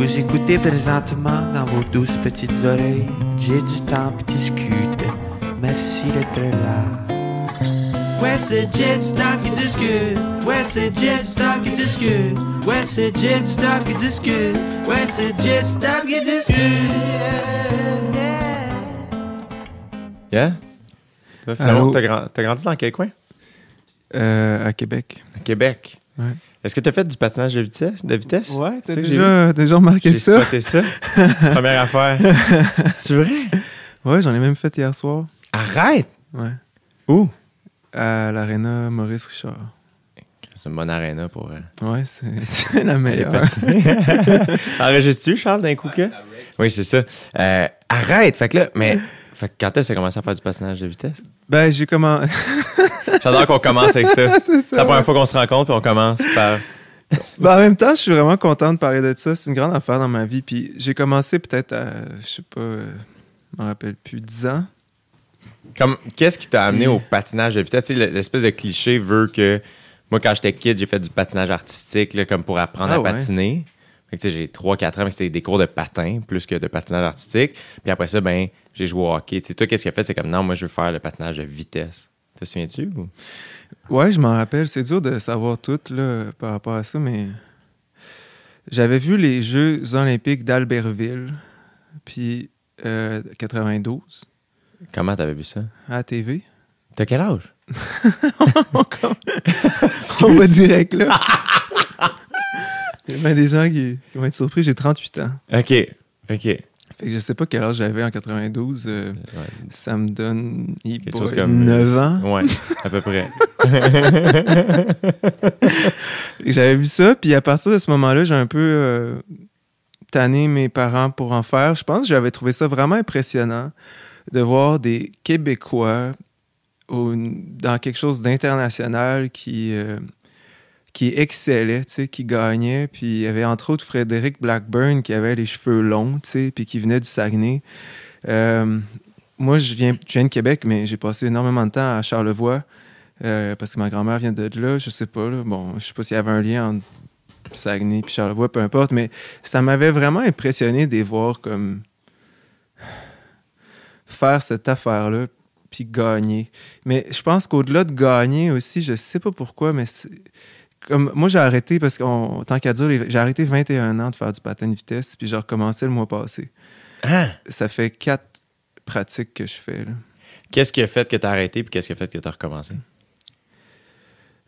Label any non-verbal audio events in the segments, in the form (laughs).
Vous écoutez présentement dans vos douces petites oreilles. J'ai du temps pour discuter. Merci d'être là. Ouais, c'est Jet Stop qui discute. Ouais, c'est Jet Stop qui discute. Ouais, c'est Jet Stop qui discute. Ouais, c'est Jet Stop qui discute. Yeah? T'as grandi dans quel coin? Euh, à Québec. À Québec. Ouais. Est-ce que t'as fait du patinage de vitesse? De vitesse? Ouais, Tu t'as j'ai déjà, déjà remarqué J'ai ça? spoté ça. (laughs) Première affaire. (laughs) C'est vrai? Ouais, j'en ai même fait hier soir. Arrête! Ouais. Où? À l'aréna Maurice Richard. C'est une bonne arena pour. euh, Ouais, c'est (laughs) c'est la meilleure. Enregistres-tu, Charles, d'un coup que? Oui, c'est ça. Euh, arrête! Fait que là, mais. Fait que quand est-ce que tu as commencé à faire du patinage de vitesse? Ben, j'ai comment. (laughs) J'adore qu'on commence avec ça. (laughs) c'est la première fois qu'on se rencontre puis on commence par. Ben, en même temps, je suis vraiment content de parler de ça. C'est une grande affaire dans ma vie. Puis j'ai commencé peut-être à, je sais pas, je me rappelle plus, 10 ans. Comme, qu'est-ce qui t'a amené au patinage de vitesse? L'espèce de cliché veut que. Moi, quand j'étais kid, j'ai fait du patinage artistique, là, comme pour apprendre Ah à ouais. patiner. Fait que, tu sais, j'ai 3-4 ans, mais c'était des cours de patin plus que de patinage artistique. Puis après ça, ben, j'ai joué au hockey. Tu sais, toi, qu'est-ce que fait? C'est comme, non, moi, je veux faire le patinage de vitesse. Te souviens-tu? ou? Ouais, je m'en rappelle. C'est dur de savoir tout là, par rapport à ça, mais j'avais vu les Jeux olympiques d'Albertville, puis euh, 92, Comment t'avais vu ça? à la TV. T'as quel âge? (laughs) On va direct, (laughs) là. (laughs) Il y a bien des gens qui, qui vont être surpris. J'ai 38 ans. OK. OK. Fait que je sais pas quel âge j'avais en 92. euh, Ouais, ça me donne hey quelque boy, chose comme. 9 ans. Ouais, à peu près. (laughs) J'avais vu ça, puis à partir de ce moment-là, j'ai un peu euh, tanné mes parents pour en faire. Je pense que j'avais trouvé ça vraiment impressionnant de voir des Québécois au- dans quelque chose d'international qui, euh, qui excellait, tu sais, qui gagnait. Puis il y avait entre autres Frédéric Blackburn qui avait les cheveux longs, tu sais, puis qui venait du Saguenay. Euh, moi, je viens, je viens de Québec, mais j'ai passé énormément de temps à Charlevoix. Euh, parce que ma grand-mère vient de là, je sais pas. Bon, je sais pas s'il y avait un lien entre Saguenay et Charlevoix, peu importe, mais ça m'avait vraiment impressionné de les voir comme faire cette affaire-là puis gagner. Mais je pense qu'au-delà de gagner aussi, je sais pas pourquoi, mais comme moi j'ai arrêté parce qu'en tant qu'à dire, j'ai arrêté 21 ans de faire du patin de vitesse, puis j'ai recommencé le mois passé. Ah! Ça fait quatre pratiques que je fais. Là. Qu'est-ce qui a fait que t'as arrêté puis qu'est-ce qui a fait que t'as recommencé?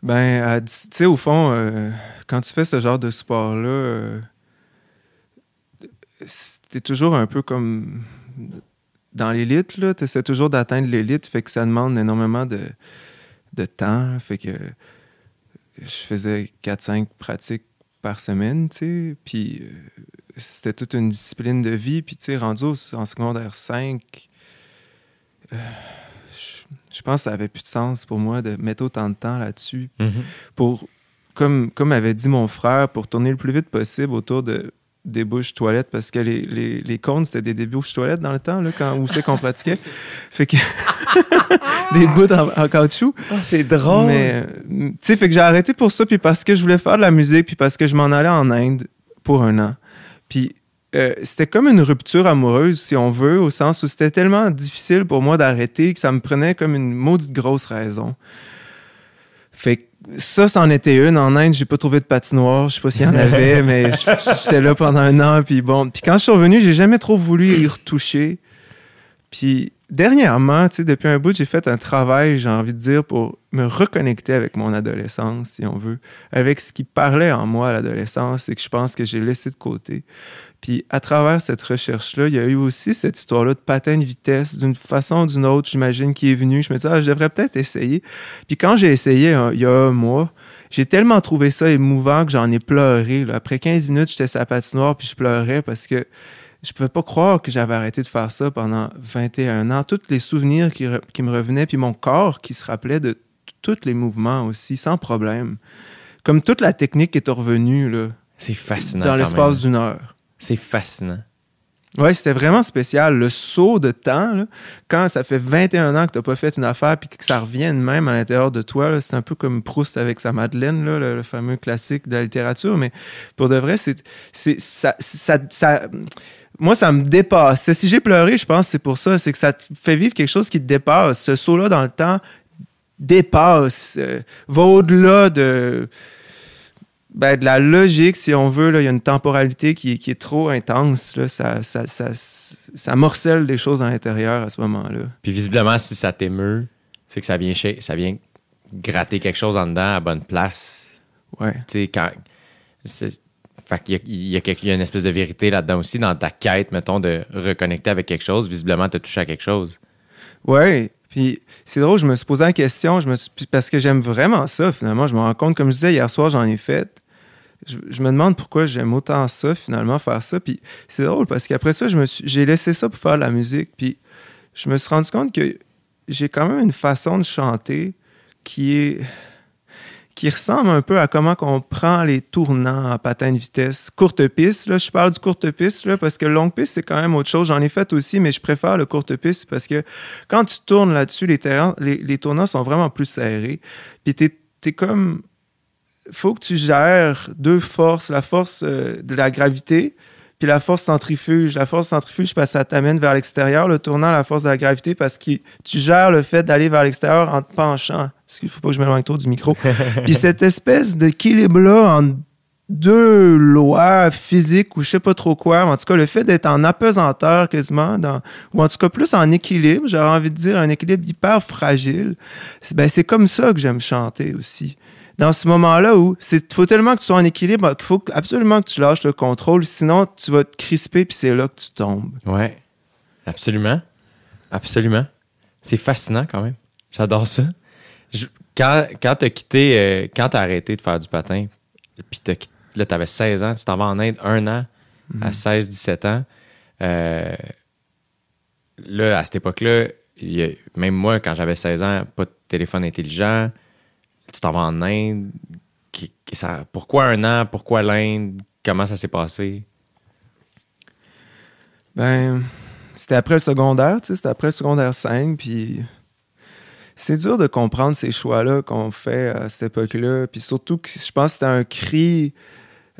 Ben, tu sais, au fond, euh, quand tu fais ce genre de sport-là, euh, t'es toujours un peu comme dans l'élite, là. T'essaies toujours d'atteindre l'élite, fait que ça demande énormément de, de temps. Fait que je faisais 4-5 pratiques par semaine, tu sais. Puis euh, c'était toute une discipline de vie. Puis, tu sais, rendu au- en secondaire 5, euh, je, je pense que ça avait plus de sens pour moi de mettre autant de temps là-dessus pour, comme, comme avait dit mon frère, pour tourner le plus vite possible autour de des bouches toilettes parce que les, les, les cônes c'était des, des bouches toilettes dans le temps là, quand où c'est qu'on pratiquait fait que (laughs) (laughs) les bouts en, en caoutchouc Ah, c'est drôle. mais euh, tu sais fait que j'ai arrêté pour ça puis parce que je voulais faire de la musique puis parce que je m'en allais en Inde pour un an puis euh, c'était comme une rupture amoureuse si on veut au sens où c'était tellement difficile pour moi d'arrêter que ça me prenait comme une maudite grosse raison fait que ça, c'en était une. En Inde, j'ai pas trouvé de patinoire. Je sais pas s'il y en avait, (laughs) mais j'étais là pendant un an. Puis bon, puis quand je suis revenu, j'ai jamais trop voulu y retoucher. Puis dernièrement, depuis un bout, j'ai fait un travail, j'ai envie de dire, pour me reconnecter avec mon adolescence, si on veut, avec ce qui parlait en moi à l'adolescence et que je pense que j'ai laissé de côté. Puis à travers cette recherche-là, il y a eu aussi cette histoire-là de patin de vitesse, d'une façon ou d'une autre, j'imagine, qui est venue. Je me disais, ah, je devrais peut-être essayer. Puis quand j'ai essayé hein, il y a un mois, j'ai tellement trouvé ça émouvant que j'en ai pleuré. Après 15 minutes, j'étais la patinoire puis je pleurais parce que je pouvais pas croire que j'avais arrêté de faire ça pendant 21 ans. Tous les souvenirs qui, re- qui me revenaient, puis mon corps qui se rappelait de tous les mouvements aussi, sans problème. Comme toute la technique est revenue là, C'est fascinant. dans l'espace d'une heure. C'est fascinant. Ouais, c'était vraiment spécial. Le saut de temps, là, quand ça fait 21 ans que tu n'as pas fait une affaire puis que ça revienne même à l'intérieur de toi, c'est un peu comme Proust avec sa Madeleine, là, le, le fameux classique de la littérature. Mais pour de vrai, c'est, c'est ça, ça, ça- moi, ça me dépasse. Si j'ai pleuré, je pense que c'est pour ça. C'est que ça te fait vivre quelque chose qui te dépasse. Ce saut-là dans le temps dépasse, euh, va au-delà de, ben, de la logique, si on veut. Là. Il y a une temporalité qui, est- qui est trop intense. Là. Ça, ça, ça, ça morcelle des choses à l'intérieur à ce moment-là. Puis visiblement, si ça t'émeut, c'est que ça vient, chez- ça vient gratter quelque chose en dedans à la bonne place. Ouais. Tu sais, quand. Fait qu'il y a, il y a une espèce de vérité là-dedans aussi, dans ta quête, mettons, de reconnecter avec quelque chose. Visiblement, tu as touché à quelque chose. Ouais. Puis c'est drôle, je me suis posé la question, je me suis- parce que j'aime vraiment ça, finalement. Je me rends compte, comme je disais hier soir, j'en ai fait. Je, me demande pourquoi j'aime autant ça, finalement, faire ça. Puis c'est drôle parce qu'après ça, je me j'ai laissé ça pour faire de la musique. Puis je me suis rendu compte que j'ai quand même une façon de chanter qui est qui ressemble un peu à comment on prend les tournants en patin de vitesse. Courte piste, là, je parle du courte piste, parce que longue piste, c'est quand même autre chose. J'en ai fait aussi, mais je préfère le courte piste parce que quand tu tournes là-dessus, les, les, tournants sont vraiment plus serrés. Puis t'es, t'es comme... faut que tu gères deux forces, la force euh, de la gravité puis la force centrifuge. La force centrifuge, parce que ça t'amène vers l'extérieur, le tournant, la force de la gravité, parce que tu gères le fait d'aller vers l'extérieur en te penchant. Parce qu'il faut pas que je m'éloigne trop du micro. (laughs) puis cette espèce d'équilibre-là entre deux lois physiques ou je sais pas trop quoi, en tout cas, le fait d'être en apesanteur quasiment, dans, ou en tout cas plus en équilibre, j'aurais envie de dire un équilibre hyper fragile, ben, c'est comme ça que j'aime chanter aussi dans ce moment-là où c'est faut tellement que tu sois en équilibre qu'il faut absolument que tu lâches le contrôle, sinon tu vas te crisper puis c'est là que tu tombes. Ouais. Absolument. Absolument. C'est fascinant quand même. J'adore ça. Je- quand quand tu as quitté, euh, quand tu as arrêté de faire du patin, puis là, tu avais 16 ans, tu t'en vas en Inde un an, à 16-17 ans. euh, là, à cette époque-là, il même moi, quand j'avais 16 ans, pas de téléphone intelligent, tu t'en vas en Inde. Ça- pourquoi un an? Pourquoi l'Inde? Comment ça s'est passé? Ben c'était après le secondaire, tu sais, c'était après le secondaire 5 puis c'est dur de comprendre ces choix-là qu'on fait à cette époque-là, puis surtout je pense que c'était un cri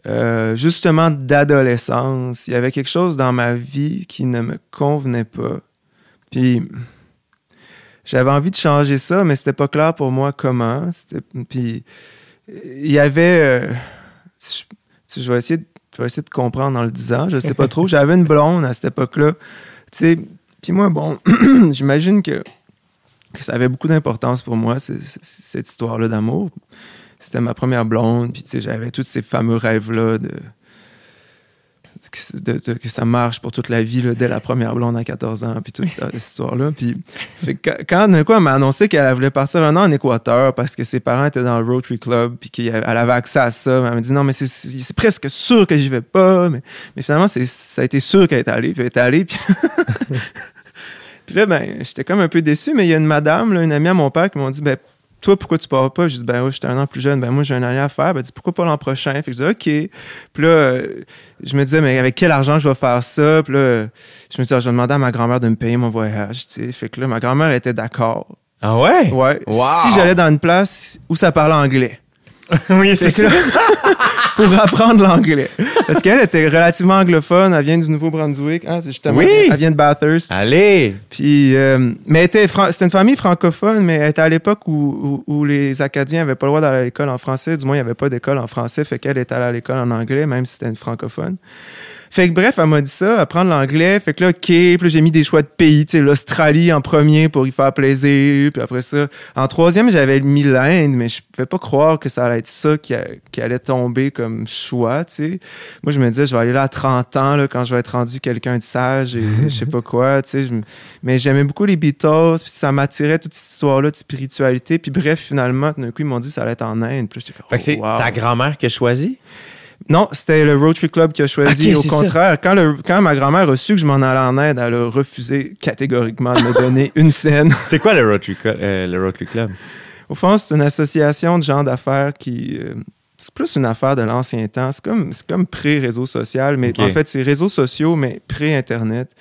euh, justement d'adolescence. Il y avait quelque chose dans ma vie qui ne me convenait pas. Puis j'avais envie de changer ça, mais c'était pas clair pour moi comment. Puis il y avait. euh, je, je vais essayer de, je vais essayer de comprendre en le disant. Je sais pas trop. J'avais une blonde à cette époque-là. Puis moi, bon, (clears throat) j'imagine que, ça avait beaucoup d'importance pour moi, cette histoire-là d'amour. C'était ma première blonde, puis j'avais tous ces fameux rêves-là de, que, de- de- que ça marche pour toute la vie, là, dès la première blonde à 14 ans, puis toute cette, histoire-là. Puis fait quand, d'un coup, elle m'a annoncé qu'elle voulait partir un an en Équateur parce que ses parents étaient dans le Rotary Club, puis qu'elle avait accès à ça, elle m'a dit non, mais c'est- presque sûr que j'y vais pas. Mais, mais finalement, ça a été sûr qu'elle est allée, puis elle est allée, puis. (laughs) (laughs) Puis là, ben, j'étais comme un peu déçu, mais il y a une madame, là, une amie à mon père, qui m'ont dit, ben, toi, pourquoi tu pars pas? J'ai dit, ben oui, j'étais un an plus jeune. Ben moi, j'ai une année à faire. Ben, dit, pourquoi pas l'an prochain? Fait que je dis, OK. Puis là, euh, je me disais, mais avec quel argent je vais faire ça? Puis là, je me disais, ah, je vais demander à ma grand-mère de me payer mon voyage, tu sais. Fait que là, ma grand-mère était d'accord. Ah ouais? Ouais. Wow! Si j'allais dans une place où ça parlait anglais. (laughs) oui, c'est ça. (laughs) pour apprendre l'anglais. Parce qu'elle était relativement anglophone. Elle vient du Nouveau-Brunswick. Hein, c'est justement, Oui. Elle vient de Bathurst. Allez! Puis, euh, mais c'était une famille francophone, mais elle était à l'époque où, où, où les Acadiens n'avaient pas le droit d'aller à l'école en français. Du moins, il n'y avait pas d'école en français. Fait qu'elle était allée à l'école en anglais, même si c'était une francophone. Fait que bref, elle m'a dit ça, apprendre l'anglais. Fait que là, OK. Puis j'ai mis des choix de pays. Tu sais, l'Australie en premier pour y faire plaisir. Puis après ça, en troisième, j'avais mis l'Inde, mais je pouvais pas croire que ça allait être ça qui, a- qui allait tomber comme choix, tu sais. Moi, je me disais, je vais aller là à 30 ans, là, quand je vais être rendu quelqu'un de sage et je sais pas quoi, tu sais. je Mais j'aimais beaucoup les Beatles, puis ça m'attirait toute cette histoire-là de spiritualité. Puis bref, finalement, d'un coup, ils m'ont dit que ça allait être en Inde. Puis j'étais comme, Fait que c'est oh, wow. ta grand-mère qui a choisi? Non, c'était le Rotary Club qui a choisi. Au contraire, quand, le, quand ma grand-mère a su que je m'en allais en Inde, elle a refusé catégoriquement de me donner une scène. (laughs) C'est quoi le Rotary, euh, le Rotary Club? Au fond, c'est une association de gens d'affaires qui. euh, c'est plus une affaire de l'ancien temps. C'est comme, c'est comme pré-réseau social, mais en fait, c'est réseaux sociaux, mais pré-Internet,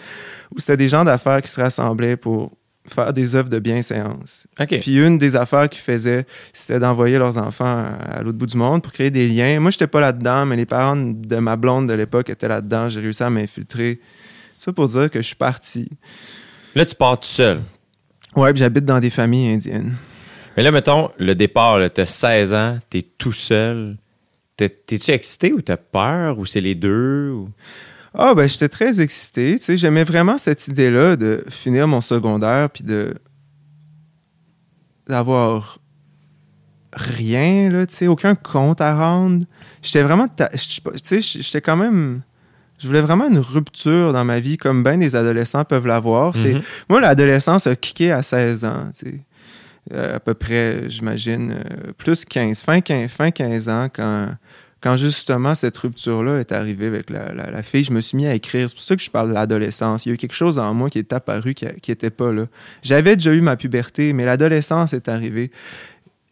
où c'était des gens d'affaires qui se rassemblaient pour faire des œuvres de bienséance. OK. Puis une des affaires qu'ils faisaient, c'était d'envoyer leurs enfants à, l'autre bout du monde pour créer des liens. Moi, j'étais pas là-dedans, mais les parents de ma blonde de l'époque étaient là-dedans. J'ai réussi à m'infiltrer. Ça pour dire que je suis parti. Là, tu pars tout seul. Ouais, puis j'habite dans des familles indiennes. Mais là, mettons, le départ, t'as 16 ans, t'es tout seul. T'es- T'es-tu excité ou t'as peur ou c'est les deux? ou- Ah, ben, j'étais très excité. Tu sais, j'aimais vraiment cette idée-là de finir mon secondaire puis de. d'avoir rien, là, tu sais, aucun compte à rendre. J'étais vraiment. ta- Tu sais, j'étais quand même. Je voulais vraiment une rupture dans ma vie, comme bien des adolescents peuvent l'avoir. Mhm. Moi, l'adolescence a kické à 16 ans, tu sais. Euh, à peu près, j'imagine, euh, plus 15, fin 15, fin 15 ans, quand, quand justement cette rupture-là est arrivée avec la, fille, je me suis mis à écrire. C'est pour ça que je parle de l'adolescence. Il y a eu quelque chose en moi qui est apparu qui n'était pas là. J'avais déjà eu ma puberté, mais l'adolescence est arrivée.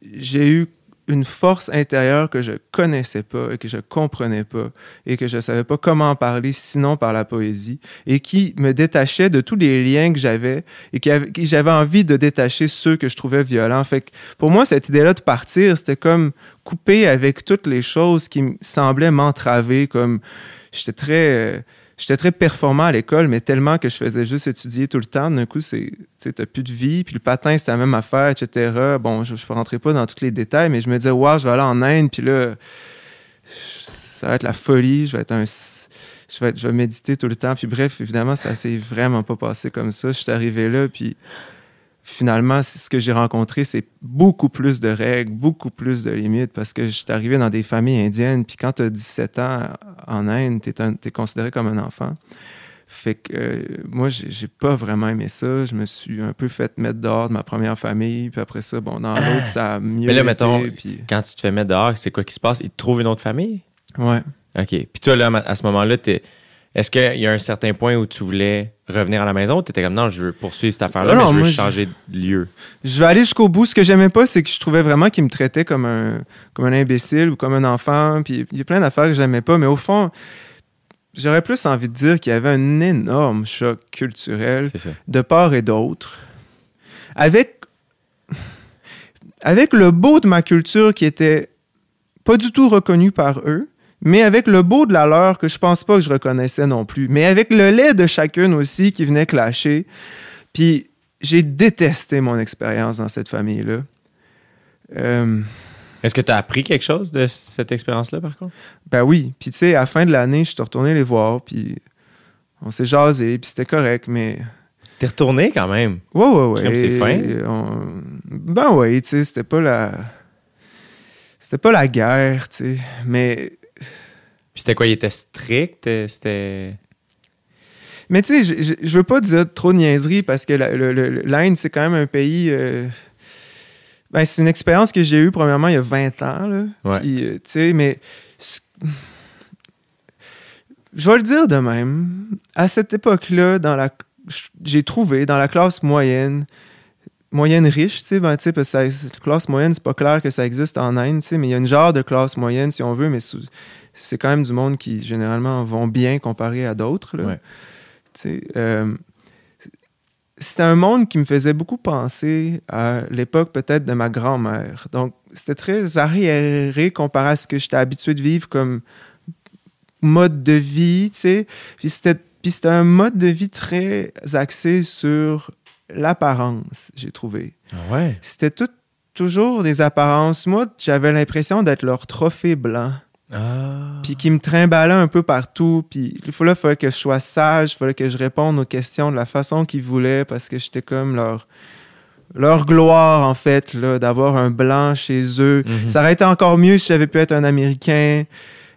J'ai eu une force intérieure que je connaissais pas et que je comprenais pas et que je savais pas comment en parler sinon par la poésie et qui me détachait de tous les liens que j'avais et qui j'avais envie de détacher ceux que je trouvais violents. Fait pour moi, cette idée-là de partir, c'était comme couper avec toutes les choses qui semblaient m'entraver. Comme j'étais très, euh, j'étais très performant à l'école, mais tellement que je faisais juste étudier tout le temps. D'un coup, c'est, t'as plus de vie. Puis le patin, c'est la même affaire, etc. Bon, je, ne rentrer pas dans tous les détails, mais je me disais, wow, je vais aller en Inde, puis là, ça va être la folie. Je vais être un je vais, je vais méditer tout le temps. Puis bref, évidemment, ça s'est vraiment pas passé comme ça. Je suis arrivé là, puis finalement, ce que j'ai rencontré, c'est beaucoup plus de règles, beaucoup plus de limites, parce que je suis arrivé dans des familles indiennes, puis quand tu as 17 ans en Inde, tu es, considéré comme un enfant. Fait que euh, moi, j'ai j'ai pas vraiment aimé ça. Je me suis un peu fait mettre dehors de ma première famille, puis après ça, bon, dans l'autre, ça a mieux Mais là, été, mettons, puis- Quand tu te fais mettre dehors, c'est quoi qui se passe? Ils te trouvent une autre famille? Ouais. OK. Puis toi, là, à ce moment-là, t'es- est-ce qu'il y a un certain point où tu voulais revenir à la maison ou tu étais comme non, je veux poursuivre cette affaire-là, mais je veux moi, je- changer de lieu? Je vais aller jusqu'au bout. Ce que j'aimais pas, c'est que je trouvais vraiment qu'il me traitait comme un, comme un imbécile ou comme un enfant. Puis il y a plein d'affaires que j'aimais pas. Mais au fond, j'aurais plus envie de dire qu'il y avait un énorme choc culturel de part et d'autre. Avec, avec le beau de ma culture qui était pas du tout reconnu par eux, mais avec le beau de la leur que je pense pas que je reconnaissais non plus. Mais avec le lait de chacune aussi qui venait clasher. Puis j'ai détesté mon expérience dans cette famille-là. Euh, Est-ce que tu as appris quelque chose de cette expérience-là, par contre? ben oui. Puis tu sais, à la fin de l'année, je suis retourné les voir, puis on s'est jasé, puis c'était correct, mais... T'es retourné quand même. Ouais, ouais, ouais. C'est fin. On- Ben ouais, tu sais, c'était pas la... C'était pas la guerre, tu sais, mais... C'était quoi? Il était strict? C'était. Mais tu sais, je- je- veux pas dire trop de niaiseries parce que la- l'Inde, c'est quand même un pays. euh, Ben, c'est une expérience que j'ai eue, premièrement, il y a 20 ans. Là. Ouais. Puis, euh, tu sais, mais. Je vais le dire de même. À cette époque-là, dans la. J'ai trouvé dans la classe moyenne, moyenne riche, tu sais, ben, parce que cette classe moyenne, c'est pas clair que ça existe en Inde, tu sais, mais il y a une genre de classe moyenne, si on veut, mais sous- c'est quand même du monde qui, généralement, vont bien comparé à d'autres. Ouais. Euh, c'était un monde qui me faisait beaucoup penser à l'époque peut-être de ma grand-mère. Donc, c'était très arriéré comparé à ce que j'étais habitué de vivre comme mode de vie, tu sais. Puis c'était, puis c'était un mode de vie très axé sur l'apparence, j'ai trouvé. Ah ouais? C'était tout, toujours des apparences. Moi, j'avais l'impression d'être leur trophée blanc Ah. puis qui me trimballait un peu partout. Puis il fallait, fallait que je sois sage, il fallait que je réponde aux questions de la façon qu'ils voulaient parce que j'étais comme leur, leur gloire, en fait, d'avoir un blanc chez eux. Mhm. Ça aurait été encore mieux si j'avais pu être un Américain.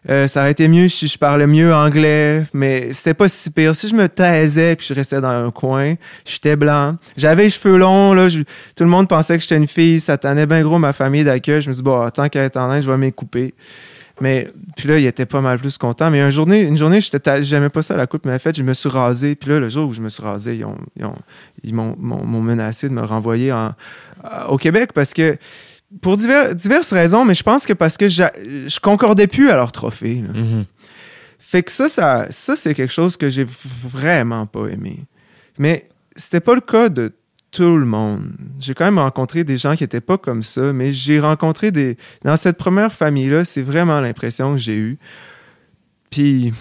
Euh, ça aurait été mieux si je parlais mieux anglais, mais c'était pas si pire. Si je me taisais puis je restais dans un coin, j'étais blanc. J'avais les cheveux longs, là, je- tout le monde pensait que j'étais une fille, ça tannait bien gros ma famille d'accueil. Je me dis, bon, tant qu'elle est en Inde, je vais m'y couper. Mais puis là, il était pas mal plus content. Mais une journée, une journée, j'aimais pas ça la coupe mais fait, je me suis rasé. Puis là, le jour où je me suis rasé, ils ont, ils ont- ils m'ont, m'ont menacé de me renvoyer en- au Québec parce que pour divers- diverses raisons, mais je pense que parce que j'a- je concordais plus à leur trophée. là. Mhm. Fait que ça, ça, ça c'est quelque chose que j'ai vraiment pas aimé. Mais c'était pas le cas de tout le monde. J'ai quand même rencontré des gens qui étaient pas comme ça, mais j'ai rencontré des... Dans cette première famille-là, c'est vraiment l'impression que j'ai eue. Puis...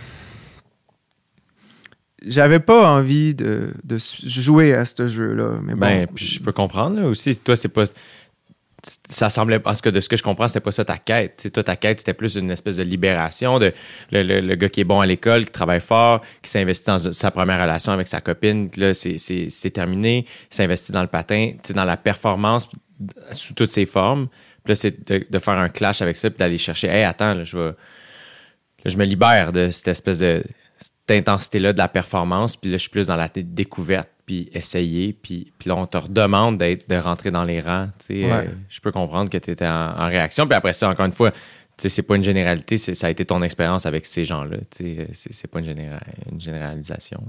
J'avais pas envie de, de jouer à ce jeu-là. Mais bon, Ben, puis je peux comprendre là, aussi. Toi, c'est pas. Ça semblait. Parce que de ce que je comprends, c'était pas ça ta quête. Toi, ta quête, c'était plus une espèce de libération de le, le- gars qui est bon à l'école, qui travaille fort, qui s'investit dans sa première relation avec sa copine. Là, c'est- terminé. S'investit dans le patin, dans la performance sous toutes ses formes. Puis là, c'est de, de faire un clash avec ça, puis d'aller chercher. Hey, attends, là, je vais. je me libère de cette espèce de cette intensité-là de la performance, puis là, je suis plus dans la découverte, puis essayer, puis, puis là, on te redemande d'être, de rentrer dans les rangs. tu sais. Ouais. Euh, je peux comprendre que tu étais en, en réaction, puis après ça, encore une fois, tu sais, c'est pas une généralité, ça a été ton expérience avec ces gens-là. tu sais. Euh, C'est, c'est pas une, généra- une généralisation.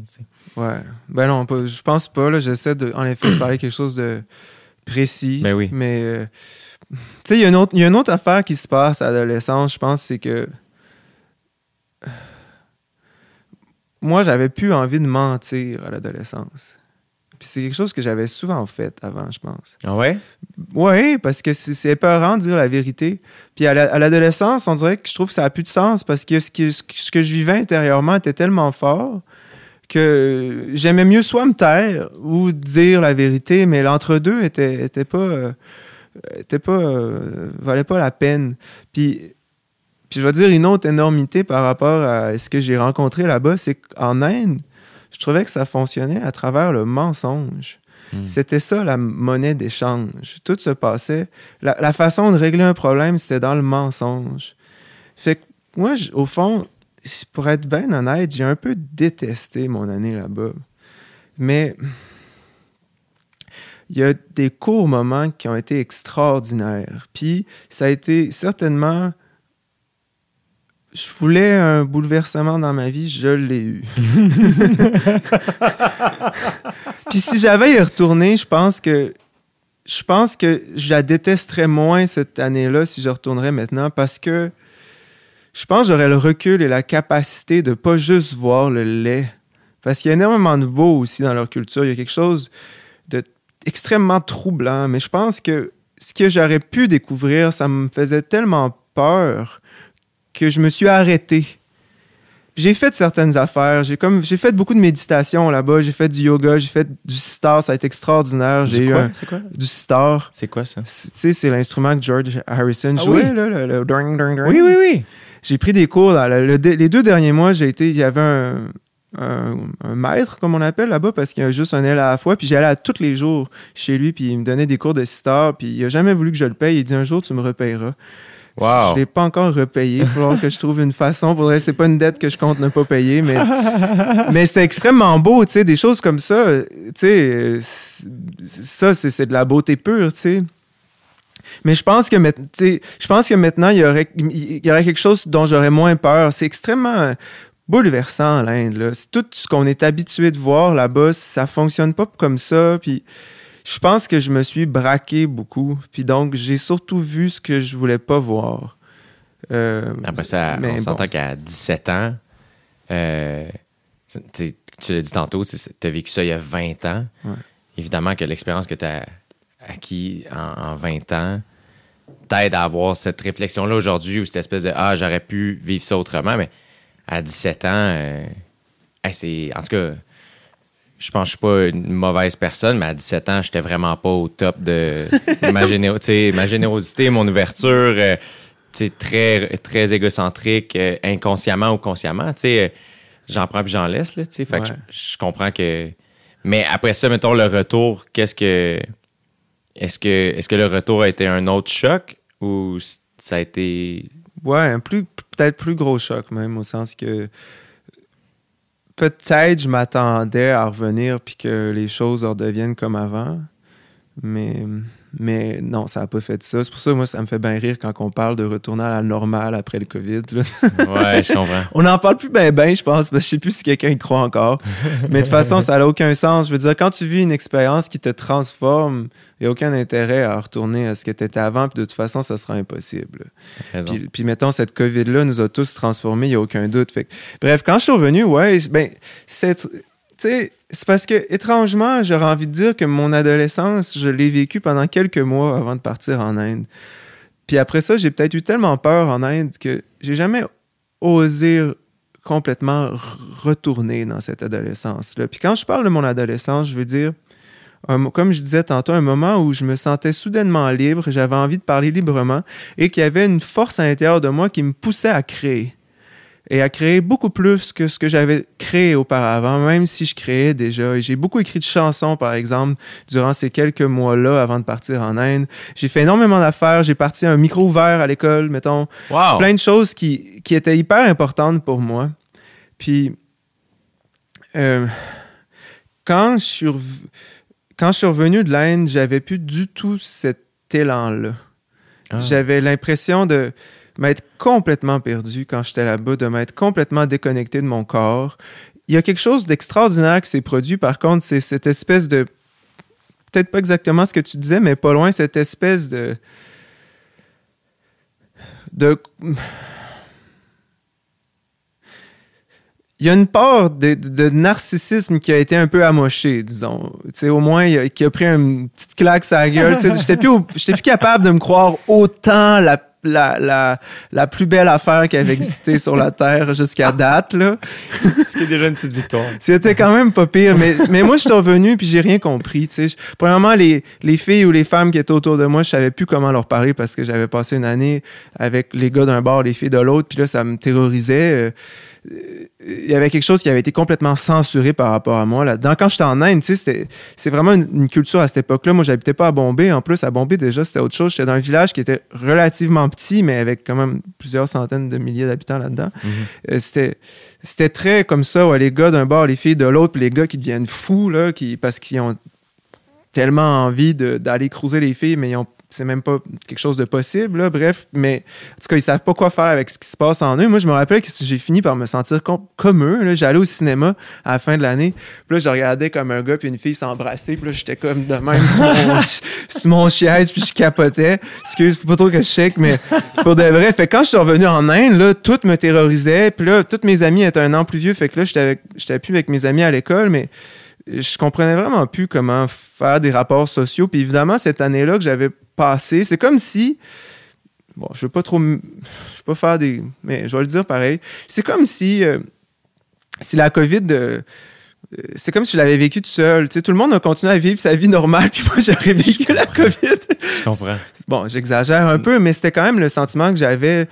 Ouais. Ben non, pas- je pense pas. Là, j'essaie de, en effet, de parler quelque chose de précis. Ben oui. Mais, euh, tu sais, il y, a une autre- il y a une autre affaire qui se passe à l'adolescence, je pense, c'est que. Moi, j'avais plus envie de mentir à l'adolescence. Puis c'est quelque chose que j'avais souvent fait avant, je pense. Ah ouais? Oui, parce que c'est épeurant de dire la vérité. Puis à la- à l'adolescence, on dirait que je trouve que ça n'a plus de sens parce que ce, qui- ce que ce que je vivais intérieurement était tellement fort que j'aimais mieux soit me taire ou dire la vérité, mais l'entre-deux était, était pas. euh, était pas. euh, valait pas la peine. Puis. Puis je vais dire une autre énormité par rapport à ce que j'ai rencontré là-bas, c'est qu'en Inde, je trouvais que ça fonctionnait à travers le mensonge. Hmm. C'était ça la monnaie d'échange. Tout se passait. La, la façon de régler un problème, c'était dans le mensonge. Fait que moi, au fond, pour être bien honnête, j'ai un peu détesté mon année là-bas. Mais il y a des courts moments qui ont été extraordinaires. Puis ça a été certainement. Je voulais un bouleversement dans ma vie, je l'ai eu. (laughs) Puis si j'avais y retourner, je pense que je pense que je la détesterais moins cette année-là si je retournerais maintenant parce que je pense que j'aurais le recul et la capacité de pas juste voir le lait. Parce qu'il y a énormément de beau aussi dans leur culture. Il y a quelque chose de extrêmement troublant. Mais je pense que ce que j'aurais pu découvrir, ça me faisait tellement peur que je me suis arrêté. J'ai fait certaines affaires. J'ai comme j'ai fait beaucoup de méditation là-bas. J'ai fait du yoga. J'ai fait du sitar. Ça a été extraordinaire. J'ai eu quoi? un- C'est quoi? du sitar. C'est quoi ça? C'est- Tu sais, c'est l'instrument que George Harrison Ah jouait, oui? là, le, le dring, dring, dring. Oui, oui, oui. J'ai pris des cours. dans le- le- les deux derniers mois, j'ai été. Il y avait un, un, un maître, comme on appelle là-bas, parce qu'il y a juste un aile à la fois. Puis j'allais à tous les jours chez lui, puis il me donnait des cours de sitar. Puis il a jamais voulu que je le paye. Il dit un jour, tu me repayeras. Je ne l'ai pas encore repayé. Il falloir que je trouve une façon. Pour c'est pas une dette que je compte ne pas payer, mais, (laughs) mais c'est extrêmement beau, tu sais, des choses comme ça. euh, Tu sais, euh, ça, c'est c'est de la beauté pure, tu sais. Mais je pense que, je pense que maintenant, il y, aurait, il y aurait quelque chose dont j'aurais moins peur. C'est extrêmement bouleversant, l'Inde. là. C'est Tout ce qu'on est habitué de voir là-bas, ça fonctionne pas comme ça. Puis je pense que je me suis braqué beaucoup. Puis donc, j'ai surtout vu ce que je voulais pas voir. Euh, Après ça, mais on bon. s'entend qu'à 17 ans, euh, tu l'as dit tantôt, tu as vécu ça il y a 20 ans. Ouais. Évidemment que l'expérience que tu as acquis en, en 20 ans t'aide à avoir cette réflexion-là aujourd'hui ou cette espèce de Ah, j'aurais pu vivre ça autrement, mais à 17 ans, euh, hey, c'est. En tout cas, je pense que je suis pas une mauvaise personne, mais à 17 ans, j'étais vraiment pas au top de (laughs) ma, généro- ma générosité, mon ouverture. euh, très, très égocentrique, euh, inconsciemment ou consciemment. euh, J'en prends puis j'en laisse. Là, fait que je, je comprends que. Mais après ça, mettons le retour, qu'est-ce que. Est-ce que, est que le retour a été un autre choc ou ça a été. Ouais, un plus peut-être plus gros choc même au sens que peut-être je m'attendais à revenir puis que les choses redeviennent comme avant, mais Mais non, ça n'a pas fait ça. C'est pour ça que moi, ça me fait bien rire quand on parle de retourner à la normale après le COVID. là. (laughs) Ouais, je comprends. On n'en parle plus bien, ben, je pense, parce que je sais plus si quelqu'un y croit encore. Mais de toute façon, ça n'a aucun sens. Je veux dire, quand tu vis une expérience qui te transforme, il n'y a aucun intérêt à retourner à ce que tu étais avant, puis de toute façon, ça sera impossible. Puis, puis mettons, cette COVID-là nous a tous transformés, il n'y a aucun doute. Fait que- bref, quand je suis revenu, ouais, ben, c'est. Tu sais, c'est parce que, étrangement, j'aurais envie de dire que mon adolescence, je l'ai vécu pendant quelques mois avant de partir en Inde. Puis après ça, j'ai peut-être eu tellement peur en Inde que j'ai jamais osé complètement retourner dans cette adolescence-là. Puis quand je parle de mon adolescence, je veux dire, comme je disais tantôt, un moment où je me sentais soudainement libre, j'avais envie de parler librement et qu'il y avait une force à l'intérieur de moi qui me poussait à créer. Et à créer beaucoup plus que ce que j'avais créé auparavant, même si je créais déjà. J'ai beaucoup écrit de chansons, par exemple, durant ces quelques mois-là avant de partir en Inde. J'ai fait énormément d'affaires. J'ai parti à un micro ouvert à l'école, mettons Wow! plein de choses qui, qui étaient hyper importantes pour moi. Puis, euh, quand, je suis quand je suis revenu de l'Inde, j'avais plus du tout cet élan-là. Ah. J'avais l'impression de m'être complètement perdu quand j'étais là-bas, de m'être complètement déconnecté de mon corps. Il y a quelque chose d'extraordinaire qui s'est produit, par contre, c'est cette espèce de... Peut-être pas exactement ce que tu disais, mais pas loin, cette espèce de... de il y a une part de, de- narcissisme qui a été un peu amochée, disons. Tu sais, au moins, qui a pris une petite claque sur la gueule. J'étais plus, au- plus capable de me croire autant la, la, la, la plus belle affaire qui avait existé sur la Terre jusqu'à date, là. (laughs) Ce qui est déjà une petite victoire. C'était quand même pas pire. Mais, mais moi, je suis revenu puis j'ai rien compris. Tu sais. Je- Premièrement, les, les filles ou les femmes qui étaient autour de moi, je savais plus comment leur parler parce que j'avais passé une année avec les gars d'un bord, les filles de l'autre. Puis là, ça me terrorisait. Euh, Il y avait quelque chose qui avait été complètement censuré par rapport à moi là-dedans. Quand j'étais en Inde, c'est vraiment une, une culture à cette époque-là. Moi, j'habitais pas à Bombay. En plus, à Bombay, déjà, c'était autre chose. J'étais dans un village qui était relativement petit, mais avec quand même plusieurs centaines de milliers d'habitants là-dedans. Euh, c'était c'était très comme ça, ouais, les gars d'un bord, les filles de l'autre, puis les gars qui deviennent fous là, qui, parce qu'ils ont tellement envie d'aller cruiser les filles, mais ils ont c'est même pas quelque chose de possible, là, bref. Mais en tout cas, ils savent pas quoi faire avec ce qui se passe en eux. Moi, je me rappelle que j'ai fini par me sentir com- comme eux. J'allais au cinéma à la fin de l'année. Puis là, je regardais comme un gars puis une fille s'embrasser. Puis là, j'étais comme de même sur mon, (laughs) sur mon puis je capotais. Excuse, faut pas trop que je shake, mais pour de vrai. Fait que quand je suis revenu en Inde, là, tout me terrorisait. Puis là, tous mes amis étaient un an plus vieux. Fait que là, j'étais avec- j'étais plus avec mes amis à l'école, mais je comprenais vraiment plus comment faire des rapports sociaux. Puis évidemment, cette année-là que j'avais passée, c'est comme si. Bon, je veux pas trop. Je veux pas faire des. Mais je vais le dire pareil. C'est comme si. euh, si la COVID. euh, euh, c'est comme si je l'avais vécu tout seul. Tu sais, tout le monde a continué à vivre sa vie normale, (laughs) puis moi, j'aurais vécu la COVID. Je comprends. Bon, j'exagère un peu, mais c'était quand même le sentiment que j'avais.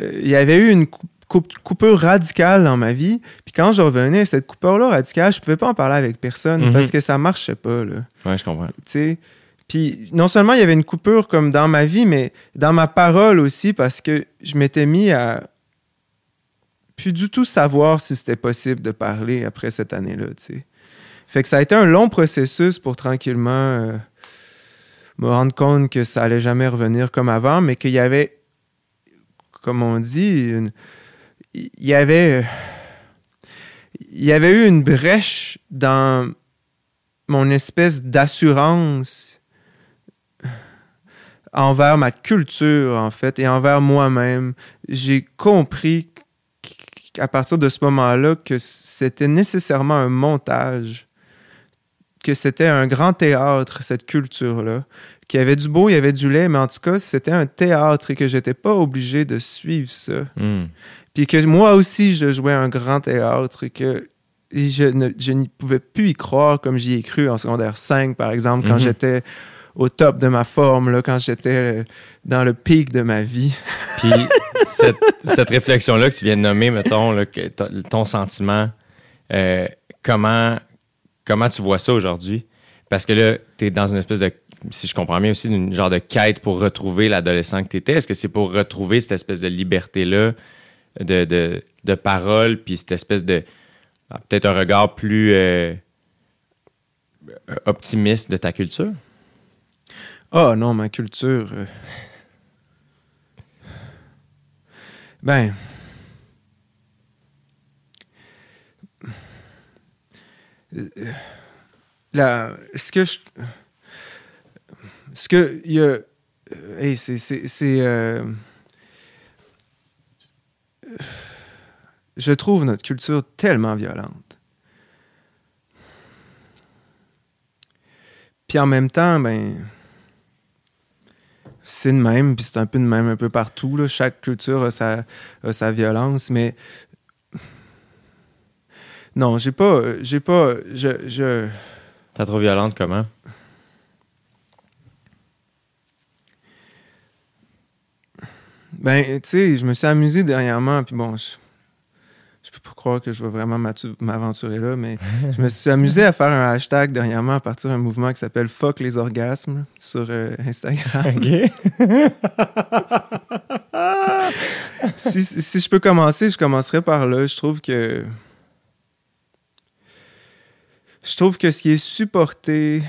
euh, Il y avait eu une coup- coup- coupure radicale dans ma vie. Puis quand je revenais, cette coupure-là radicale, je pouvais pas en parler avec personne Mhm. parce que ça marchait pas, là. Ouais, je comprends. Tu sais. Puis non seulement il y avait une coupure comme dans ma vie, mais dans ma parole aussi parce que je m'étais mis à plus du tout savoir si c'était possible de parler après cette année-là. Fait que ça a été un long processus pour tranquillement euh, me rendre compte que ça allait jamais revenir comme avant, mais qu'il y avait, comme on dit, il y avait, il y avait eu une brèche dans mon espèce d'assurance envers ma culture, en fait, et envers moi-même. J'ai compris qu'à partir de ce moment-là, que c'était nécessairement un montage, que c'était un grand théâtre, cette culture-là, qu'il y avait du beau, il y avait du laid, mais en tout cas, c'était un théâtre et que j'étais pas obligé de suivre ça. Hmm. Puis que moi aussi, je jouais un grand théâtre et que et je n'y pouvais plus y croire comme j'y ai cru en secondaire 5, par exemple, quand Mhm. j'étais au top de ma forme, là, quand j'étais euh, dans le pic de ma vie. (laughs) Puis cette, cette réflexion-là que tu viens de nommer, mettons, ton sentiment, euh, comment, comment tu vois ça aujourd'hui? Parce que là, tu es dans une espèce de, si je comprends bien aussi, une genre de quête pour retrouver l'adolescent que tu étais. Est-ce que c'est pour retrouver cette espèce de liberté-là de, de, de parole, puis cette espèce de, ah, peut-être un regard plus euh, optimiste de ta culture? Oh non, ma culture. euh, Ben. La, ce que je. Ce que. Y euh, c'est- c'est, euh, je trouve notre culture tellement violente. Puis en même temps, ben c'est de même, puis c'est un peu de même un peu partout. Là. Chaque culture a sa, a sa violence, mais non, j'ai pas, j'ai pas, je, je, T'as trop violente comment? ben, tu sais, je me suis amusé dernièrement, puis bon, je, croire que je vais vraiment m'aventurer là, mais je me suis amusé à faire un hashtag dernièrement à partir d'un mouvement qui s'appelle Fuck les orgasmes sur euh, Instagram. (laughs) Si, si je peux commencer, je commencerai par là. Je trouve que. Je trouve que ce qui est supporté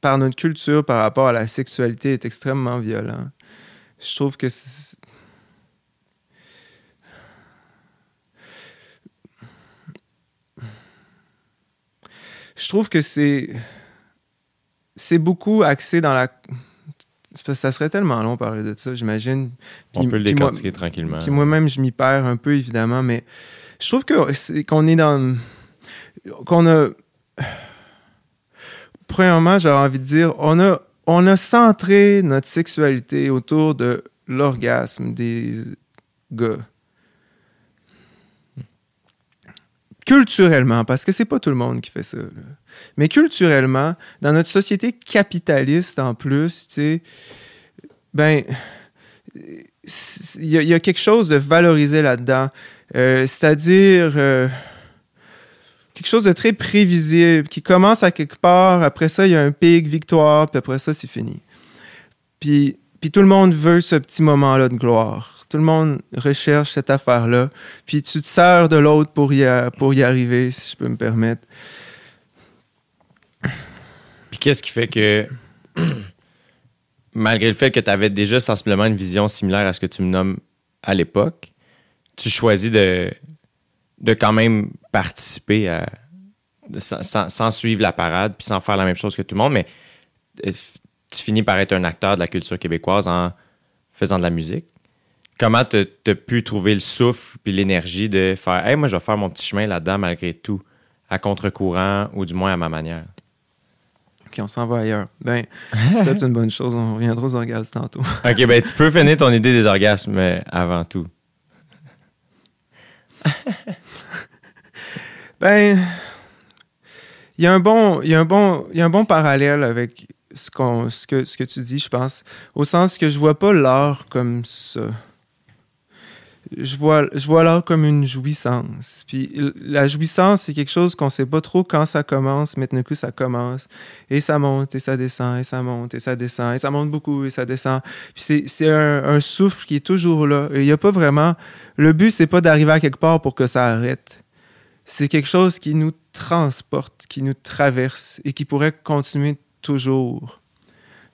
par notre culture par rapport à la sexualité est extrêmement violent. Je trouve que. Je trouve que c'est. C'est beaucoup axé dans la. Ça serait tellement long de parler de ça, j'imagine. On peut le décortiquer tranquillement. puis moi-même, je m'y perds un peu, évidemment, mais je trouve que c'est- qu'on est dans. qu'on a. Premièrement, j'aurais envie de dire, on a, on a centré notre sexualité autour de l'orgasme des gars. Culturellement, parce que c'est pas tout le monde qui fait ça. Mais culturellement, dans notre société capitaliste en plus, tu sais, ben, il y, a- il y a quelque chose de valorisé là-dedans. Euh, C'est-à-dire euh, quelque chose de très prévisible qui commence à quelque part, après ça, il y a un pic, victoire, puis après ça, c'est fini. Puis, puis tout le monde veut ce petit moment-là de gloire. Tout le monde recherche cette affaire-là. Puis tu te sers de l'autre pour y, pour y arriver, si je peux me permettre. Puis qu'est-ce qui fait que, (clears throat) malgré le fait que tu avais déjà sensiblement une vision similaire à ce que tu me nommes à l'époque, tu choisis de, de quand même participer à. sans, sans- suivre la parade puis sans faire la même chose que tout le monde, mais euh, tu finis par être un acteur de la culture québécoise en faisant de la musique. Comment tu as pu trouver le souffle puis l'énergie de faire Hey, moi, je vais faire mon petit chemin là-dedans malgré tout, à contre-courant ou du moins à ma manière? OK, on s'en va ailleurs. Ben, c'est une bonne chose. On reviendra aux orgasmes tantôt. (laughs) OK, ben tu peux finir ton idée des orgasmes euh, avant tout. (laughs) Ben, il y a un bon, il y a un bon, il y a un bon parallèle avec ce, qu'on, ce, que, ce que tu dis, je pense, au sens que je vois pas l'art comme ça. Je vois, je vois l'art comme une jouissance. Puis la jouissance, c'est quelque chose qu'on sait pas trop quand ça commence, mais d'un coup, ça commence. Et ça monte, et ça descend, et ça monte, et ça descend, et ça monte beaucoup, et ça descend. Puis c'est, un, un souffle qui est toujours là. Il y a pas vraiment... Le but, c'est pas d'arriver à quelque part pour que ça arrête c'est quelque chose qui nous transporte, qui nous traverse et qui pourrait continuer toujours.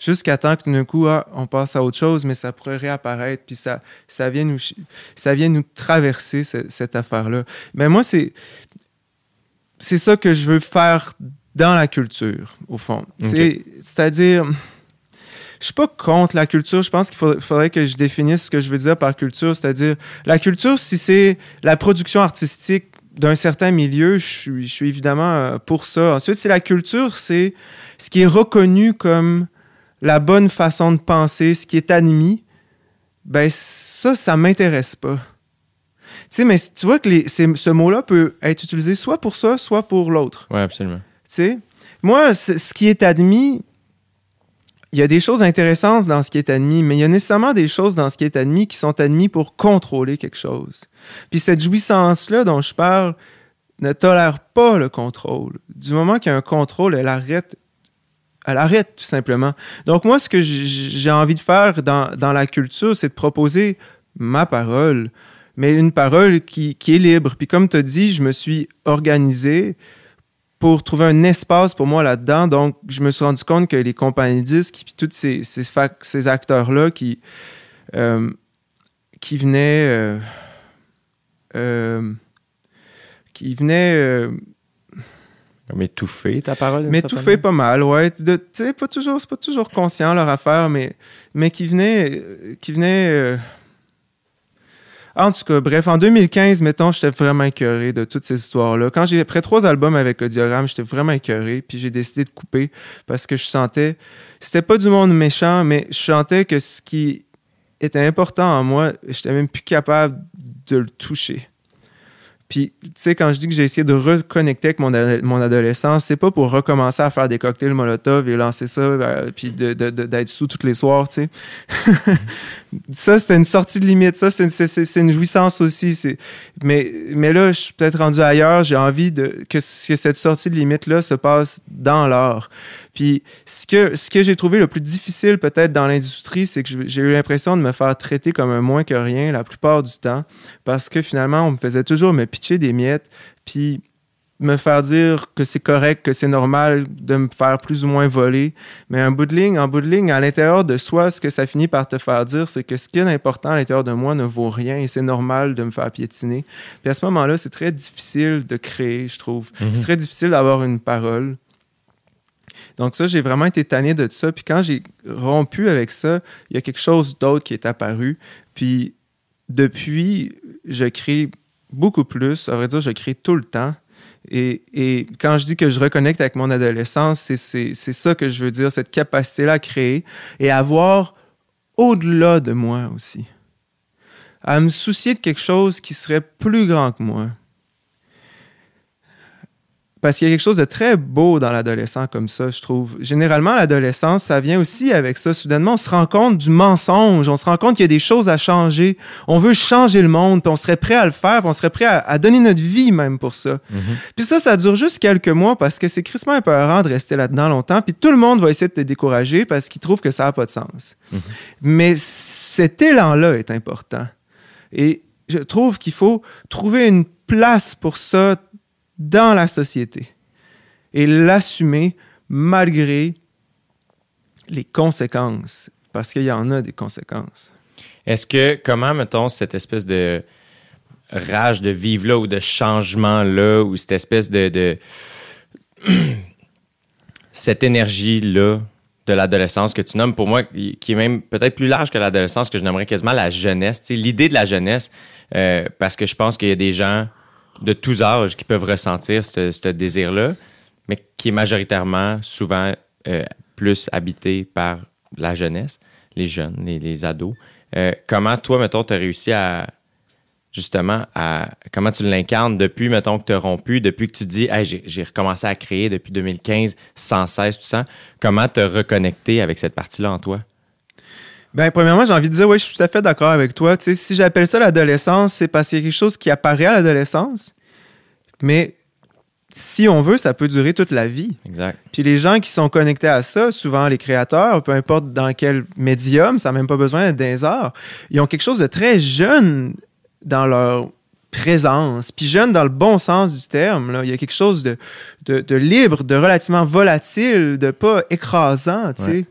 Jusqu'à temps que d'un coup, ah, on passe à autre chose, mais ça pourrait réapparaître, puis ça, ça, vient, nous, ça vient nous traverser, ce- cette affaire-là. Mais moi, c'est, c'est ça que je veux faire dans la culture, au fond. C'est-à-dire, je suis pas contre la culture. Je pense qu'il faudrait, faudrait que je définisse ce que je veux dire par culture. C'est-à-dire, la culture, si c'est la production artistique d'un certain milieu, je suis, je suis évidemment euh, pour ça. Ensuite, c'est la culture, c'est ce qui est reconnu comme la bonne façon de penser, ce qui est admis. Ben, ça, ça m'intéresse pas. Tu sais, mais tu vois que les, ce mot-là peut être utilisé soit pour ça, soit pour l'autre. Oui, absolument. Tu sais, moi, ce qui est admis, il y a des choses intéressantes dans ce qui est admis, mais il y a nécessairement des choses dans ce qui est admis qui sont admis pour contrôler quelque chose. Puis cette jouissance-là dont je parle ne tolère pas le contrôle. Du moment qu'il y a un contrôle, elle arrête. Elle arrête tout simplement. Donc moi, ce que j'ai envie de faire dans, dans la culture, c'est de proposer ma parole, mais une parole qui, qui est libre. Puis comme tu as dit, je me suis organisé pour trouver un espace pour moi là-dedans. Donc, je me suis rendu compte que les compagnies disques, puis tous ces, ces, acteurs-là qui, euh, qui venaient. euh, euh, qui venaient Comme étouffer ta parole. m'étouffer pas mal, ouais. Tu sais, pas toujours, c'est pas toujours conscient leur affaire, mais, mais qui venaient. euh, Qui venaient euh, En tout cas, bref, en 2015, mettons, j'étais vraiment écœuré de toutes ces histoires-là. Quand j'ai, après trois albums avec Audiogramme, j'étais vraiment écœuré, puis j'ai décidé de couper parce que je sentais. C'était pas du monde méchant, mais je sentais que ce qui était important en moi, j'étais même plus capable de le toucher. Puis, tu sais, quand je dis que j'ai essayé de reconnecter avec mon, mon adolescence, c'est pas pour recommencer à faire des cocktails Molotov et lancer ça, euh, puis d'être sous tous les soirs, tu sais. (laughs) ça, c'était une sortie de limite. Ça, c'est une, jouissance aussi. Mais, là, je suis peut-être rendu ailleurs. J'ai envie que, que cette sortie de limite-là se passe dans l'art. Puis ce que, ce que j'ai trouvé le plus difficile peut-être dans l'industrie, c'est que j'ai eu l'impression de me faire traiter comme un moins que rien la plupart du temps, parce que finalement, on me faisait toujours me pitcher des miettes, puis me faire dire que c'est correct, que c'est normal de me faire plus ou moins voler. Mais un bout de ligne, en bout de ligne, à l'intérieur de soi, ce que ça finit par te faire dire, c'est que ce qui est important à l'intérieur de moi ne vaut rien et c'est normal de me faire piétiner. Puis à ce moment-là, c'est très difficile de créer, je trouve. Mhm. C'est très difficile d'avoir une parole. Donc ça, j'ai vraiment été tanné de ça. Puis quand j'ai rompu avec ça, il y a quelque chose d'autre qui est apparu. Puis depuis, je crée beaucoup plus. À vrai dire, je crée tout le temps. Et, et quand je dis que je reconnecte avec mon adolescence, c'est- ça que je veux dire, cette capacité-là à créer et à voir au-delà de moi aussi. À me soucier de quelque chose qui serait plus grand que moi. Parce qu'il y a quelque chose de très beau dans l'adolescent comme ça, je trouve. Généralement, l'adolescence, ça vient aussi avec ça. Soudainement, on se rend compte du mensonge, on se rend compte qu'il y a des choses à changer. On veut changer le monde, puis on serait prêt à le faire, puis on serait prêt à, à donner notre vie même pour ça. Mhm. Puis ça, ça dure juste quelques mois parce que c'est crissement épeurant de rester là-dedans longtemps. Puis tout le monde va essayer de te décourager parce qu'il trouve que ça n'a pas de sens. Mhm. Mais cet élan-là est important. Et je trouve qu'il faut trouver une place pour ça dans la société et l'assumer malgré les conséquences. Parce qu'il y en a des conséquences. Est-ce que, comment, mettons, cette espèce de rage de vivre-là ou de changement-là ou cette espèce de. (clears throat) cette énergie-là de l'adolescence que tu nommes, pour moi, qui est même peut-être plus large que l'adolescence, que je nommerais quasiment la jeunesse, l'idée de la jeunesse, euh, parce que je pense qu'il y a des gens de tous âges qui peuvent ressentir ce, désir-là, mais qui est majoritairement, souvent, euh, plus habité par la jeunesse, les jeunes, les, les ados. Euh, comment toi, mettons, tu as réussi à justement à comment tu l'incarnes depuis, mettons, que tu as rompu, depuis que tu dis hey, j'ai, j'ai recommencé à créer depuis 2015 sans cesse, tout ça? Comment te reconnecter avec cette partie-là en toi? Ben, premièrement, j'ai envie de dire, oui, je suis tout à fait d'accord avec toi. Tu sais, si j'appelle ça l'adolescence, c'est parce qu'il y a quelque chose qui apparaît à l'adolescence. Mais si on veut, ça peut durer toute la vie. Exact. Puis les gens qui sont connectés à ça, souvent les créateurs, peu importe dans quel médium, ça n'a même pas besoin d'être des arts, ils ont quelque chose de très jeune dans leur présence, puis jeune dans le bon sens du terme. Là. Il y a quelque chose de, de, de libre, de relativement volatile, de pas écrasant, tu sais. Ouais.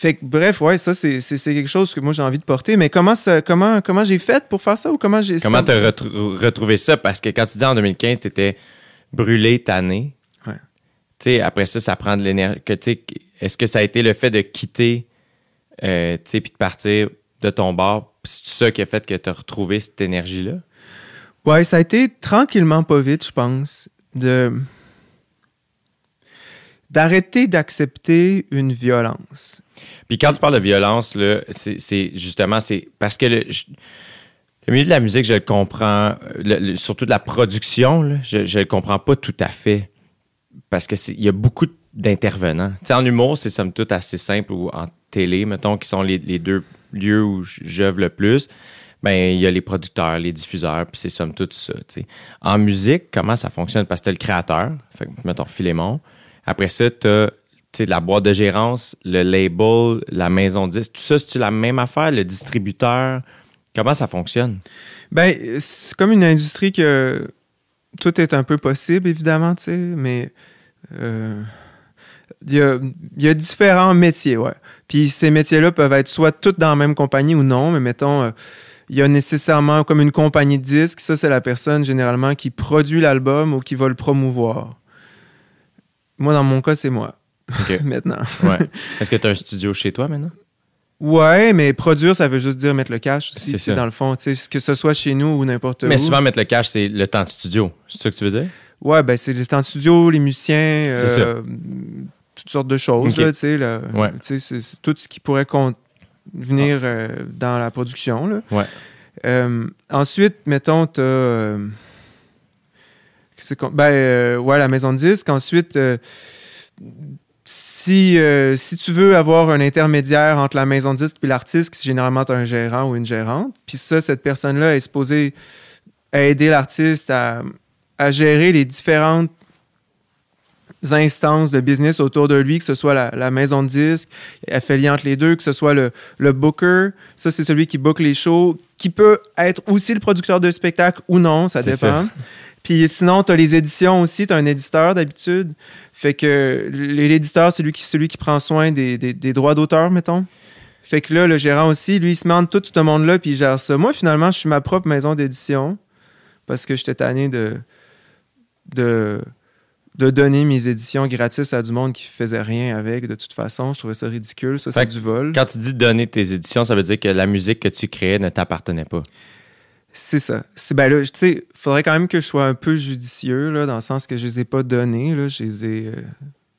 Fait que, bref, ouais, ça, c'est quelque chose que moi, j'ai envie de porter. Mais comment, ça- comment, comment j'ai fait pour faire ça ou comment j'ai... Comment c'est tu as retrouvé ça? Parce que quand tu dis en 2015, tu étais brûlé, tanné. Ouais. Tu sais, après ça, ça prend de l'énergie. Est-ce que ça a été le fait de quitter, euh, tu sais, puis de partir de ton bar? C'est ça qui a fait que tu as retrouvé cette énergie-là? Ouais, ça a été tranquillement pas vite, je pense, de d'arrêter d'accepter une violence. Puis quand tu parles de violence, c'est justement, c'est parce que le, milieu de la musique, je le comprends, surtout de la production, je, je le comprends pas tout à fait. Parce que c'est- il y a beaucoup d'intervenants. En humour, c'est somme toute assez simple, ou en télé, mettons, qui sont les, deux lieux où j'œuvre le plus. Ben, il y a les producteurs, les diffuseurs, puis c'est somme toute ça. En musique, comment ça fonctionne? Parce que tu as le créateur, mettons Philémon. Après ça, tu as la boîte de gérance, le label, la maison de disque. Tout ça, c'est-tu la même affaire? Le distributeur? Comment ça fonctionne? Ben, c'est comme une industrie que tout est un peu possible, évidemment, tu mais euh, il y, a, différents métiers, ouais. Puis ces métiers-là peuvent être soit tous dans la même compagnie ou non, mais mettons, euh, il y a nécessairement comme une compagnie de disques. Ça, c'est la personne généralement qui produit l'album ou qui va le promouvoir. Moi, dans mon cas, c'est moi. (laughs) Maintenant. Ouais. Est-ce que tu as un studio chez toi maintenant? Ouais, mais produire, ça veut juste dire mettre le cash aussi, C'est tu dans le fond. tu sais, Que ce soit chez nous ou n'importe où. Mais souvent, mettre le cash, c'est le temps de studio. C'est ça que tu veux dire? Ouais, ben c'est les temps de studio, les musiciens, euh, toutes sortes de choses, Ok. là, tu sais. là. Ouais. Tu sais, C'est c'est tout ce qui pourrait con- venir euh, dans la production, là. Ouais. Euh, ensuite, mettons, qu'on- ben, ouais, la maison de disque. Ensuite, si, euh, si tu veux avoir un intermédiaire entre la maison de disque et l'artiste, généralement, tu as un gérant ou une gérante. Puis ça, cette personne-là est supposée aider l'artiste à, à gérer les différentes instances de business autour de lui, que ce soit la, la maison de disque, elle fait lien entre les deux, que ce soit le, le booker, ça c'est celui qui book les shows, qui peut être aussi le producteur de spectacle ou non, ça dépend. Puis sinon, tu as les éditions aussi, tu as un éditeur d'habitude. Fait que l'éditeur, c'est lui qui, celui qui prend soin des, des- des droits d'auteur, mettons. Fait que là, le gérant aussi, lui, il se demande tout ce monde-là, puis il gère ça. Moi, finalement, je suis ma propre maison d'édition parce que j'étais tanné de, de, de donner mes éditions gratis à du monde qui faisait rien avec, de toute façon. Je trouvais ça ridicule. Ça, c'est du vol. Quand tu dis donner tes éditions, ça veut dire que la musique que tu créais ne t'appartenait pas. C'est ça. C'est ben là, tu sais, faudrait quand même que je sois un peu judicieux là, dans le sens que je les ai pas donnés, là, je les ai euh,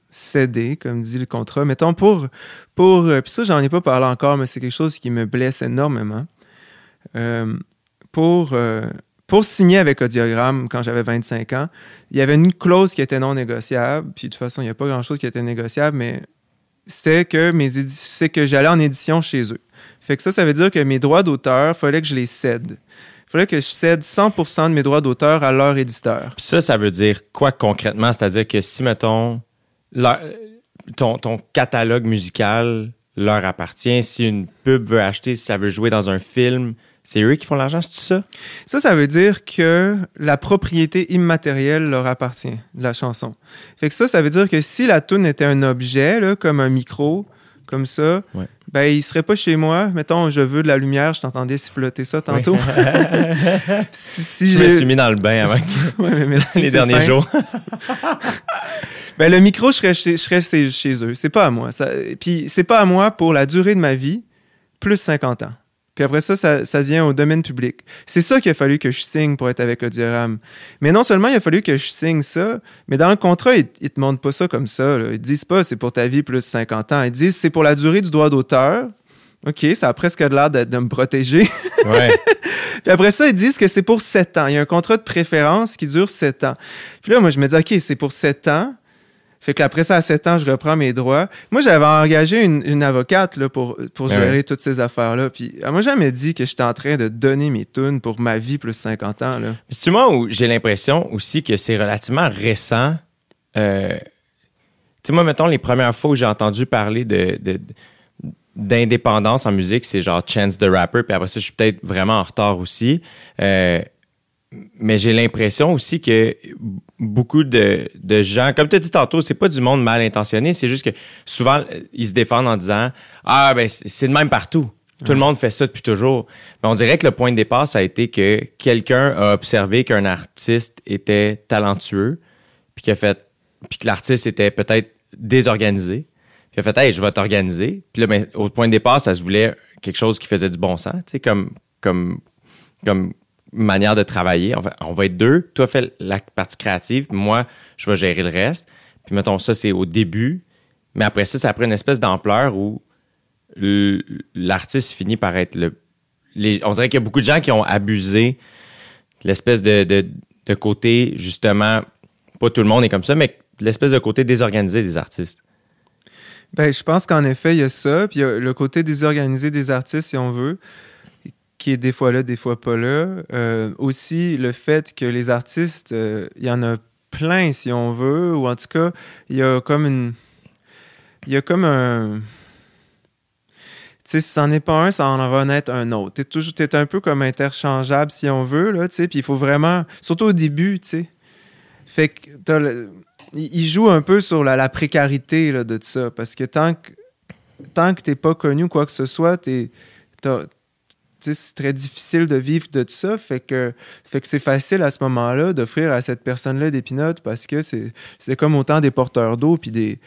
cédés, comme dit le contrat. Mettons pour pour euh, puis ça j'en ai pas parlé encore, mais c'est quelque chose qui me blesse énormément. Euh, pour pour signer avec Audiogramme quand j'avais 25 ans, il y avait une clause qui était non négociable. Puis de toute façon, il n'y a pas grand chose qui était négociable, mais c'était que mes c'est que j'allais en édition chez eux. Fait que ça, ça veut dire que mes droits d'auteur, fallait que je les cède. Il fallait que je cède 100% de mes droits d'auteur à leur éditeur. Puis ça, ça veut dire quoi concrètement? C'est-à-dire que si, mettons, leur- ton, ton catalogue musical leur appartient, si une pub veut acheter, si ça veut jouer dans un film, c'est eux qui font l'argent, c'est tout ça? Ça, ça veut dire que la propriété immatérielle leur appartient, de la chanson. Fait que ça, ça veut dire que si la tune était un objet, là, comme un micro, comme ça, Ouais. ben, il serait pas chez moi. Mettons, je veux de la lumière, je t'entendais siffloter ça tantôt. (laughs) si si Je me suis mis dans le bain avant que- (laughs) Ouais, mais merci, les derniers fin. jours. (laughs) Ben, le micro, je serais je chez eux. C'est pas à moi. Ça, puis c'est pas à moi pour la durée de ma vie, plus 50 ans. Puis après ça, ça, ça vient au domaine public. C'est ça qu'il a fallu que je signe pour être avec Audioram. Mais non seulement il a fallu que je signe ça, mais dans le contrat, ils, ils te montrent pas ça comme ça. là. Ils disent pas c'est pour ta vie plus 50 ans. Ils disent c'est pour la durée du droit d'auteur. OK, ça a presque l'air de, de me protéger. (laughs) Ouais. Puis après ça, ils disent que c'est pour 7 ans. Il y a un contrat de préférence qui dure 7 ans. Puis là, moi, je me dis, OK, c'est pour 7 ans. Fait que après ça, à 7 ans, je reprends mes droits. Moi, j'avais engagé une, une avocate là, pour, pour Ah gérer toutes ces affaires-là. Puis elle m'a jamais dit que j'étais en train de donner mes tunes pour ma vie plus 50 ans. Là. C'est moi où j'ai l'impression aussi que c'est relativement récent. Euh, tu sais, moi, mettons, les premières fois où j'ai entendu parler de, de- d'indépendance en musique, c'est genre Chance the Rapper, puis après ça, je suis peut-être vraiment en retard aussi. Euh, mais j'ai l'impression aussi que beaucoup de, de gens, comme tu as dit tantôt, c'est pas du monde mal intentionné, c'est juste que souvent, ils se défendent en disant Ah, ben, c'est de même partout. Tout le monde fait ça depuis toujours. Mais on dirait que le point de départ, ça a été que quelqu'un a observé qu'un artiste était talentueux, puis qu'il a fait, puis que l'artiste était peut-être désorganisé. Puis il a fait, hey, je vais t'organiser. Puis là, ben, au point de départ, ça se voulait quelque chose qui faisait du bon sens, tu sais, comme, comme, comme manière de travailler. On va, être deux. Toi, fais la partie créative, moi, je vais gérer le reste. Puis mettons, ça, c'est au début. Mais après ça, ça prend une espèce d'ampleur où l'artiste finit par être le. on dirait qu'il y a beaucoup de gens qui ont abusé de l'espèce de, de, de côté, justement, pas tout le monde est comme ça, mais l'espèce de côté désorganisé des artistes. Ben, je pense qu'en effet, il y a ça. Puis il y a le côté désorganisé des artistes, si on veut, qui est des fois là, des fois pas là. Euh, aussi, le fait que les artistes, euh, il y en a plein, si on veut, ou en tout cas, il y a comme une. Il y a comme un. Tu sais, si c'en est pas un, ça en va naître un autre. T'es toujours, t'es un peu comme interchangeable, si on veut, là, tu sais. Puis il faut vraiment, surtout au début, tu sais. Fait que t'as il joue un peu sur la, précarité là, de tout ça. Parce que tant que, tant que t'es pas connu quoi que ce soit, t'es, c'est très difficile de vivre de tout ça. Fait que, fait que c'est facile à ce moment-là d'offrir à cette personne-là des pinottes parce que c'est, c'est comme autant des porteurs d'eau puis des,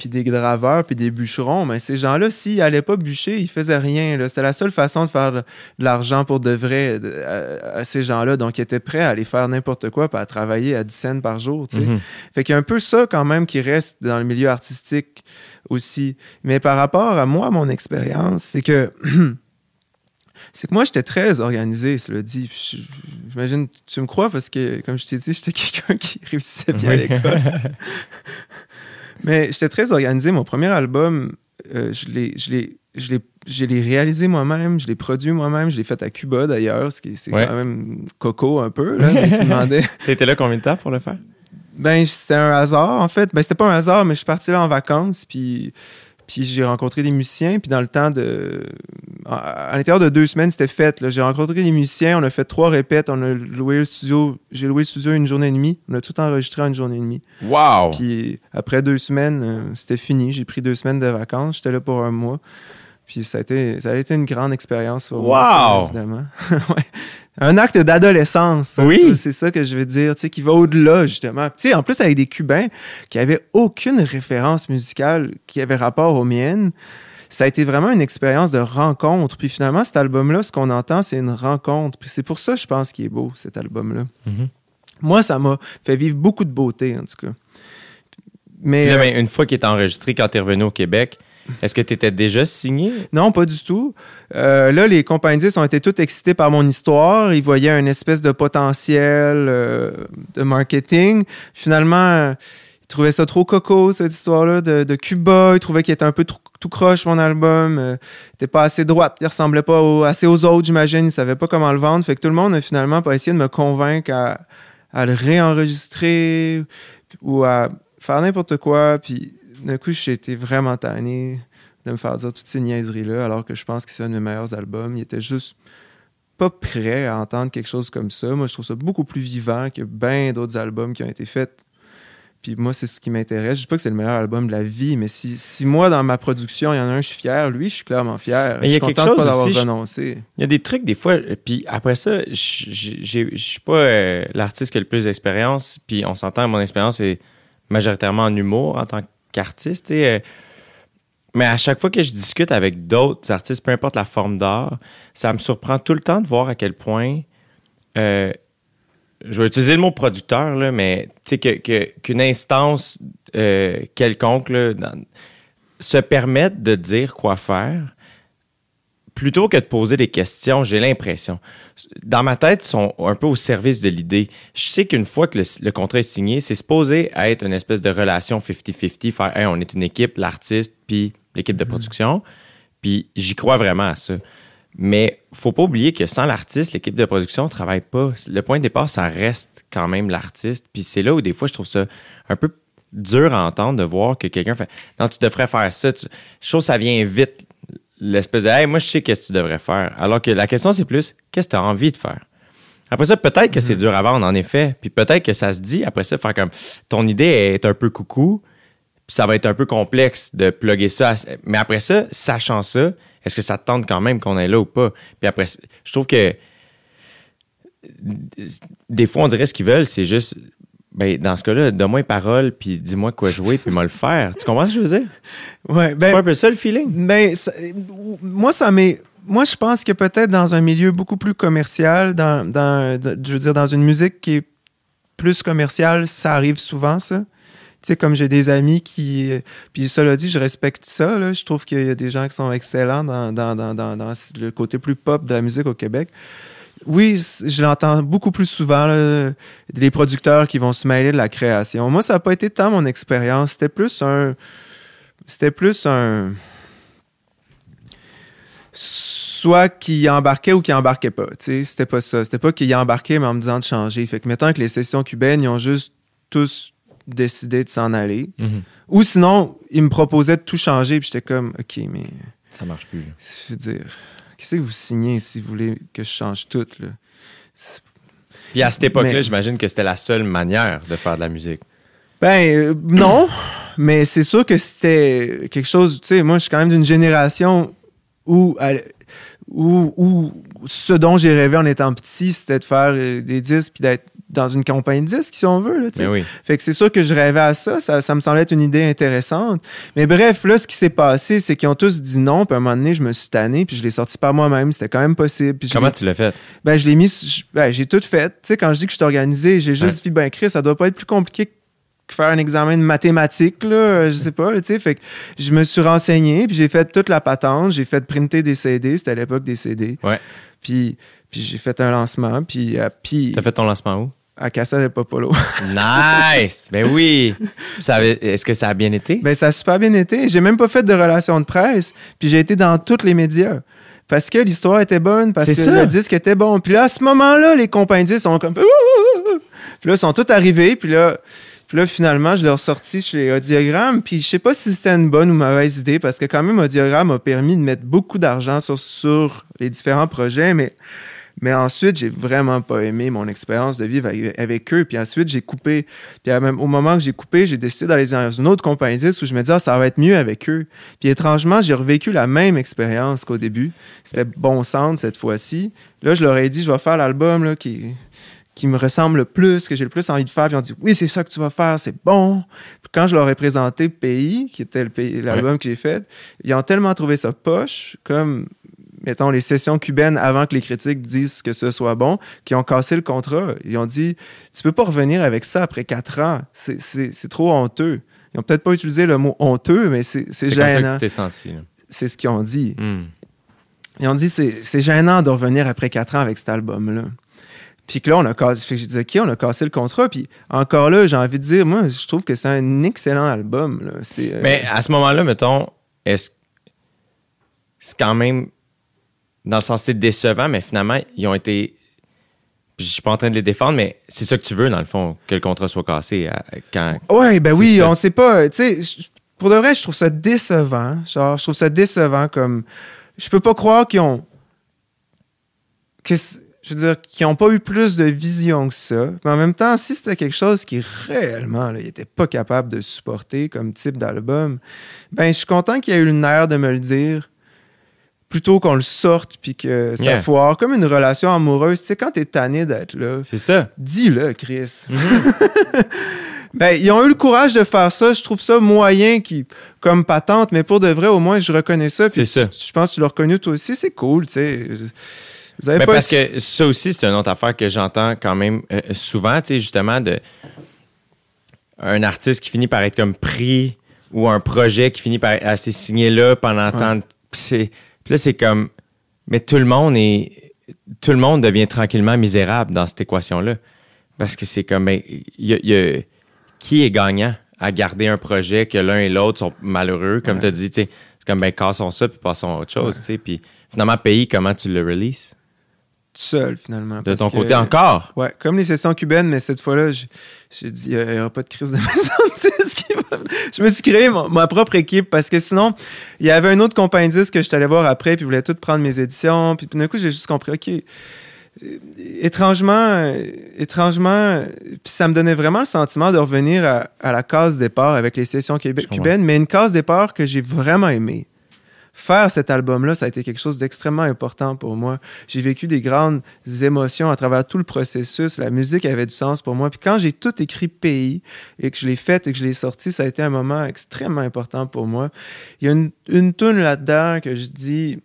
puis des graveurs puis des bûcherons. Mais ces gens-là, s'ils n'allaient pas bûcher, ils faisaient rien. là. C'était la seule façon de faire de, l'argent pour de vrai à, à ces gens-là. Donc, ils étaient prêts à aller faire n'importe quoi puis à travailler à 10 cents par jour. tu sais. Mhm. Fait qu'il y a un peu ça quand même qui reste dans le milieu artistique aussi. Mais par rapport à moi, mon expérience, c'est que (clears throat) c'est que moi, j'étais très organisé, cela dit. J'imagine, tu me crois parce que, comme je t'ai dit, j'étais (laughs) quelqu'un qui réussissait bien à l'école. (laughs) Mais j'étais très organisé. Mon premier album, euh, je l'ai, réalisé moi-même, je l'ai produit moi-même, je l'ai fait à Cuba d'ailleurs, ce qui c'est Ouais. quand même coco un peu, là, mais (laughs) demandait. T'étais là combien de temps pour le faire? Ben, c'était un hasard, en fait. Ben, c'était pas un hasard, mais je suis parti là en vacances, puis, puis j'ai rencontré des musiciens, puis dans le temps de... À, l'intérieur de deux semaines, c'était fait. J'ai rencontré des musiciens, on a fait trois répètes, on a loué le studio... J'ai loué le studio une journée et demie. On a tout enregistré en une journée et demie. Wow! Puis après deux semaines, euh, c'était fini. J'ai pris deux semaines de vacances. J'étais là pour un mois. Puis ça a été, ça a été une grande expérience pour moi, Wow! évidemment. (laughs) Ouais. Un acte d'adolescence. ça, Oui. tu C'est ça que je veux dire, tu sais, qui va au-delà, justement. Tu sais, en plus, avec des Cubains qui avaient aucune référence musicale qui avait rapport aux miennes, ça a été vraiment une expérience de rencontre. Puis finalement, cet album-là, ce qu'on entend, c'est une rencontre. Puis c'est pour ça, je pense, qu'il est beau, cet album-là. Mhm. Moi, ça m'a fait vivre beaucoup de beauté, en tout cas. Mais, là, euh, ben, une fois qu'il est enregistré, quand t'es revenu au Québec, est-ce que t'étais déjà signé? Non, pas du tout. Euh, là, les compagnistes ont été tous excités par mon histoire. Ils voyaient une espèce de potentiel euh, de marketing. Finalement, ils trouvaient ça trop coco, cette histoire-là de, Cuba. Ils trouvaient qu'il était un peu trop- tout croche, mon album. Euh, il était pas assez droite. Il ressemblait pas assez aux autres, j'imagine. Ils savaient pas comment le vendre. Fait que tout le monde a finalement pas essayé de me convaincre à, à le réenregistrer ou à faire n'importe quoi. Puis d'un coup, j'ai été vraiment tanné de me faire dire toutes ces niaiseries-là, alors que je pense que c'est un de mes meilleurs albums. Il était juste pas prêt à entendre quelque chose comme ça. Moi, je trouve ça beaucoup plus vivant que bien d'autres albums qui ont été faits. Puis moi, c'est ce qui m'intéresse. Je dis pas que c'est le meilleur album de la vie, mais si, si moi, dans ma production, il y en a un, je suis fier, lui, je suis clairement fier. Mais il y je a suis quelque content de pas je- renoncé. Il y a des trucs, des fois, puis après ça, je suis pas euh, l'artiste qui a le plus d'expérience, puis on s'entend, mon expérience est majoritairement en humour en tant qu'artiste, euh, mais à chaque fois que je discute avec d'autres artistes, peu importe la forme d'art, ça me surprend tout le temps de voir à quel point, euh, je vais utiliser le mot producteur, là, mais sais, que- qu'une instance euh, quelconque là, se permette de dire quoi faire plutôt que de poser des questions, j'ai l'impression. Dans ma tête, ils sont un peu au service de l'idée. Je sais qu'une fois que le, le contrat est signé, c'est supposé être une espèce de relation 50-50, faire Hey, on est une équipe, l'artiste, puis l'équipe de production. Puis j'y crois vraiment à ça. Mais faut pas oublier que sans l'artiste, l'équipe de production travaille pas. Le point de départ, ça reste quand même l'artiste. Puis c'est là où des fois, je trouve ça un peu dur à entendre de voir que quelqu'un fait Non, tu devrais faire ça. Tu- Je trouve que ça vient vite, l'espèce de Hey, moi, je sais qu'est-ce que tu devrais faire. Alors que la question, c'est plus Qu'est-ce que tu as envie de faire? Après ça, peut-être que c'est dur à vendre, en effet. Puis peut-être que ça se dit après ça, faire comme ton idée est un peu coucou, puis ça va être un peu complexe de plugger ça. à- Mais après ça, sachant ça, est-ce que ça te tente quand même qu'on est là ou pas? Puis après, je trouve que des fois, on dirait ce qu'ils veulent, c'est juste, ben, dans ce cas-là, donne-moi une parole, puis dis-moi quoi jouer, puis moi le faire. Tu comprends ce que je veux dire? Ouais, c'est ben, pas un peu ça le feeling? Ben, ça- moi, ça m'est. Moi, je pense que peut-être dans un milieu beaucoup plus commercial, dans, dans, je veux dire, dans une musique qui est plus commerciale, ça arrive souvent, ça. Tu sais, comme j'ai des amis qui. Puis cela dit, je respecte ça. Là. Je trouve qu'il y a des gens qui sont excellents dans, dans, dans, dans le côté plus pop de la musique au Québec. Oui, je l'entends beaucoup plus souvent, là, les producteurs qui vont se mêler de la création. Moi, ça n'a pas été tant mon expérience. C'était plus un. C'était plus un soit qui embarquait ou qui embarquait pas. C'était pas ça. C'était pas qu'il embarquait, mais en me disant de changer. Fait que mettons que les sessions cubaines, ils ont juste tous décidé de s'en aller. Mhm. Ou sinon, ils me proposaient de tout changer, puis j'étais comme, OK, mais Ça marche plus. je veux dire, qu'est-ce que vous signez si vous voulez que je change tout, là? Puis à cette époque-là, Mais- j'imagine que c'était la seule manière de faire de la musique. Ben euh, non, mais c'est sûr que c'était quelque chose, tu sais, moi je suis quand même d'une génération où, à où ce dont j'ai rêvé en étant petit, c'était de faire euh, des disques puis d'être dans une compagnie de disques, si on veut. Là, oui. Fait que c'est sûr que je rêvais à ça, ça, ça me semblait être une idée intéressante. Mais bref, là, ce qui s'est passé, c'est qu'ils ont tous dit non, puis à un moment donné, je me suis tanné, puis je l'ai sorti par moi-même, c'était quand même possible. Puis Comment tu l'as fait? ben, je l'ai mis. Ben, j'ai tout fait. Tu sais, quand je dis que je suis organisé, j'ai juste dit, ben, Chris, ça doit pas être plus compliqué que faire un examen de mathématiques, là. Je sais pas, tu sais. Fait que je me suis renseigné, puis j'ai fait toute la patente. J'ai fait printer des CD. C'était à l'époque des CD. Ouais. Puis, puis j'ai fait un lancement, puis, euh, puis T'as fait ton lancement où? à Casa del Popolo. (laughs) Nice! ben oui! Est-ce que ça a bien été? ben, ça a super bien été. J'ai même pas fait de relations de presse, puis j'ai été dans tous les médias. Parce que l'histoire était bonne, parce que ça. le disque était bon. Puis là, à ce moment-là, les compagnies sont comme... Puis là, ils sont tous arrivés. Puis là, puis là, finalement, je l'ai ressorti chez Audiogramme. Puis je sais pas si c'était une bonne ou mauvaise idée, parce que quand même, Audiogramme a permis de mettre beaucoup d'argent sur, sur les différents projets, mais... Mais ensuite, j'ai vraiment pas aimé mon expérience de vivre avec- eux. Puis ensuite, j'ai coupé. Puis au moment que j'ai coupé, j'ai décidé d'aller dans une autre compagnie de disques où je me disais, ah, ça va être mieux avec eux. Puis étrangement, j'ai revécu la même expérience qu'au début. C'était bon sound cette fois-ci. Là, je leur ai dit, je vais faire l'album là, qui, qui me ressemble le plus, que j'ai le plus envie de faire. Puis ils ont dit, oui, c'est ça que tu vas faire, c'est bon. Puis quand je leur ai présenté Pays, qui était le pays- l'album que j'ai fait, ils ont tellement trouvé ça poche, comme mettons, les sessions cubaines avant que les critiques disent que ce soit bon, qui ont cassé le contrat. Ils ont dit Tu peux pas revenir avec ça après quatre ans. C'est- C'est c'est trop honteux. Ils ont peut-être pas utilisé le mot honteux, mais c'est c'est C'est gênant. senti. là. C'est ce qu'ils ont dit. Hmm. Ils ont dit c'est c'est gênant de revenir après quatre ans avec cet album-là. Puis que là, on a cassé. Fait que j'ai dit, OK, on a cassé le contrat. Puis encore là, j'ai envie de dire, moi, je trouve que c'est un excellent album. là. Euh, Mais à ce moment-là, mettons, est-ce c'est quand même dans le sens c'est décevant, mais finalement, ils ont été. Je suis pas en train de les défendre, mais c'est ça que tu veux, dans le fond, que le contrat soit cassé à- quand. Ouais, ben oui, ça. on sait pas. Tu sais, pour de vrai, je trouve ça décevant. Genre, je trouve ça décevant comme. Je peux pas croire qu'ils ont. Que, je veux dire, qu'ils ont pas eu plus de vision que ça. Mais en même temps, si c'était quelque chose qui réellement, là, ils étaient pas capables de supporter comme type d'album, ben, je suis content qu'il y ait eu le nerf de me le dire plutôt qu'on le sorte puis que ça Yeah. foire. Comme une relation amoureuse. Tu sais, quand t'es tanné d'être là, C'est ça. Dis-le, Chris. (laughs) ben, ils ont eu le courage de faire ça. Je trouve ça moyen qui, comme patente, mais pour de vrai, au moins, je reconnais ça. C'est ça. Je je pense que tu l'as reconnu toi aussi. C'est cool, tu sais. Vous avez Mais pas parce que ça aussi, c'est une autre affaire que j'entends quand même euh, souvent, tu sais, justement, de un artiste qui finit par être comme pris ou un projet qui finit par être assez signé là pendant tant de. Puis là, c'est comme. Mais tout le monde est. Tout le monde devient tranquillement misérable dans cette équation-là. Parce que c'est comme. ben, il y a- il y a- qui est gagnant à garder un projet que l'un et l'autre sont malheureux? Comme tu as dit, tu sais, c'est comme, ben, cassons ça puis passons à autre chose, tu sais? Puis finalement, pays, comment tu le releases? Seul, finalement. De parce ton que- côté encore? Ouais, comme les sessions cubaines, mais cette fois-là, j'ai dit, il n'y aura pas de crise de (laughs) maison de (laughs) Je me suis créé mon- ma propre équipe parce que sinon, il y avait un autre compagnie de disque que je suis allé voir après, puis voulait tout prendre mes éditions. Puis d'un coup, j'ai juste compris, OK, euh, étrangement, euh, étrangement, euh, puis ça me donnait vraiment le sentiment de revenir à, à la case départ avec les sessions cubaines, mais une case départ que j'ai vraiment aimée. Faire cet album-là, ça a été quelque chose d'extrêmement important pour moi. J'ai vécu des grandes émotions à travers tout le processus. La musique avait du sens pour moi. Puis quand j'ai tout écrit pays et que je l'ai fait et que je l'ai sorti, ça a été un moment extrêmement important pour moi. Il y a une, une toune là-dedans que je dis,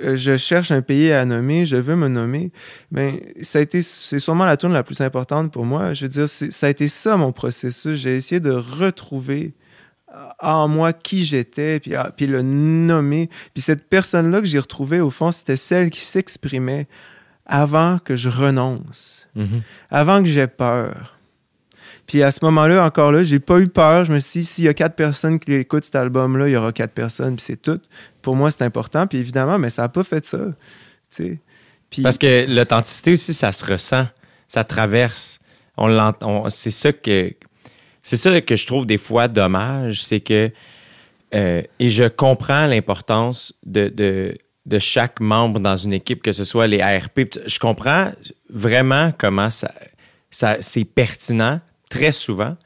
euh, je cherche un pays à nommer, je veux me nommer. Mais ça a été, c'est sûrement la tourne la plus importante pour moi. Je veux dire, ça a été ça mon processus. J'ai essayé de retrouver en moi qui j'étais, puis, ah, puis le nommer. Puis cette personne-là que j'ai retrouvée, au fond, c'était celle qui s'exprimait avant que je renonce, Mhm. avant que j'aie peur. Puis à ce moment-là, encore là, j'ai pas eu peur. Je me suis dit, s'il y a quatre personnes qui écoutent cet album-là, il y aura quatre personnes, puis c'est tout. Pour moi, c'est important. Puis évidemment, mais ça n'a pas fait ça. Puis, Parce que l'authenticité aussi, ça se ressent, ça traverse. On l'entend. C'est ça que c'est ça que je trouve des fois dommage, c'est que euh, et je comprends l'importance de, de de chaque membre dans une équipe, que ce soit les ARP. Je comprends vraiment comment ça, ça c'est pertinent très souvent,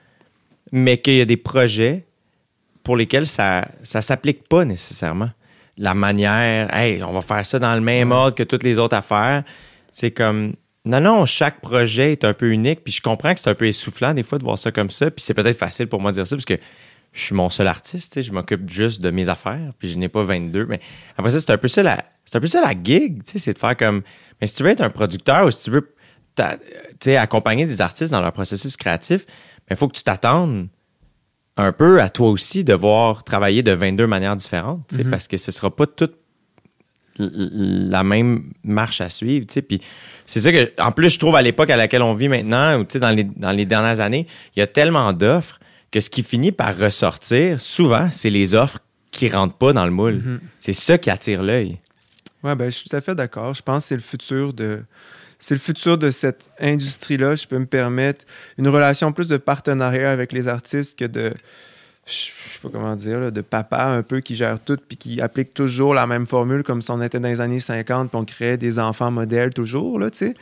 mais qu'il y a des projets pour lesquels ça ne s'applique pas nécessairement. La manière, hey, on va faire ça dans le même ordre que toutes les autres affaires. C'est comme, non, non, chaque projet est un peu unique. Puis je comprends que c'est un peu essoufflant des fois de voir ça comme ça. Puis c'est peut-être facile pour moi de dire ça parce que je suis mon seul artiste. Je m'occupe juste de mes affaires. Puis je n'ai pas 22. Mais après ça, c'est un peu ça la, c'est un peu ça la gig. C'est de faire comme. Mais si tu veux être un producteur ou si tu veux accompagner des artistes dans leur processus créatif, il faut que tu t'attendes un peu à toi aussi de voir travailler de 22 manières différentes. Mm-hmm. Parce que ce ne sera pas toute la même marche à suivre. Puis c'est ça que, en plus, je trouve à l'époque à laquelle on vit maintenant, ou dans les, dans les dernières années, il y a tellement d'offres que ce qui finit par ressortir, souvent, c'est les offres qui ne rentrent pas dans le moule. Mm-hmm. C'est ça qui attire l'œil. Oui, ben, je suis tout à fait d'accord. Je pense que c'est le futur de. C'est le futur de cette industrie-là. Je peux me permettre une relation plus de partenariat avec les artistes que de je sais pas comment dire, de papa un peu qui gère tout puis qui applique toujours la même formule comme si on était dans les années 50 puis on créait des enfants modèles toujours, là, tu sais.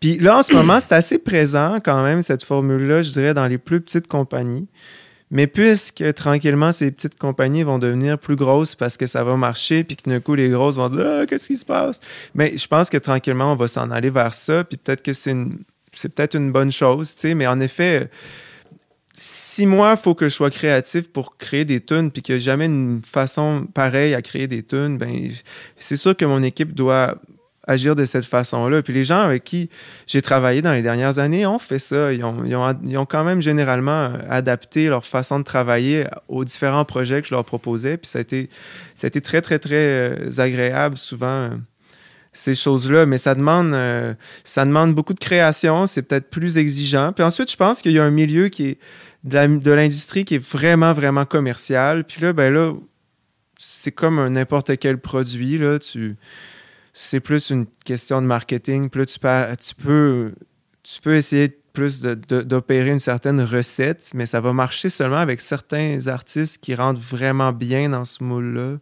Puis là, en ce moment, c'est assez présent quand même, cette formule-là, je dirais, dans les plus petites compagnies. Mais puisque tranquillement, ces petites compagnies vont devenir plus grosses parce que ça va marcher, puis que d'un coup, les grosses vont dire ah, qu'est-ce qui se passe? Mais je pense que tranquillement, on va s'en aller vers ça, puis peut-être que c'est c'est peut-être une bonne chose, tu sais. Mais en effet, si moi, il faut que je sois créatif pour créer des tunes, puis qu'il n'y a jamais une façon pareille à créer des tunes, ben, c'est sûr que mon équipe doit agir de cette façon-là. Puis les gens avec qui j'ai travaillé dans les dernières années ont fait ça. Ils ont, ils ont, quand même généralement adapté leur façon de travailler aux différents projets que je leur proposais. Puis ça a été, ça a été très, très, très euh, agréable souvent ces choses-là, mais ça demande, euh, ça demande beaucoup de création, c'est peut-être plus exigeant. Puis ensuite, je pense qu'il y a un milieu qui est de l'industrie qui est vraiment, vraiment commercial. Puis là, ben là, c'est comme n'importe quel produit, là, tu... C'est plus une question de marketing. Puis là, tu peux, tu peux, tu peux essayer plus d'opérer une certaine recette, mais ça va marcher seulement avec certains artistes qui rentrent vraiment bien dans ce moule-là.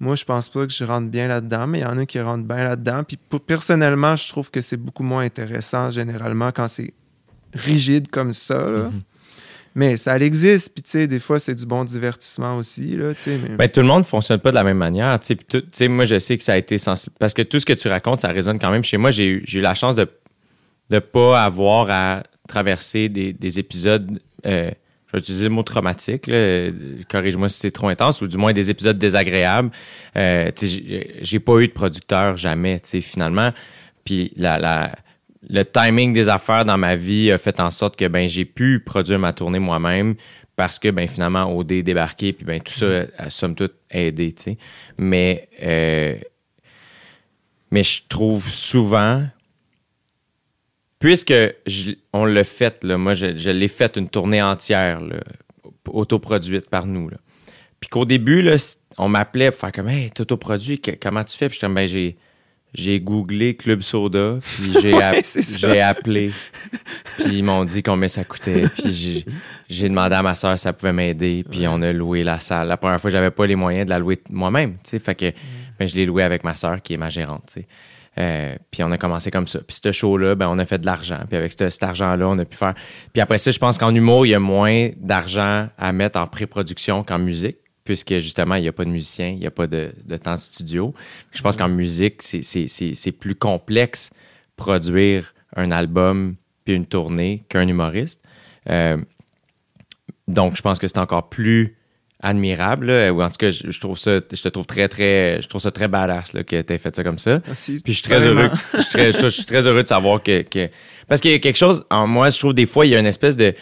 Moi, je pense pas que je rentre bien là-dedans, mais il y en a qui rentrent bien là-dedans. Puis personnellement, je trouve que c'est beaucoup moins intéressant généralement quand c'est rigide comme ça. Mm-hmm. Mais ça existe, puis tu sais, des fois, c'est du bon divertissement aussi. Là, mais... Ben, tout le monde ne fonctionne pas de la même manière. Tu sais, moi, je sais que ça a été sensible. Parce que tout ce que tu racontes, ça résonne quand même. Chez moi, j'ai eu, la chance de ne pas avoir à traverser des, épisodes euh, je vais utiliser le mot traumatique, corrige-moi si c'est trop intense, ou du moins des épisodes désagréables. Euh, j'ai pas eu de producteur jamais, finalement. Puis la, le timing des affaires dans ma vie a fait en sorte que ben, j'ai pu produire ma tournée moi-même parce que ben, finalement, OD est débarqué, puis ben, tout ça a somme toute aidé. Mais, euh, mais je trouve souvent puisque on l'a fait, là, moi, je, l'ai fait une tournée entière, autoproduite par nous. Puis qu'au début, là, on m'appelait pour faire comme Hey, t'es autoproduit, comment tu fais? Puis j'étais ben, j'ai, j'ai googlé Club Soda, puis j'ai, appelé. Puis ils m'ont dit combien ça coûtait. Puis j'ai, demandé à ma soeur si ça pouvait m'aider. Puis on a loué la salle. La première fois, j'avais pas les moyens de la louer moi-même. Fait que mm. ben, je l'ai loué avec ma soeur qui est ma gérante. Euh, puis on a commencé comme ça. Puis ce show-là, ben, on a fait de l'argent. Puis avec cet argent-là, on a pu faire. Puis après ça, je pense qu'en humour, il y a moins d'argent à mettre en pré-production qu'en musique, puisque justement, il n'y a pas de musicien, il n'y a pas de, temps de studio. Je pense qu'en musique, c'est plus complexe produire un album puis une tournée qu'un humoriste. Euh, donc, je pense que c'est encore plus admirable, ou en tout cas, je, trouve ça, je te trouve très, très, je trouve ça très badass là, que tu aies fait ça comme ça. Merci. Puis je suis très heureux, je suis très, heureux de savoir que, parce qu'il y a quelque chose, en moi, je trouve des fois, il y a une espèce de,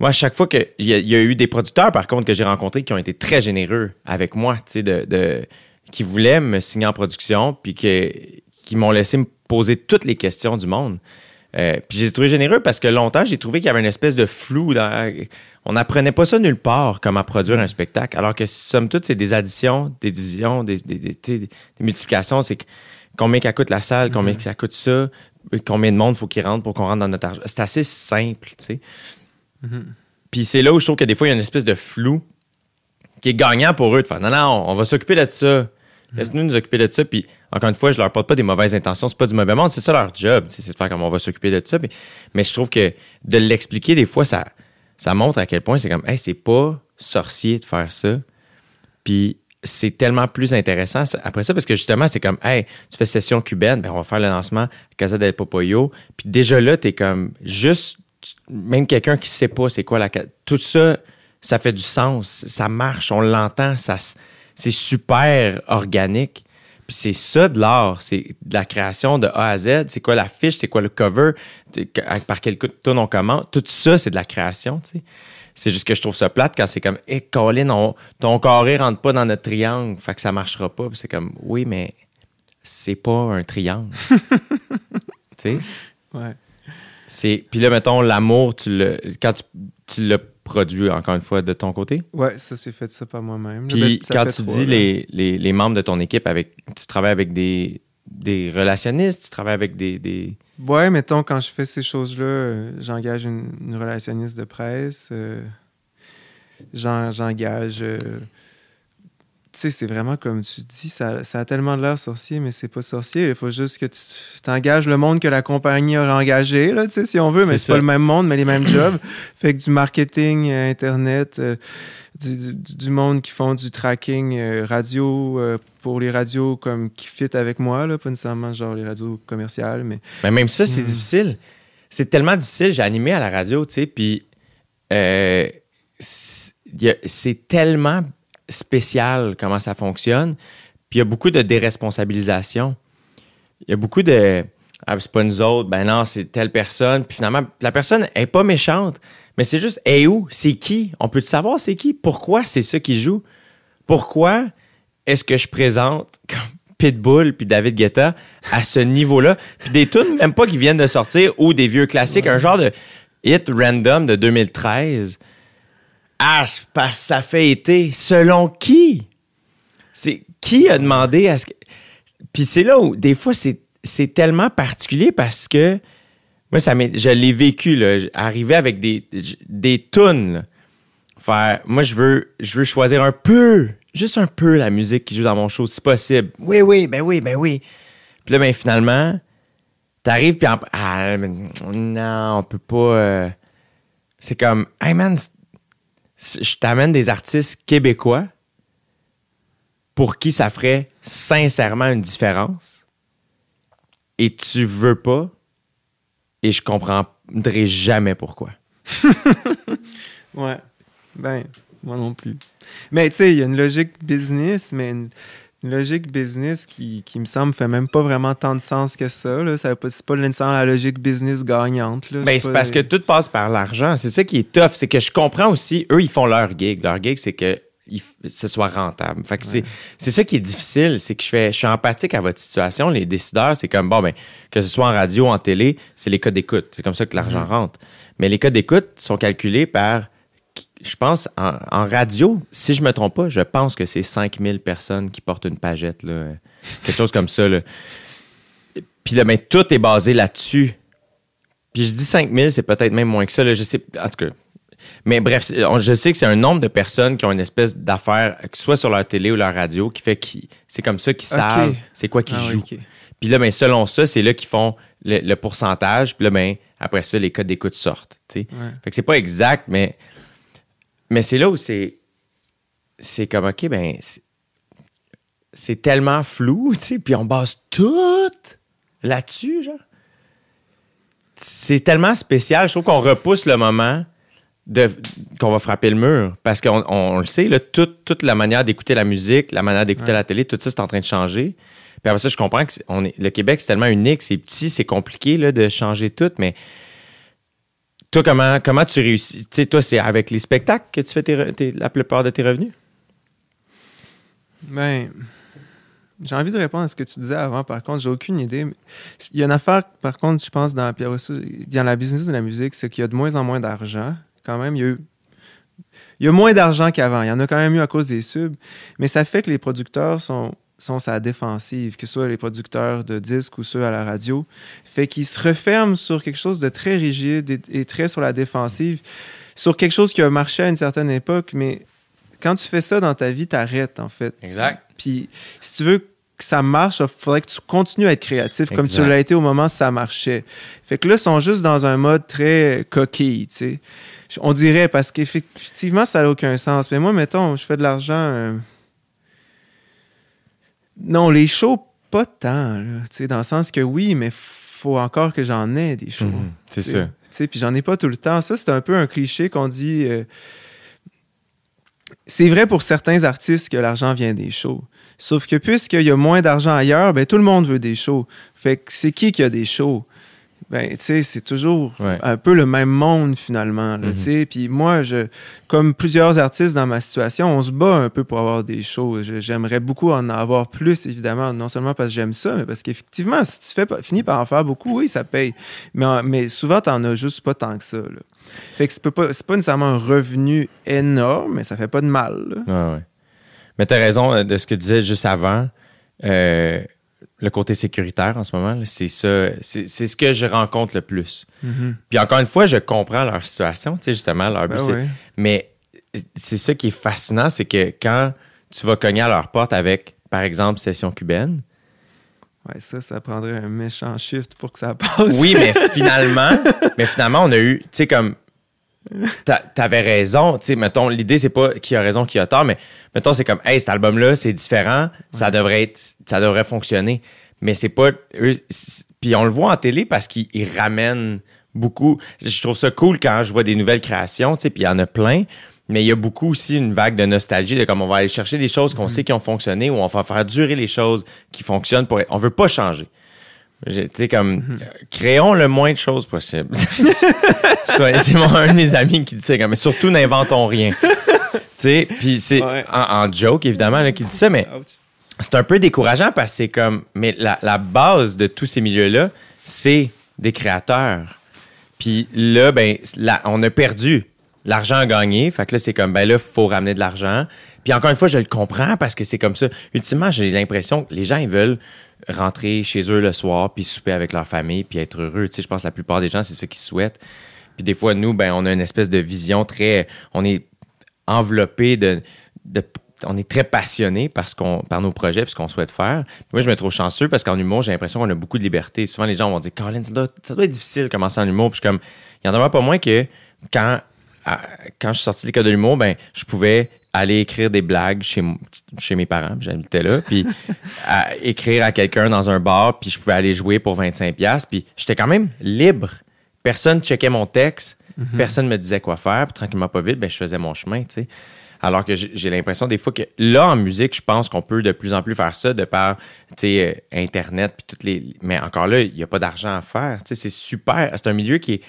moi, à chaque fois qu'il y, y, a eu des producteurs, par contre, que j'ai rencontrés qui ont été très généreux avec moi, tu sais, de, de, qui voulaient me signer en production, puis que, qui m'ont laissé me poser toutes les questions du monde. Euh, puis j'ai trouvé généreux parce que longtemps, j'ai trouvé qu'il y avait une espèce de flou. Dans... On n'apprenait pas ça nulle part, comment produire un spectacle. Alors que, somme toute, c'est des additions, des divisions, des, des, multiplications. C'est combien ça coûte la salle, combien mm-hmm. ça coûte ça, combien de monde faut qu'il rentre pour qu'on rentre dans notre argent. C'est assez simple, tu sais. Mm-hmm. Puis c'est là où je trouve que des fois, il y a une espèce de flou qui est gagnant pour eux de faire non, non, on va s'occuper de ça. Laisse-nous nous occuper de ça. Puis, encore une fois, je leur porte pas des mauvaises intentions. C'est pas du mauvais monde. C'est ça leur job. C'est de faire comme on va s'occuper de ça. Puis- mais je trouve que de l'expliquer, des fois, ça, ça montre à quel point c'est comme, hey, c'est pas sorcier de faire ça. Puis, c'est tellement plus intéressant après ça parce que justement, c'est comme, hey, tu fais session cubaine, ben, on va faire le lancement à Casa del Popoyo. Puis déjà là, t'es comme, juste, tu- même quelqu'un qui sait pas c'est quoi la. Tout ça, ça fait du sens, ça marche, on l'entend, ça, c'est super organique. Puis c'est ça de l'art, c'est de la création de A à Z. C'est quoi l'affiche, c'est quoi le cover, par quel ton on commande. Tout ça, c'est de la création, tu sais. C'est juste que je trouve ça plate quand c'est comme, hé, Colin, on- ton carré rentre pas dans notre triangle, fait que ça marchera pas. C'est comme, oui, mais c'est pas un triangle. (laughs) tu sais? Ouais. C'est... Puis là, mettons, l'amour, tu le... quand tu, tu l'as produit, encore une fois, de ton côté? Ouais, ça s'est fait ça par moi-même. Puis Ben, quand tu trois, dis les, les, les membres de ton équipe, avec, tu travailles avec des, des relationnistes, tu travailles avec des... des... Ouais, mettons, quand je fais ces choses-là, euh, j'engage une, une relationniste de presse. euh, j'en- j'engage. euh, sais, c'est vraiment comme tu dis, ça, ça a tellement de l'air sorcier, mais c'est pas sorcier. Il faut juste que tu t'engages le monde que la compagnie aurait engagé, là, tu sais, si on veut, mais C'est pas le même monde, mais les mêmes jobs. (clears throat) Fait que du marketing, euh, Internet, euh, du, du- du monde qui font du tracking euh, radio pour les radios comme qui fit avec moi, là, pas nécessairement genre les radios commerciales, mais Mais même ça, c'est Mm. difficile. C'est tellement difficile. J'ai animé à la radio, tu sais, puis c'est tellement spécial comment ça fonctionne. Puis il y a beaucoup de déresponsabilisation. Il y a beaucoup de ah, c'est pas nous autres, ben non, c'est telle personne. Puis finalement, la personne est pas méchante, mais c'est juste, et où? C'est qui? On peut savoir c'est qui? Pourquoi c'est ça qui joue? Pourquoi est-ce que je présente (laughs) comme Pitbull puis David Guetta à ce niveau-là? Puis des tunes même pas qui viennent de sortir ou des vieux classiques, un genre de hit random de 2013. Ah, parce que ça fait été. Selon qui? C'est qui a demandé à ce que. Puis c'est là où, des fois, c'est, c'est tellement particulier parce que moi, ça je l'ai vécu, là. Arriver avec des, des tunes, là. Faire, moi, je veux, je veux choisir un peu, juste un peu la musique qui joue dans mon show, si possible. Oui, oui, ben oui, ben oui. Puis là, ben finalement, t'arrives, puis en- ah, non, on peut pas. euh, c'est comme, hey man, je t'amène des artistes québécois pour qui ça ferait sincèrement une différence et tu veux pas et je comprendrai jamais pourquoi. (laughs) Ouais. Ben, moi non plus. Mais tu sais, il y a une logique business, mais une, une logique business qui, qui me semble fait même pas vraiment tant de sens que ça. Là. ça c'est pas nécessairement la logique business gagnante. Là. Ben, c'est parce que tout passe par l'argent. C'est ça qui est tough. C'est que je comprends aussi, eux, ils font leur gig. Leur gig, c'est que il ce soit rentable. Fait que c'est, c'est ça qui est difficile. C'est que je fais, je suis empathique à votre situation. Les décideurs, c'est comme, bon, ben, que ce soit en radio, en télé, c'est les codes d'écoute. C'est comme ça que l'argent rentre. Mais les codes d'écoute sont calculés par, je pense, en, en radio, si je me trompe pas, je pense que c'est 5000 personnes qui portent une pagette, là. Quelque chose comme ça, là. Puis là, ben, tout est basé là-dessus. Puis je dis 5000, c'est peut-être même moins que ça. Là, je sais, en tout cas. Mais bref, je sais que c'est un nombre de personnes qui ont une espèce d'affaire, que ce soit sur leur télé ou leur radio, qui fait que c'est comme ça qu'ils savent c'est quoi qu'ils Ah jouent. Puis là, ben, selon ça, c'est là qu'ils font le, le pourcentage. Puis là, ben, après ça, les codes d'écoute sortent. Ouais. Fait que c'est pas exact, mais, mais c'est là où c'est. C'est comme, OK, ben, c'est- tellement flou, (laughs) tu sais, puis on base tout là-dessus, genre. C'est tellement spécial. Je trouve qu'on repousse le moment de, qu'on va frapper le mur. Parce qu'on on le sait, là, toute, toute la manière d'écouter la musique, la manière d'écouter Ouais. la télé, tout ça, c'est en train de changer. Puis après ça, je comprends que c'est- on est, le Québec, c'est tellement unique, c'est petit, c'est compliqué là, de changer tout, mais toi, comment, comment tu réussis? Tu sais, toi, c'est avec les spectacles que tu fais tes la plupart de tes revenus? Ben, j'ai envie de répondre à ce que tu disais avant. Par contre, j'ai aucune idée. Il y a une affaire, par contre, je pense, dans dans la business de la musique, c'est qu'il y a de moins en moins d'argent. Quand même. Il y a moins d'argent qu'avant. Il y en a quand même eu à cause des subs. Mais ça fait que les producteurs sont, sont sa défensive, que ce soit les producteurs de disques ou ceux à la radio. Fait qu'ils se referment sur quelque chose de très rigide et, et très sur la défensive, sur quelque chose qui a marché à une certaine époque, mais quand tu fais ça dans ta vie, t'arrêtes, en fait. Exact. Puis si tu veux que ça marche, il faudrait que tu continues à être créatif comme tu l'as été au moment où ça marchait. Fait que là, ils sont juste dans un mode très coquille, tu sais. On dirait, parce qu'effectivement, ça n'a aucun sens. Mais moi, mettons, je fais de l'argent... euh, Non, les shows, pas tant, là, dans le sens que oui, mais faut encore que j'en ai des shows. Mhm, c'est ça. Puis j'en ai pas tout le temps. Ça, c'est un peu un cliché qu'on dit... euh, c'est vrai pour certains artistes que l'argent vient des shows. Sauf que puisqu'il y a moins d'argent ailleurs, ben tout le monde veut des shows. Fait que c'est qui qui a des shows? Ben, tu sais, c'est toujours Ouais. un peu le même monde finalement. là, Mhm. tu. Puis moi, je, comme plusieurs artistes dans ma situation, on se bat un peu pour avoir des. Je- J'aimerais beaucoup en avoir plus, évidemment, non seulement parce que j'aime ça, mais parce qu'effectivement, si tu fais finis par en faire beaucoup, oui, ça paye. Mais, mais souvent, t'en as juste pas tant que ça. là. Fait que c'est pas, pas nécessairement un revenu énorme, mais ça fait pas de mal. là. Ouais, ouais. Mais tu as raison euh, de ce que tu disais juste avant. Euh, le côté sécuritaire en ce moment, c'est ça. C'est ce que je rencontre le plus. Mhm. Puis encore une fois, je comprends leur situation, tu sais, justement, leur but, Ben. Mais c'est ça qui est fascinant, c'est que quand tu vas cogner à leur porte avec, par exemple, Session cubaine, Ouais, ça, ça prendrait un méchant shift pour que ça (laughs) passe. oui, mais finalement, mais finalement, on a eu, tu sais, comme, t'avais raison, tu sais, mettons, l'idée, c'est pas qui a raison, qui a tort, mais mettons, c'est comme, hey, cet album-là, c'est différent, ça devrait être, ça devrait fonctionner. Mais c'est pas, eux, puis on le voit en télé parce qu'ils ils ramènent beaucoup. Je trouve ça cool quand je vois des nouvelles créations, tu sais, puis il y en a plein. Mais il y a beaucoup aussi une vague de nostalgie de comme on va aller chercher des choses qu'on sait qui ont fonctionné ou on va faire durer les choses qui fonctionnent pour. On veut pas changer. Tu sais, comme, euh, créons le moins de choses possible. (laughs) C'est mon, un de mes amis qui dit ça, comme, mais surtout n'inventons rien. (laughs) tu sais, puis c'est Ouais. en, en joke, évidemment, là, qui dit ça, mais c'est un peu décourageant parce que c'est comme, mais la, la base de tous ces milieux-là, c'est des créateurs. Puis là, ben, là, on a perdu. L'argent a gagné. Fait que là, c'est comme, ben là, il faut ramener de l'argent. Puis encore une fois, je le comprends parce que c'est comme ça. Ultimement, j'ai l'impression que les gens, ils veulent rentrer chez eux le soir, puis souper avec leur famille, puis être heureux. Tu sais, je pense que la plupart des gens, c'est ça qu'ils souhaitent. Puis des fois, nous, ben, on a une espèce de vision très... On est enveloppé de... on est très passionné par nos projets puis ce qu'on souhaite faire. Moi, je me trouve chanceux parce qu'en humour, j'ai l'impression qu'on a beaucoup de liberté. Souvent, les gens vont dire Colin, ça doit, ça doit être difficile de commencer en humour. Puis comme, il y en demeure pas moins que quand, quand je suis sorti de l'école de l'humour, ben, je pouvais aller écrire des blagues chez, chez mes parents, j'habitais là, puis (laughs) à écrire à quelqu'un dans un bar, puis je pouvais aller jouer pour 25$, piastres, puis j'étais quand même libre. Personne checkait mon texte, personne me disait quoi faire, puis tranquillement pas vite, ben, je faisais mon chemin, tu sais. Alors que j'ai l'impression des fois que là, en musique, je pense qu'on peut de plus en plus faire ça de par, euh, Internet, puis toutes les... Mais encore là, il n'y a pas d'argent à faire, tu sais, c'est super. C'est un milieu qui est...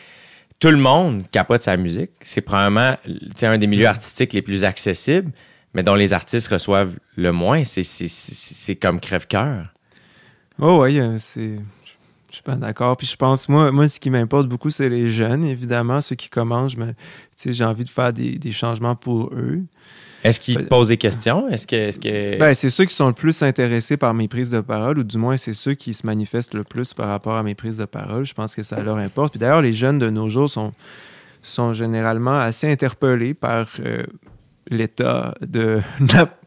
Tout le monde capote sa musique. C'est probablement un des milieux artistiques les plus accessibles, mais dont les artistes reçoivent le moins. C'est- comme crève-cœur. Oh, oui, c'est. Je suis pas d'accord. Puis je pense, moi, moi ce qui m'importe beaucoup, c'est les jeunes, évidemment, ceux qui commencent. Sais, J'ai envie de faire des, des changements pour eux. Est-ce qu'ils te posent des questions? Est-ce que. Est-ce que... Ben, c'est ceux qui sont le plus intéressés par mes prises de parole, ou du moins, c'est ceux qui se manifestent le plus par rapport à mes prises de parole. Je pense que ça leur importe. Puis d'ailleurs, les jeunes de nos jours sont, sont généralement assez interpellés par euh, l'état (laughs) de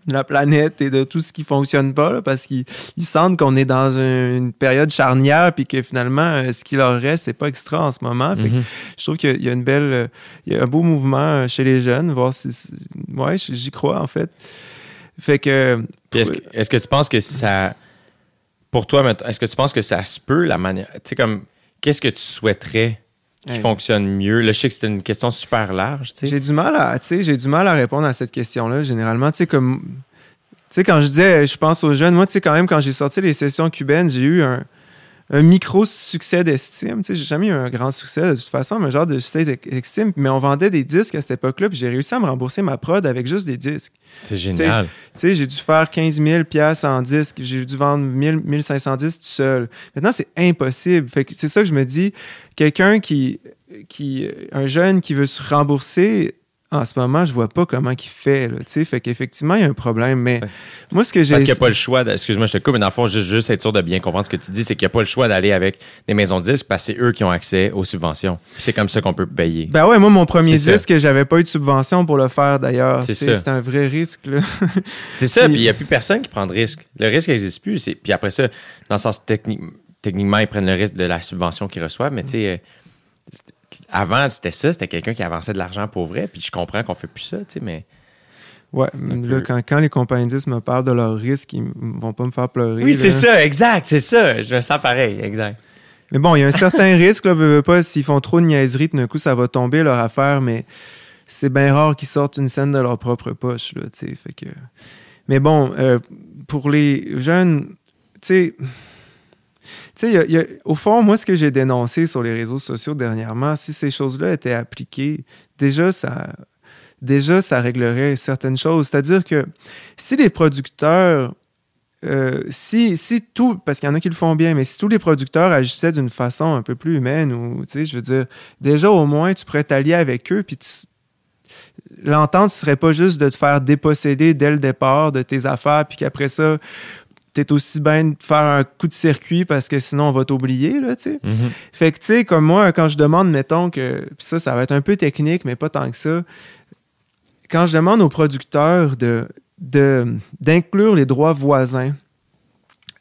la, planète et de tout ce qui fonctionne pas, là, parce qu'ils ils sentent qu'on est dans un- une période charnière, puis que finalement, euh, ce qui leur reste, c'est pas extra en ce moment. Fait Mhm. je trouve qu'il y a une belle, il y a un beau mouvement euh, chez les jeunes, voir si, ouais, j'y crois en fait. Fait que, Est-ce que, est-ce que tu penses que ça. Pour toi, est-ce que tu penses que ça se peut, la manière. Tu sais, comme. Qu'est-ce que tu souhaiterais qui fonctionne mieux? Là, je sais que c'est une question super large. J'ai du mal à, j'ai du mal à répondre à cette question-là. Généralement, tu sais, comme, tu sais, quand je disais, je pense aux jeunes, moi, tu sais, quand même, quand j'ai sorti les sessions cubaines, j'ai eu un, un micro succès d'estime. Tu sais, j'ai jamais eu un grand succès de toute façon, mais un genre de succès d'estime. Mais on vendait des disques à cette époque-là, puis j'ai réussi à me rembourser ma prod avec juste des disques. C'est génial. Tu sais, j'ai dû faire 15 000 piastres en disques. J'ai dû vendre 1000, 1500 disques tout seul. Maintenant, c'est impossible. Fait que c'est ça que je me dis. Quelqu'un qui, qui, un jeune qui veut se rembourser en ce moment, je vois pas comment il fait. Là, fait qu'effectivement, il y a un problème. Mais Ouais. moi, ce que j'ai. Parce qu'il n'y a pas le choix, de- excuse-moi, je te coupe, mais dans le fond, juste, juste être sûr de bien comprendre ce que tu dis, c'est qu'il n'y a pas le choix d'aller avec des maisons de disques parce que c'est eux qui ont accès aux subventions. C'est comme ça qu'on peut payer. Ben ouais, moi, mon premier disque, j'avais pas eu de subvention pour le faire d'ailleurs. C'est un vrai risque. (laughs) C'est ça, Puis- il n'y a plus personne qui prend de risque. Le risque n'existe plus. Puis après ça, dans le sens technique, techniquement, ils prennent le risque de la subvention qu'ils reçoivent, mais tu sais, euh, avant, c'était ça, c'était quelqu'un qui avançait de l'argent pour vrai, puis je comprends qu'on fait plus ça, tu sais, mais Ouais, là, peu- quand, quand les compagnies de disques me parlent de leurs risques, ils vont pas me faire pleurer. Oui, c'est ça, exact, c'est ça. Je me sens pareil, exact. Mais bon, il y a un certain (laughs) risque, là, veux, veux pas, s'ils font trop de niaiseries, tout d'un coup, ça va tomber leur affaire, mais c'est bien rare qu'ils sortent une scène de leur propre poche, là, tu sais, fait que... Mais bon, euh, pour les jeunes, tu sais... Sais, au fond, moi, ce que j'ai dénoncé sur les réseaux sociaux dernièrement, si ces choses-là étaient appliquées, déjà, ça, déjà, ça réglerait certaines choses. C'est-à-dire que si les producteurs euh, si, si tout, parce qu'il y en a qui le font bien, mais si tous les producteurs agissaient d'une façon un peu plus humaine, ou, tu sais, je veux dire, déjà au moins, tu pourrais t'allier avec eux, puis tu- l'entente serait pas juste de te faire déposséder dès le départ de tes affaires, puis qu'après ça, t'es aussi bien de faire un coup de circuit parce que sinon on va t'oublier, là, tu sais. Fait que, tu sais, comme moi, quand je demande, mettons que, ça, ça va être un peu technique, mais pas tant que ça, quand je demande aux producteurs de, de, d'inclure les droits voisins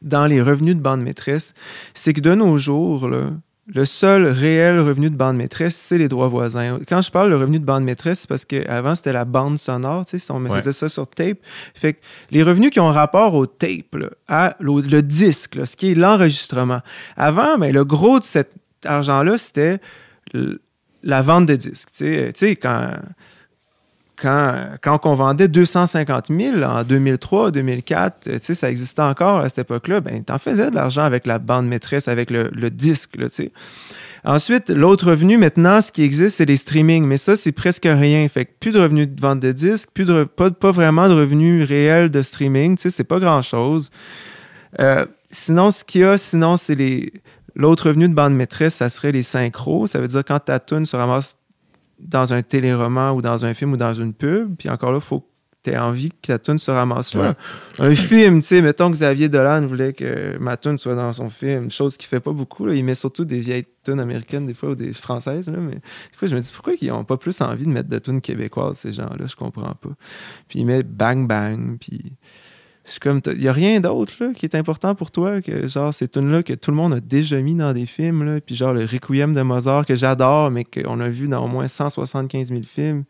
dans les revenus de bande maîtresse, c'est que de nos jours, là, le seul réel revenu de bande maîtresse, c'est les droits voisins. Quand je parle de revenu de bande maîtresse, c'est parce qu'avant, c'était la bande sonore, tu sais, si on Ouais. faisait ça sur tape. Fait que les revenus qui ont rapport au tape, là, à le, le disque, là, ce qui est l'enregistrement. Avant, ben, le gros de cet argent-là, c'était la vente de disques. Tu sais, quand, quand, quand on vendait 250 000 en 2003, 2004, euh, tu sais, ça existait encore à cette époque-là, ben, t'en faisais de l'argent avec la bande maîtresse, avec le, le disque, tu sais. Ensuite, l'autre revenu, maintenant, ce qui existe, c'est les streamings. Mais ça, c'est presque rien. Fait que plus de revenus de vente de disques, plus de, pas, pas vraiment de revenus réels de streaming. Tu sais, c'est pas grand-chose. Euh, sinon, ce qu'il y a, sinon, c'est les... L'autre revenu de bande maîtresse, ça serait les synchros. Ça veut dire quand ta tune se ramasse dans un téléroman ou dans un film ou dans une pub, puis encore là, il faut que tu aies envie que ta tune se ramasse là. Un film, tu sais, mettons que Xavier Dolan voulait que ma tune soit dans son film, chose qu'il fait pas beaucoup. Là. Il met surtout des vieilles tunes américaines des fois ou des françaises, là, mais des fois je me dis pourquoi ils ont pas plus envie de mettre de tunes québécoises, ces gens-là, je comprends pas. Puis il met Bang Bang, puis je suis comme, il y a rien d'autre qui est important pour toi que genre ces tunes-là que tout le monde a déjà mis dans des films, là, puis genre le Requiem de Mozart que j'adore, mais qu'on a vu dans au moins 175 000 films.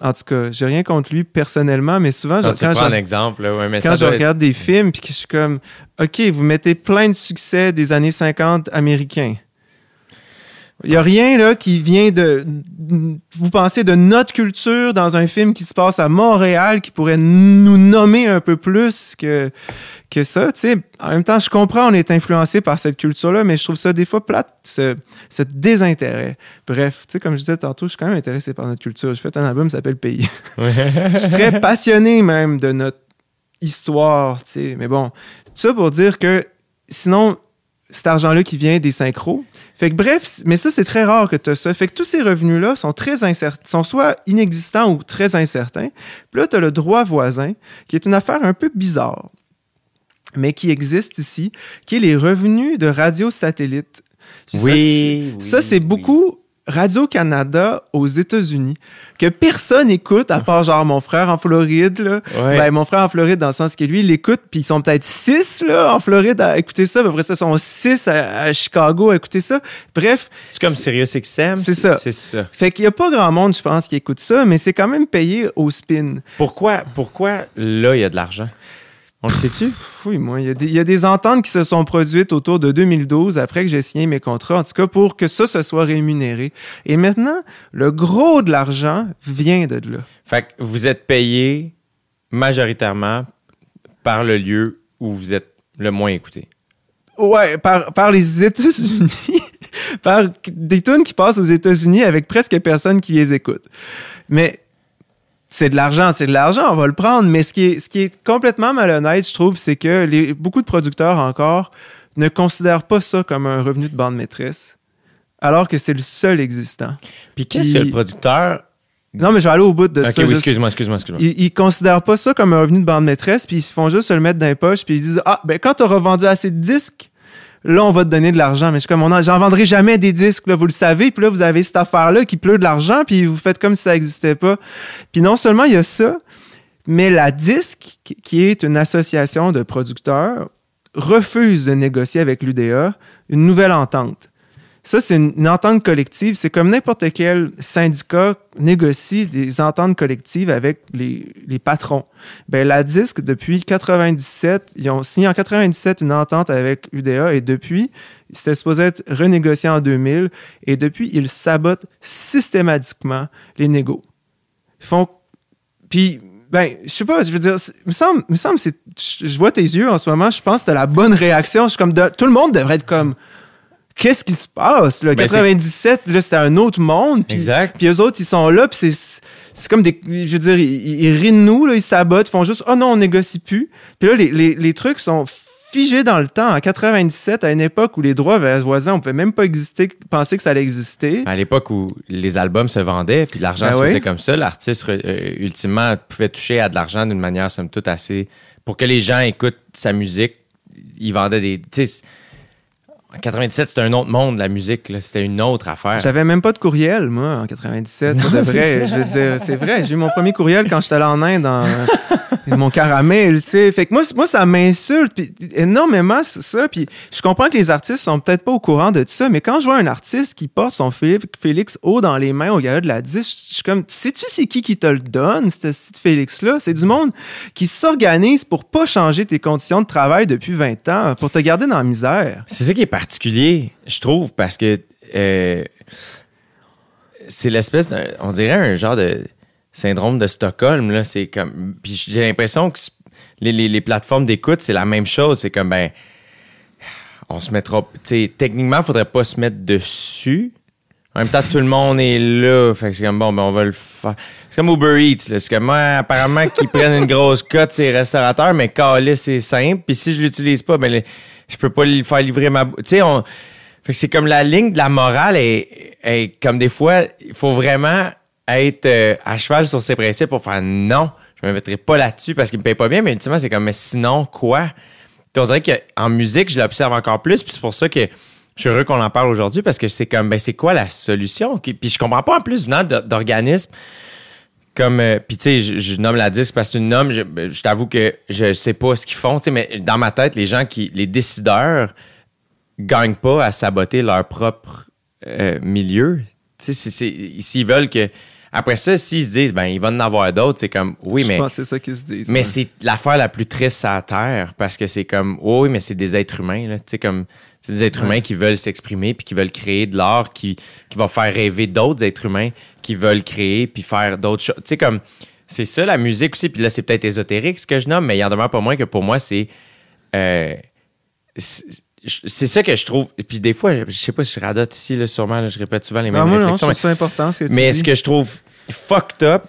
En tout cas, j'ai rien contre lui personnellement, mais souvent, tu quand un exemple, là, ouais, mais quand je être- regarde des films puis que je suis comme OK, vous mettez plein de succès des années 50 américains. Il n'y a rien là qui vient de vous pensez de notre culture dans un film qui se passe à Montréal qui pourrait nous nommer un peu plus que que ça, tu sais. En même temps, je comprends on est influencé par cette culture là, mais je trouve ça des fois plate ce, ce désintérêt. Bref, tu sais comme je disais tantôt, je suis quand même intéressé par notre culture. J'ai fait un album qui s'appelle Pays. (laughs) Je suis très passionné même de notre histoire, tu sais. Mais bon, tout ça pour dire que sinon, cet argent-là qui vient des synchros. Fait que bref, mais ça, c'est très rare que tu as ça. Fait que tous ces revenus-là sont très incertains, sont soit inexistants ou très incertains. Puis là, tu as le droit voisin, qui est une affaire un peu bizarre, mais qui existe ici, qui est les revenus de radio satellite. Puis Oui, ça, c'est oui. beaucoup Radio-Canada aux États-Unis, que personne écoute, à part genre mon frère en Floride, là. Ouais. Ben, mon frère en Floride, dans le sens que lui, il l'écoute, puis ils sont peut-être six là, en Floride à écouter ça. Après ça, ils sont six à, à Chicago à écouter ça. Bref, c'est comme Sirius XM. C'est ça. C'est ça. fait qu'il y a pas grand monde, je pense, qui écoute ça, mais c'est quand même payé au spin. Pourquoi, pourquoi là, il y a de l'argent? On le sait-tu? Oui, moi, il y, a des- il y a des ententes qui se sont produites autour de 2012, après que j'ai signé mes contrats, en tout cas pour que ça, se soit rémunéré. Et maintenant, le gros de l'argent vient de là. Fait que vous êtes payé majoritairement par le lieu où vous êtes le moins écouté. Ouais, par, par les États-Unis, (laughs) par des tunes qui passent aux États-Unis avec presque personne qui les écoute. Mais c'est de l'argent, c'est de l'argent, on va le prendre. Mais ce qui est, ce qui est complètement malhonnête, je trouve, c'est que les, beaucoup de producteurs encore ne considèrent pas ça comme un revenu de bande maîtresse, alors que c'est le seul existant. Puis qu'est-ce que le producteur? Non, mais je vais aller au bout de Ok, ça. oui, excuse-moi, excuse-moi, excuse-moi. Ils, ils considèrent pas ça comme un revenu de bande maîtresse, puis ils se font juste se le mettre dans les poches, puis ils disent Ah, ben quand tu auras vendu assez de disques, là, on va te donner de l'argent. Mais je suis comme, j'en vendrai jamais des disques, vous le savez, puis là, vous avez cette affaire-là qui pleut de l'argent, puis vous faites comme si ça n'existait pas. Puis non seulement il y a ça, mais la disque, qui est une association de producteurs, refuse de négocier avec l'UDA une nouvelle entente. Ça, c'est une, entente collective. C'est comme n'importe quel syndicat négocie des ententes collectives avec les, les patrons. Ben, la DISC, depuis 97, ils ont signé en 97 une entente avec UDA et depuis, c'était supposé être renégocié en 2000 et depuis, ils sabotent systématiquement les négos. Ils font. Puis, ben, je sais pas, je veux dire, me semble, me semble c'est. Je vois tes yeux en ce moment, je pense que t'as la bonne réaction. Je suis comme. tout le monde devrait être comme. Qu'est-ce qui se passe, là? Ben, c'est- 97, là, c'était un autre monde. Puis, Exact. puis eux autres, ils sont là, puis c'est. C'est comme des. Je veux dire, ils, ils rient de nous, là, ils sabotent, ils font juste, oh non, on négocie plus. Puis là, les, les, les trucs sont figés dans le temps. En 97, à une époque où les droits voisins, on pouvait même pas exister, penser que ça allait exister. À l'époque où les albums se vendaient, puis l'argent Ben se oui. faisait comme ça, l'artiste, euh, ultimement, pouvait toucher à de l'argent d'une manière, somme toute, assez... Pour que les gens écoutent sa musique, il vendait des... Tu sais, en 97, c'était un autre monde, la musique. C'était une autre affaire. J'avais même pas de courriel, moi, en 97. pour (laughs) de c'est vrai. ça. Je veux dire, c'est vrai. J'ai eu mon premier courriel quand j'étais allé en Inde, mon caramel, tu sais. Fait que moi, moi ça m'insulte énormément, c'est ça. Puis je comprends que les artistes sont peut-être pas au courant de ça, mais quand je vois un artiste qui porte son Félix haut dans les mains au gars de la 10, je suis comme, sais-tu c'est qui qui te le donne, ce petit Félix-là? C'est du monde qui s'organise pour pas changer tes conditions de travail depuis 20 ans, pour te garder dans la misère. C'est ça qui est particulier, je trouve, parce que euh, c'est l'espèce, on dirait un genre de syndrome de Stockholm. Là, c'est comme, puis j'ai l'impression que les, les- les plateformes d'écoute, c'est la même chose. C'est comme, ben, on se mettra, tu sais, techniquement, il faudrait pas se mettre dessus. En même temps, tout le monde est là. Fait que c'est comme, bon, ben, on va le faire. C'est comme Uber Eats, là. C'est comme, apparemment, qu'ils prennent une grosse cote, ces restaurateurs, mais calé, c'est simple. Puis si je l'utilise pas, ben, le- je peux pas lui faire livrer ma. Tu sais, on. Fait que c'est comme la ligne de la morale est, est comme des fois, il faut vraiment être euh, à cheval sur ses principes pour faire non, je me mettrai pas là-dessus parce qu'il me paye pas bien, mais ultimement, c'est comme, mais sinon, quoi? Puis on dirait qu'en musique, je l'observe encore plus, puis c'est pour ça que je suis heureux qu'on en parle aujourd'hui parce que c'est comme, ben, c'est quoi la solution? Puis je comprends pas en plus venant d'organismes comme, euh, puis tu sais, je, nomme la disque parce que tu nommes, je, ben, je t'avoue que je sais pas ce qu'ils font, mais dans ma tête, les gens qui, les décideurs, gagnent pas à saboter leur propre euh, milieu. S'ils veulent que. Après ça, s'ils se disent, ben, il va en avoir d'autres, c'est comme, oui, je mais. pense que c'est ça qu'ils se disent. Mais ouais. c'est l'affaire la plus triste à terre parce que c'est comme, oh oui, mais c'est des êtres humains, là. Tu sais, comme, c'est des êtres Ouais. humains qui veulent s'exprimer puis qui veulent créer de l'art qui, qui va faire rêver d'autres êtres humains qui veulent créer puis faire d'autres choses. Tu sais, comme, c'est ça la musique aussi. Puis là, c'est peut-être ésotérique ce que je nomme, mais il en demeure pas moins que pour moi, c'est. euh, c'est ça que je trouve. Et puis des fois, je sais pas si je radote ici, là, sûrement, là, je répète souvent les mêmes Non, moi, non, réflexions. trouve ça important ce que tu Mais dis. ce que je trouve fucked up,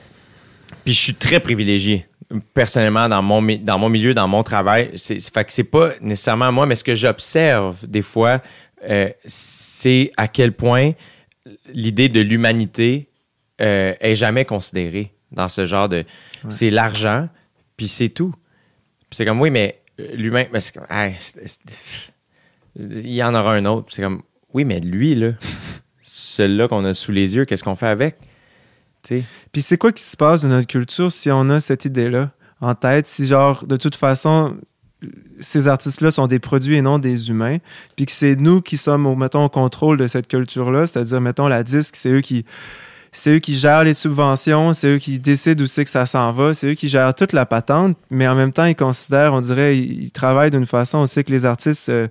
puis je suis très privilégié personnellement dans mon, dans mon milieu, dans mon travail. C'est, fait que c'est pas nécessairement moi, mais ce que j'observe des fois, euh, c'est à quel point l'idée de l'humanité euh, est jamais considérée dans ce genre de. C'est l'argent, puis c'est tout. Puis c'est comme oui, mais euh, l'humain, ben, c'est comme, hey, il y en aura un autre. C'est comme oui, mais lui là, (laughs) celui-là qu'on a sous les yeux, qu'est-ce qu'on fait avec? Tu sais? Puis c'est quoi qui se passe dans notre culture si on a cette idée-là en tête? Si, genre, de toute façon, ces artistes-là sont des produits et non des humains, puis que c'est nous qui sommes, mettons, au contrôle de cette culture-là, c'est-à-dire, mettons, la disque, c'est eux qui... C'est eux qui gèrent les subventions, c'est eux qui décident où c'est que ça s'en va, c'est eux qui gèrent toute la patente, mais en même temps, ils considèrent, on dirait, ils, travaillent d'une façon aussi que les artistes euh,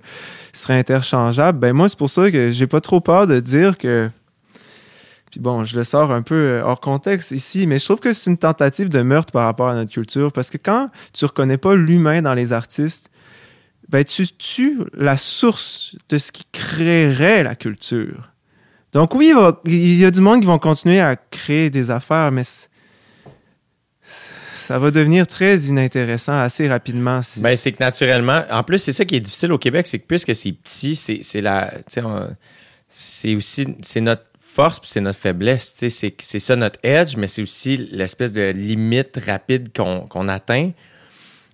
seraient interchangeables. Ben moi, c'est pour ça que j'ai pas trop peur de dire que puis bon, je le sors un peu euh, hors contexte ici, mais je trouve que c'est une tentative de meurtre par rapport à notre culture. Parce que quand tu reconnais pas l'humain dans les artistes, ben tu tues la source de ce qui créerait la culture. Donc oui, il, y a du monde qui vont continuer à créer des affaires, mais ça va devenir très inintéressant assez rapidement. Ben, c'est que naturellement, en plus, c'est ça qui est difficile au Québec, c'est que puisque c'est petit, c'est la. C'est aussi. C'est notre force puis c'est notre faiblesse. C'est, ça notre edge, mais c'est aussi l'espèce de limite rapide qu'on, qu'on atteint.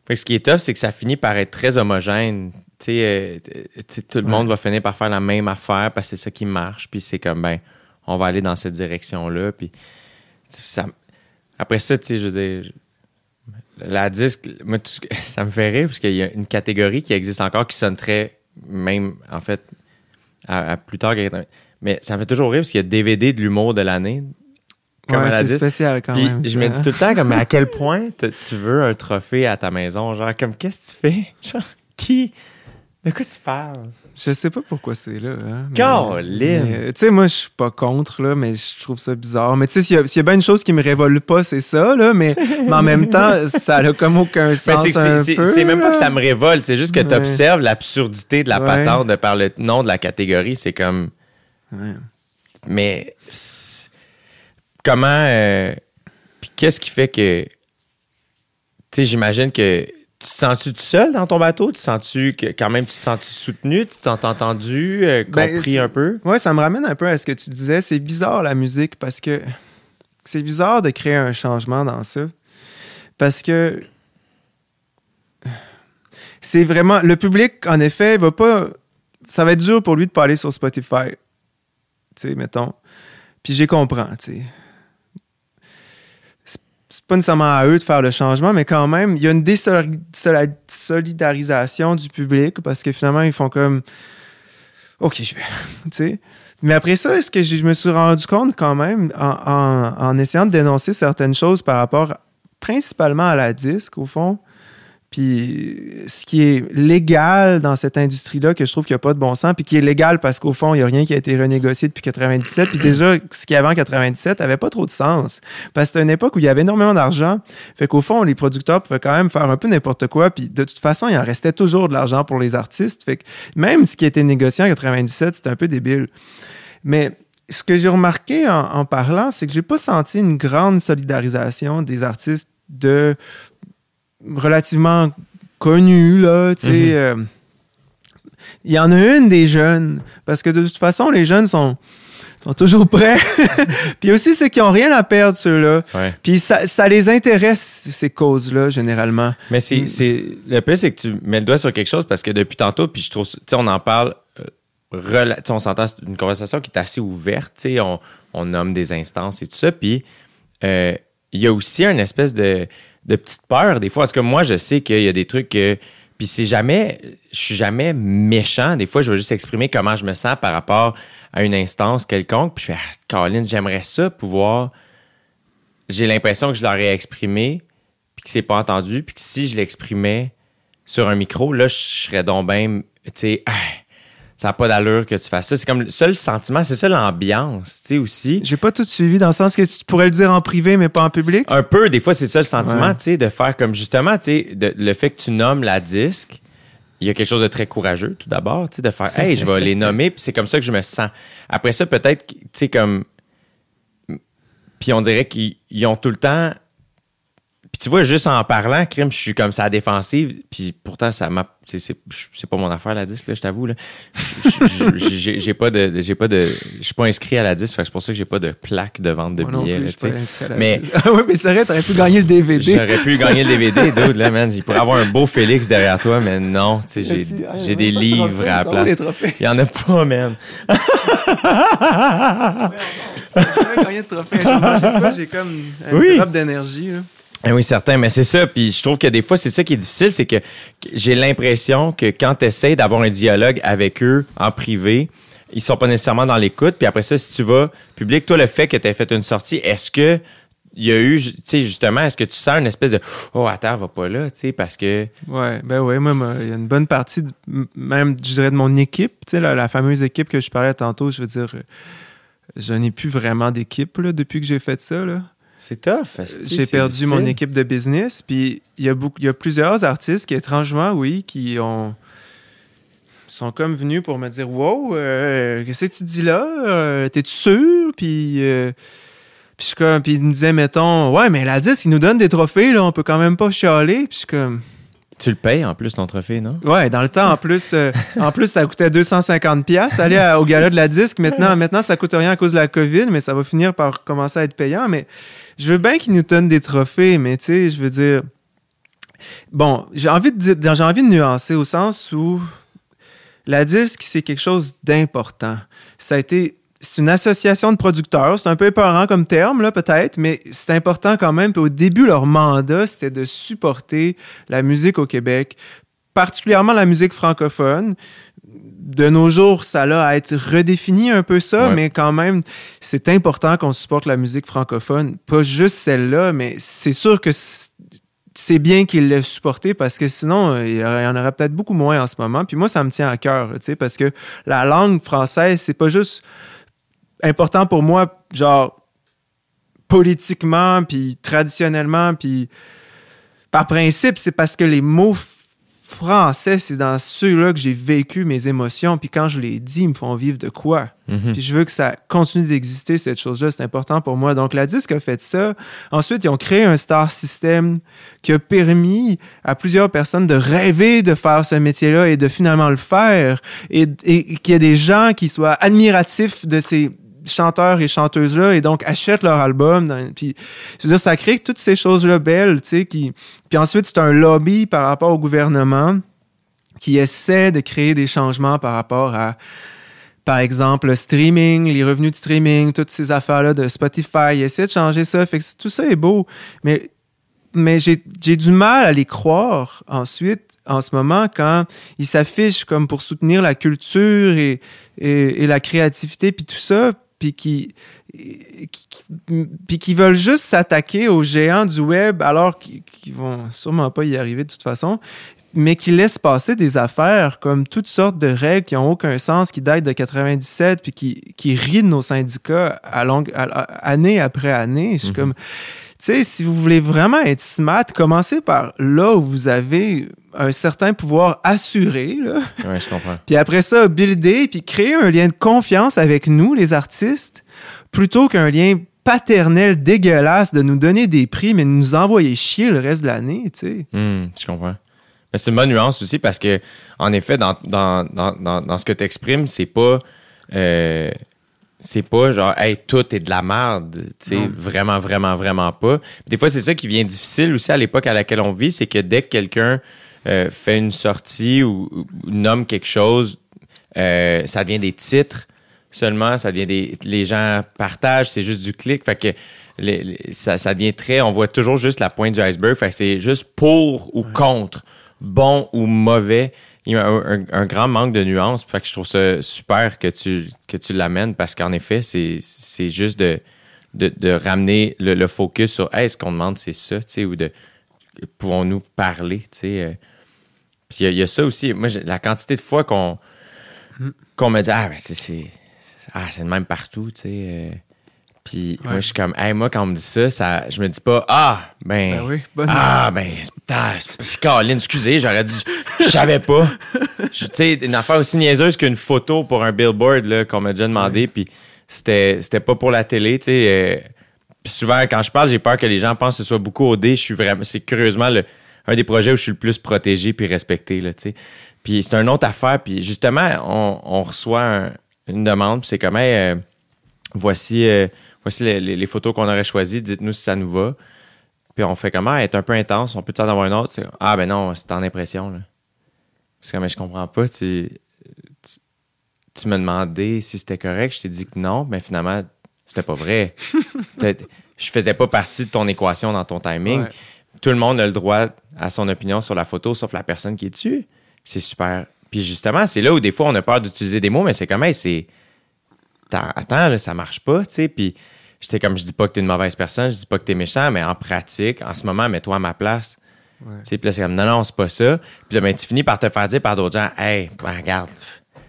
Fait que ce qui est tough, c'est que ça finit par être très homogène. Tu sais, euh, sais, tout le Ouais. monde va finir par faire la même affaire parce que c'est ça qui marche. Puis c'est comme, ben, on va aller dans cette direction-là. Puis ça, après ça, tu sais, je veux dire, la disque, moi, tout (laughs) ça me fait rire parce qu'il y a une catégorie qui existe encore qui sonne très, même, en fait, à, à plus tard. Mais ça me fait toujours rire parce qu'il y a DVD de l'humour de l'année. Comme Ouais, c'est spécial quand Puis même. je ça, me dis tout le temps, comme, mais à quel (laughs) point tu veux un trophée à ta maison? Genre, comme, qu'est-ce que tu fais? (laughs) Genre, qui? De quoi tu parles? Je sais pas pourquoi c'est là. Hein, Caroline! mais, Tu sais, moi, je suis pas contre, là, mais je trouve ça bizarre. Mais tu sais, s'il y, a- s'il y a bien une chose qui me révolte pas, c'est ça, là. Mais, (laughs) mais en même temps, ça a comme aucun sens. c'est- c'est un c'est- peu, c'est même pas que ça me révolte, c'est juste que Ouais. tu observes l'absurdité de la Ouais. patente de par le nom de la catégorie. C'est comme. Ouais. Mais. Comment. euh, Puis qu'est-ce qui fait que. Tu sais, j'imagine que. Tu te sens-tu tout seul dans ton bateau? Tu te sens-tu que quand même tu te sens-tu soutenu? Tu te sens entendu, euh, Ben, compris un peu? Ouais, ça me ramène un peu à ce que tu disais. C'est bizarre la musique parce que c'est bizarre de créer un changement dans ça. Parce que c'est vraiment. Le public, en effet, va pas. Ça va être dur pour lui de pas aller sur Spotify. Tu sais, mettons. Puis j'ai comprends, tu sais. C'est- pas nécessairement à eux de faire le changement, mais quand même, il y a une désolidarisation du public parce que finalement, ils font comme. OK, je vais. (laughs) Mais après ça, ce que je me suis rendu compte quand même en- en essayant de dénoncer certaines choses par rapport principalement à la disque, au fond, puis ce qui est légal dans cette industrie-là, que je trouve qu'il n'y a pas de bon sens, puis qui est légal parce qu'au fond, il n'y a rien qui a été renégocié depuis 97, puis déjà, ce qu'il y avait en 97 n'avait pas trop de sens. Parce que c'était une époque où il y avait énormément d'argent, fait qu'au fond, les producteurs pouvaient quand même faire un peu n'importe quoi, puis de toute façon, il en restait toujours de l'argent pour les artistes, fait que même ce qui a été négocié en 97, c'était un peu débile. Mais ce que j'ai remarqué en, en parlant, c'est que j'ai pas senti une grande solidarisation des artistes de relativement connus, là, tu sais. Mhm. euh, Il y en a une des jeunes, parce que de toute façon, les jeunes sont, sont toujours prêts. (laughs) Puis aussi, c'est qu'ils n'ont rien à perdre, ceux-là. Ouais. Puis ça, ça les intéresse, ces causes-là, généralement. Mais c'est, le plus c'est que tu mets le doigt sur quelque chose parce que depuis tantôt, puis je trouve, tu sais, on en parle, euh, on s'entend, c'est une conversation qui est assez ouverte, tu sais, on, on nomme des instances et tout ça, puis euh, il y a aussi une espèce de, de petite peur des fois, parce que moi, je sais qu'il y a des trucs que, puis c'est jamais, je suis jamais méchant, des fois, je vais juste exprimer comment je me sens par rapport à une instance quelconque, puis je fais, ah, Caroline, j'aimerais ça pouvoir, j'ai l'impression que je leur ai exprimé, puis que c'est pas entendu, puis que si je l'exprimais sur un micro, là, je serais donc bien, tu sais, ah, ça n'a pas d'allure que tu fasses ça. C'est comme le seul sentiment, c'est ça l'ambiance, tu sais, aussi. J'ai pas tout suivi dans le sens que tu pourrais le dire en privé, mais pas en public. Un peu, des fois, c'est ça le sentiment, Ouais. tu sais, de faire comme justement, tu sais, de- le fait que tu nommes la disque, il y a quelque chose de très courageux, tout d'abord, tu sais, de faire, hey, je vais les nommer, puis c'est comme ça que je me sens. Après ça, peut-être, tu sais, comme. Puis on dirait qu'ils ils ont tout le temps. Puis tu vois, juste en parlant, crime, je suis comme ça défensive, puis pourtant, ça m'a. C'est pas mon affaire, la disque, là, je t'avoue, J'ai pas de. J'ai pas de. Je suis pas inscrit à la disque, fait que c'est pour ça que j'ai pas de plaque de vente de Moi billets, plus, là, pas à la- Mais- (laughs) Ah oui, mais c'est vrai, t'aurais pu gagner le DVD. J'aurais pu gagner le DVD, (laughs) dude, là, man. Il pourrait avoir un beau Félix derrière toi, mais non, tu sais, j'ai des livres trophées, à la place. Il y en a pas, man. J'ai gagné de trophée. J'ai comme une Oui. drop d'énergie. Eh oui, certain, mais c'est ça. Puis je trouve que des fois, c'est ça qui est difficile, c'est que j'ai l'impression que quand tu essaies d'avoir un dialogue avec eux en privé, ils sont pas nécessairement dans l'écoute. Puis après ça, si tu vas public, toi, le fait que tu fait une sortie, est-ce que il y a eu, tu sais, justement, est-ce que tu sens une espèce de Oh, attends, va pas là, tu sais, parce que. Ouais, ben ouais, moi, il y a une bonne partie, même, je dirais, de mon équipe, tu sais, la, la fameuse équipe que je parlais tantôt, je veux dire, je n'ai plus vraiment d'équipe, là, depuis que j'ai fait ça, là. C'est tough. J'ai perdu difficile. mon équipe de business, puis il y, a beaucoup, y a plusieurs artistes qui, étrangement, oui, qui ont sont comme venus pour me dire Wow, euh, qu'est-ce que tu dis là? Euh, T'es-tu sûr? Puis, euh, puis, je comme, puis ils me disaient, mettons, Ouais, mais la disque, ils nous donnent des trophées, là, on peut quand même pas chialer. Puis je suis comme Tu le payes en plus, ton trophée, non? Ouais, dans le temps, en plus, euh, ça coûtait 250 pièces aller à- au gala de la disque. Maintenant, maintenant, ça coûte rien à cause de la COVID, mais ça va finir par commencer à être payant. Mais je veux bien qu'ils nous donnent des trophées, mais tu sais, je veux dire... Bon, j'ai envie de dire, j'ai envie de nuancer au sens où la disque, c'est quelque chose d'important. Ça a été... C'est une association de producteurs. C'est un peu épeurant comme terme, là, peut-être, mais c'est important quand même. Puis au début, leur mandat, c'était de supporter la musique au Québec, particulièrement la musique francophone. De nos jours, ça a à être redéfini un peu ça, Ouais. mais quand même, c'est important qu'on supporte la musique francophone. Pas juste celle-là, mais c'est sûr que c'est- bien qu'il l'ait supporté parce que sinon, il y en aurait peut-être beaucoup moins en ce moment. Puis moi, ça me tient à cœur, tu sais, parce que la langue française, c'est pas juste important pour moi, genre politiquement, puis traditionnellement, puis par principe, c'est parce que les mots français, c'est dans ceux-là que j'ai vécu mes émotions, puis quand je les dis, ils me font vivre de quoi. Mhm. Puis je veux que ça continue d'exister, cette chose-là. C'est important pour moi. Donc, la disque a fait ça. Ensuite, ils ont créé un star system qui a permis à plusieurs personnes de rêver de faire ce métier-là et de finalement le faire. Et, et qu'il y ait des gens qui soient admiratifs de ces chanteurs et chanteuses-là et donc achètent leur album. puis, je veux dire, ça crée toutes ces choses-là belles, tu sais, qui... Puis ensuite, c'est un lobby par rapport au gouvernement qui essaie de créer des changements par rapport à par exemple, le streaming, les revenus de streaming, toutes ces affaires-là de Spotify, il essaie de changer ça. Tout ça est beau. Mais, mais j'ai j'ai du mal à les croire ensuite, en ce moment, quand ils s'affichent comme pour soutenir la culture et, et, et la créativité, puis tout ça, puis qui, qui, qui- puis qui veulent juste s'attaquer aux géants du web alors qu'ils qu'ils vont sûrement pas y arriver de toute façon mais qui laissent passer des affaires comme toutes sortes de règles qui n'ont aucun sens, qui datent de 97, puis qui, qui rient de nos syndicats à longue, à- à- année après année. Je suis Mhm. comme, sais, si vous voulez vraiment être smart, commencez par là où vous avez un certain pouvoir assuré, là. Ouais, je comprends. Puis après ça, builder, puis créer un lien de confiance avec nous, les artistes, plutôt qu'un lien paternel dégueulasse de nous donner des prix, mais de nous envoyer chier le reste de l'année, tu sais. Hmm, je comprends. Mais c'est une bonne nuance aussi parce que, en effet, dans, dans, dans, dans, dans ce que tu exprimes, c'est pas. euh, c'est pas genre, hey, tout est de la merde. Tu sais, vraiment, vraiment, vraiment pas. Des fois, c'est ça qui vient difficile aussi à l'époque à laquelle on vit, c'est que dès que quelqu'un euh, fait une sortie ou, ou nomme quelque chose, euh, ça devient des titres seulement, ça devient des. Les gens partagent, c'est juste du clic. Fait que les- les- ça, ça devient très. On voit toujours juste la pointe du iceberg. Fait que c'est juste pour ou contre, bon ou mauvais. Il y a un, un- un grand manque de nuances. Fait que je trouve ça super que tu, que tu l'amènes parce qu'en effet, c'est juste de, de, de ramener le, le focus sur hey, ce qu'on demande, c'est ça, tu sais, ou de pouvons-nous parler, tu sais. euh. Puis il y a- il y, a ça aussi. Moi, la quantité de fois qu'on qu'on me dit Ah, ben, c'est- c'est ah, c'est le même partout, tu sais. Puis moi, je suis comme, hey, moi, quand on me dit ça, ça je me dis pas, ah, ben, Ben oui, bonne- ah, ben, Caroline, excusez, j'aurais dû, je savais pas. Tu sais, une affaire aussi niaiseuse qu'une photo pour un billboard, là, qu'on m'a déjà demandé, puis c'était, c'était pas pour la télé, tu sais. euh, puis souvent, quand je parle, j'ai peur que les gens pensent que ce soit beaucoup OD. Je suis vraiment, c'est curieusement le, un des projets où je suis le plus protégé puis respecté, là, tu sais. Puis c'est une autre affaire, puis justement, on, on reçoit un- une demande, puis c'est comme, hey, euh, voici, euh, voici les, les- les photos qu'on aurait choisies, dites-nous si ça nous va. Puis on fait comment? Être un peu intense, on peut en avoir une autre? Ah ben non, c'est en impression, là. Parce que mais je comprends pas, tu, tu, tu m'as demandé si c'était correct, je t'ai dit que non, mais finalement, c'était pas vrai. (laughs) Je faisais pas partie de ton équation dans ton timing. Ouais. Tout le monde a le droit à son opinion sur la photo, sauf la personne qui est dessus. C'est super. Puis justement, c'est là où des fois on a peur d'utiliser des mots, mais c'est comme, hey, c'est. Attends, attends, là, ça marche pas, tu sais. Puis j'étais comme, je dis pas que t'es une mauvaise personne, je dis pas que t'es méchant, mais en pratique, en ce moment, mets-toi à ma place. Tu sais, Puis là, c'est comme, non, non, c'est pas ça. Puis là, ben, tu finis par te faire dire par d'autres gens, hey, ben, regarde,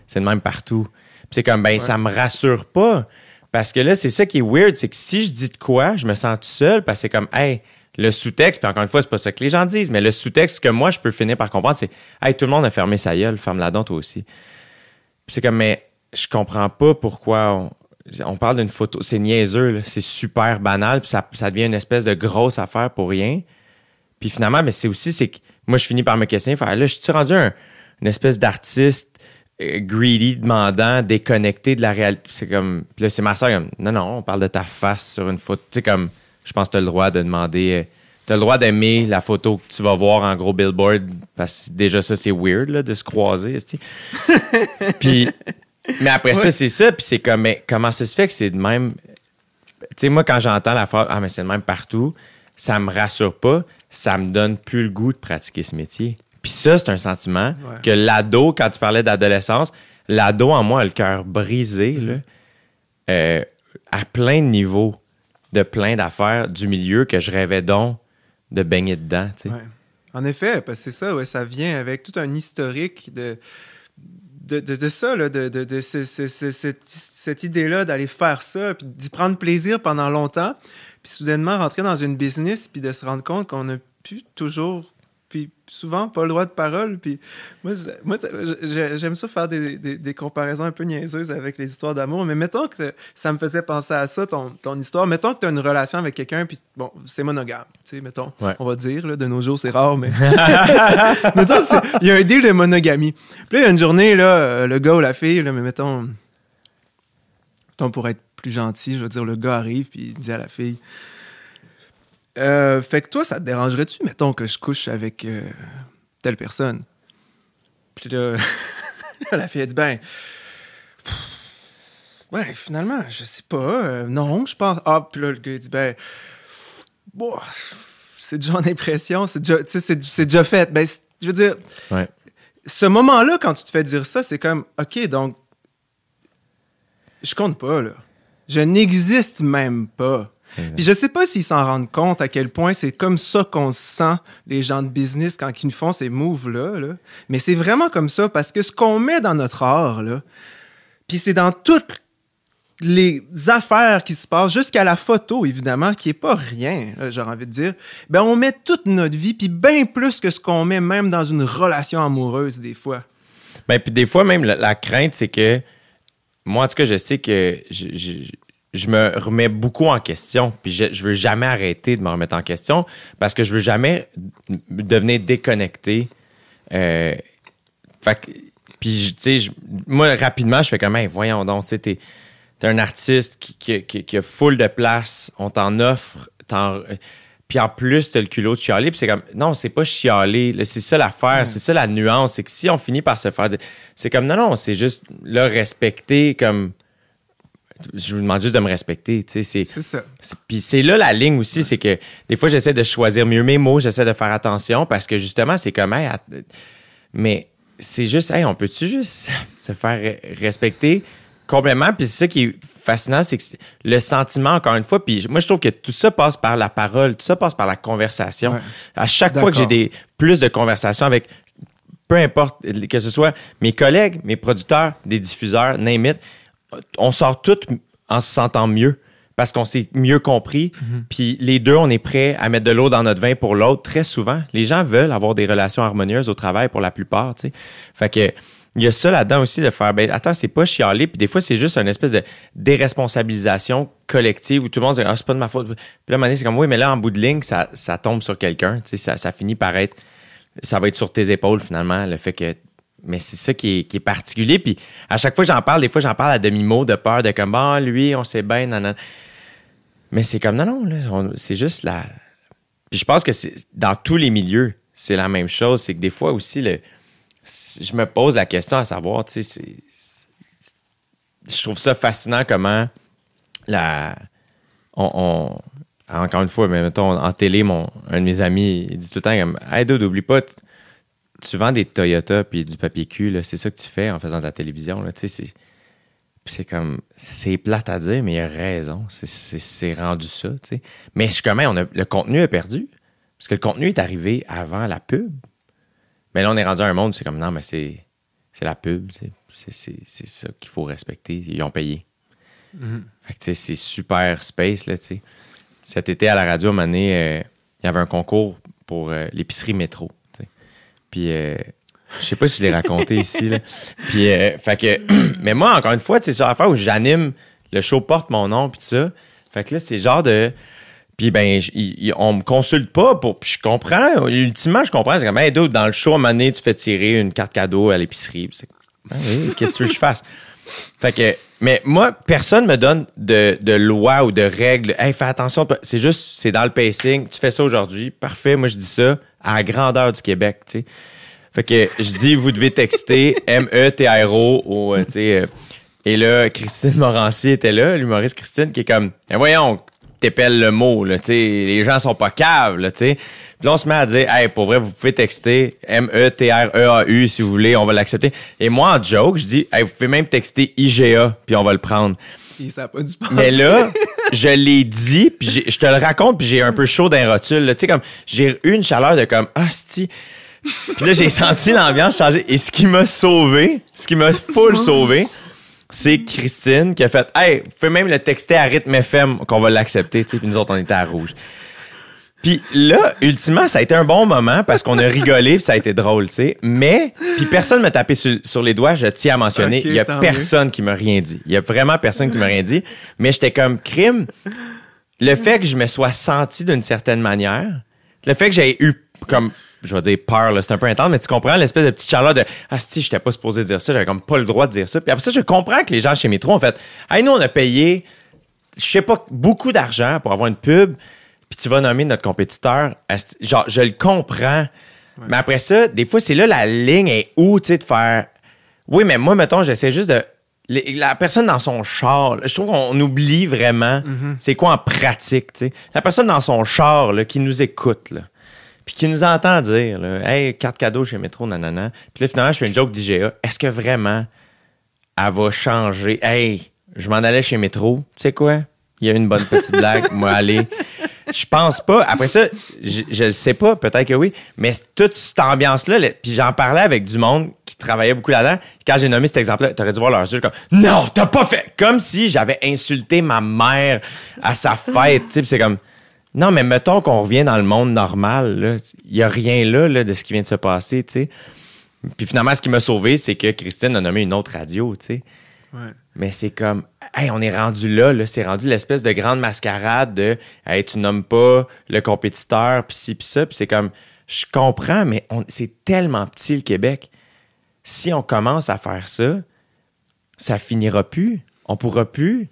c'est le même partout. Puis c'est comme, ben, ça me rassure pas. Parce que là, c'est ça qui est weird, c'est que si je dis de quoi, je me sens tout seul, parce que c'est comme, hey, le sous-texte, puis encore une fois, c'est pas ça que les gens disent, mais le sous-texte que moi, je peux finir par comprendre, c'est, hey, tout le monde a fermé sa gueule, ferme-la donc toi aussi. Puis c'est comme, mais je comprends pas pourquoi on, on parle d'une photo. C'est niaiseux, là. c'est super banal, puis ça, ça devient une espèce de grosse affaire pour rien. Puis finalement, mais c'est aussi, c'est que moi, je finis par me questionner, faire, là, je suis rendu un, une espèce d'artiste euh, greedy, demandant, déconnecté de la réalité. C'est comme, puis là, c'est ma soeur, comme, non, non, on parle de ta face sur une photo. Tu sais, comme, je pense que tu as le droit de demander, euh, tu as le droit d'aimer la photo que tu vas voir en gros billboard, parce que déjà, ça, c'est weird, là, de se croiser. (laughs) Puis, mais après ça, c'est ça, puis c'est comme, mais comment ça se fait que c'est de même? Tu sais, moi, quand j'entends la phrase, ah, mais c'est le même partout, ça me rassure pas, ça me donne plus le goût de pratiquer ce métier. Puis ça, c'est un sentiment Ouais. que l'ado, quand tu parlais d'adolescence, l'ado en moi a le cœur brisé, là, euh, à plein de niveaux, de plein d'affaires du milieu que je rêvais donc de baigner dedans, tu sais. Ouais. En effet, parce que c'est ça, ouais, ça vient avec tout un historique de, de, de, ça, là, de, de, de ce- ce- ce- cette, cette idée-là d'aller faire ça, puis d'y prendre plaisir pendant longtemps, puis soudainement rentrer dans une business, puis de se rendre compte qu'on n'a plus toujours, puis souvent pas le droit de parole. Puis moi, moi j'aime ça faire des, des, des comparaisons un peu niaiseuses avec les histoires d'amour, mais mettons que ça me faisait penser à ça, ton, ton histoire. Mettons que tu as une relation avec quelqu'un, puis bon, c'est monogame, tu sais, mettons. Ouais. On va dire, là, de nos jours, c'est rare, mais. (laughs) mettons, il y a un deal de monogamie. Puis là, il y a une journée, là, euh, le gars ou la fille, là, mais mettons. Mettons, pour être plus gentil, je veux dire, le gars arrive, puis il dit à la fille. Euh, fait que toi, ça te dérangerait-tu, mettons, que je couche avec euh, telle personne? Puis là, (laughs) la fille a dit, ben. Ouais, finalement, je sais pas. euh, non, je pense. Ah, puis là, le gars dit, ben. Bon, c'est déjà en impression, c'est déjà, c'est, déjà fait. Ben, je veux dire, Ouais. ce moment-là, quand tu te fais dire ça, c'est comme, OK, donc, je compte pas, là. Je n'existe même pas. Puis je sais pas s'ils s'en rendent compte à quel point c'est comme ça qu'on se sent, les gens de business, quand ils font ces moves-là. Là. Mais c'est vraiment comme ça, parce que ce qu'on met dans notre art, là, puis c'est dans toutes les affaires qui se passent, jusqu'à la photo, évidemment, qui est pas rien, j'ai envie de dire, ben on met toute notre vie, puis bien plus que ce qu'on met même dans une relation amoureuse, des fois. Ben, puis des fois, même, la, la crainte, c'est que moi, en tout cas, je sais que je, je- je me remets beaucoup en question. Puis je, je veux jamais arrêter de me remettre en question parce que je veux jamais devenir déconnecté. Euh, fait puis, tu sais, moi, rapidement, je fais comme, Hey, voyons donc, tu sais, t'es t'es un artiste qui, qui, qui- qui a full de place, on t'en offre, t'en- puis en plus, t'as le culot de chialer, puis c'est comme, non, c'est pas chialer, c'est ça l'affaire, c'est ça la nuance, c'est que si on finit par se faire dire, c'est comme, non, non, c'est juste, là, respecter, comme, je vous demande juste de me respecter, tu sais, c'est... Ça. Puis c'est là la ligne aussi, c'est que des fois j'essaie de choisir mieux mes mots, j'essaie de faire attention parce que justement c'est comme, hey, mais c'est juste, hey, on peut-tu juste (laughs) se faire re- respecter complètement? Puis c'est ça qui est fascinant, c'est que le sentiment, encore une fois, puis moi je trouve que tout ça passe par la parole, tout ça passe par la conversation. Ouais. À chaque fois que j'ai des plus de conversations avec peu importe, que ce soit mes collègues, mes producteurs, des diffuseurs, name it, on sort tous en se sentant mieux parce qu'on s'est mieux compris. Puis les deux, on est prêts à mettre de l'eau dans notre vin pour l'autre très souvent. Les gens veulent avoir des relations harmonieuses au travail pour la plupart, tu sais. Fait que il y a ça là-dedans aussi de faire, ben attends, c'est pas chialer, puis des fois, c'est juste une espèce de déresponsabilisation collective où tout le monde dit, ah, c'est pas de ma faute. Puis là, à un moment donné, c'est comme, oui, mais là, en bout de ligne, ça, ça tombe sur quelqu'un, tu sais, ça, ça finit par être ça va être sur tes épaules finalement, le fait que. Mais c'est ça qui est, qui est particulier. Puis à chaque fois j'en parle, des fois j'en parle à demi-mot de peur, de comme, ah, lui, on sait bien, nan. Mais c'est comme, non, non, c'est juste la. Puis je pense que c'est dans tous les milieux, c'est la même chose. C'est que des fois aussi, le, je me pose la question à savoir, tu sais, c'est- je trouve ça fascinant comment la. on- encore une fois, mais mettons, en télé, mon, un de mes amis, il dit tout le temps comme Hey dude, oublie pas, tu vends des Toyota puis du papier cul, c'est ça que tu fais en faisant de la télévision. C'est, comme c'est plate à dire, mais il a raison. C'est, rendu ça. Mais je on a, le contenu est perdu. Parce que le contenu est arrivé avant la pub. Mais là, on est rendu à un monde, c'est comme non, mais c'est, la pub. C'est, ça qu'il faut respecter. Ils ont payé. Fait que, tu sais, c'est super space, là, tu sais. Cet été, à la radio, à un moment donné, euh, il y avait un concours pour euh, l'épicerie métro. Puis, euh, je sais pas si je l'ai raconté (laughs) ici, là. Puis, euh, fait que... (clears throat) mais moi, encore une fois, tu sais, c'est sur l'affaire où j'anime, le show porte mon nom, puis tout ça. Fait que là, c'est genre de... Puis ben, j- on me consulte pas pour. Puis je comprends. Ultimement, je comprends. C'est comme, hey, dude, dans le show, à un moment donné, tu fais tirer une carte cadeau à l'épicerie. C'est Ah oui, qu'est-ce que je fasse? Fait que, mais moi, personne me donne de, de loi ou de règles. Hey, fais attention. C'est juste, c'est dans le pacing. Tu fais ça aujourd'hui. Parfait. Moi, je dis ça à la grandeur du Québec, tu sais. Fait que je dis, vous devez texter (laughs) M-E-T-R-O ou, euh, tu sais. euh, et là, Christine Morancy était là, l'humoriste Christine, qui est comme, Eh, voyons, t'épelles le mot, là, tu sais. Les gens sont pas caves, là, tu sais. Puis là, on se met à dire, hey, pour vrai, vous pouvez texter M-E-T-R-E-A-U si vous voulez, on va l'accepter. Et moi, en joke, je dis, hey, vous pouvez même texter IGA, puis on va le prendre. Mais là, je l'ai dit, puis je te le raconte, puis j'ai un peu chaud d'un rotule. Tu sais, comme, j'ai eu une chaleur de comme, ah. Puis là, j'ai senti l'ambiance changer. Et ce qui m'a sauvé, ce qui m'a full sauvé, c'est Christine qui a fait, hey, vous pouvez même le texter à rythme FM qu'on va l'accepter, puis nous autres, on était à rouge. Puis là, ultimement, ça a été un bon moment parce qu'on a rigolé puis ça a été drôle, tu sais. Mais, puis personne m'a tapé sur, sur les doigts, je tiens à mentionner, il y a personne qui m'a rien dit. Il y a vraiment personne qui m'a rien dit. Mais j'étais comme crime. Le fait que je me sois senti d'une certaine manière, le fait que j'ai eu comme, je vais dire peur, c'est un peu intense, mais tu comprends l'espèce de petite chaleur de Ah, si, j'étais pas supposé dire ça, j'avais comme pas le droit de dire ça. Puis après ça, je comprends que les gens chez Métro ont fait Hey, nous, on a payé, je sais pas, beaucoup d'argent pour avoir une pub, puis tu vas nommer notre compétiteur. Genre, je le comprends. Mais après ça, des fois, c'est là la ligne est où, tu sais, de faire. Oui, mais moi, mettons, j'essaie juste de. La personne dans son char, là, je trouve qu'on oublie vraiment c'est quoi en pratique, tu sais. La personne dans son char, là, qui nous écoute, là, puis qui nous entend dire, là, Hey, carte cadeau chez Métro, nanana. Puis là, finalement, je fais une joke d'IGA. Est-ce que vraiment elle va changer? Hey, je m'en allais chez Métro. Tu sais quoi? Il y a eu une bonne petite blague. Moi, aller. Je pense pas. Après ça, je, le sais pas, peut-être que oui, mais toute cette ambiance-là, là, puis j'en parlais avec du monde qui travaillait beaucoup là-dedans. Quand j'ai nommé cet exemple-là, t'aurais dû voir leurs yeux comme Non, t'as pas fait! Comme si j'avais insulté ma mère à sa fête. c'est comme Non, mais mettons qu'on revient dans le monde normal. Il y a rien là, de ce qui vient de se passer, tu sais. Puis finalement, ce qui m'a sauvé, c'est que Christine a nommé une autre radio, tu sais. Ouais. Mais c'est comme, hey, on est rendu là. C'est rendu l'espèce de grande mascarade de, hey, tu nommes pas le compétiteur, puis ci, puis ça. Puis c'est comme, je comprends, mais c'est tellement petit le Québec. Si on commence à faire ça, ça finira plus. On pourra plus.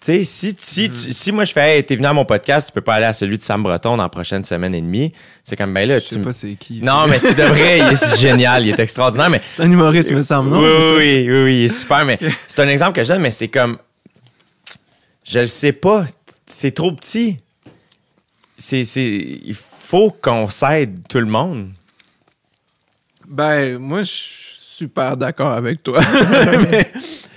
Tu sais, si, si, tu- si moi je fais, hey, t'es venu à mon podcast, tu peux pas aller à celui de Sam Breton dans la prochaine semaine et demie. C'est comme, ben là, Je tu. sais pas c'est qui. Non, mais tu devrais, il est (laughs) génial, il est extraordinaire, mais C'est un humoriste, me semble, non? oui, ça? oui, oui, oui, il est super, mais c'est un exemple que je donne, mais c'est comme. Je le sais pas, c'est trop petit. C'est, il faut qu'on s'aide tout le monde. Ben, moi, je suis super d'accord avec toi. mais, (laughs) (laughs)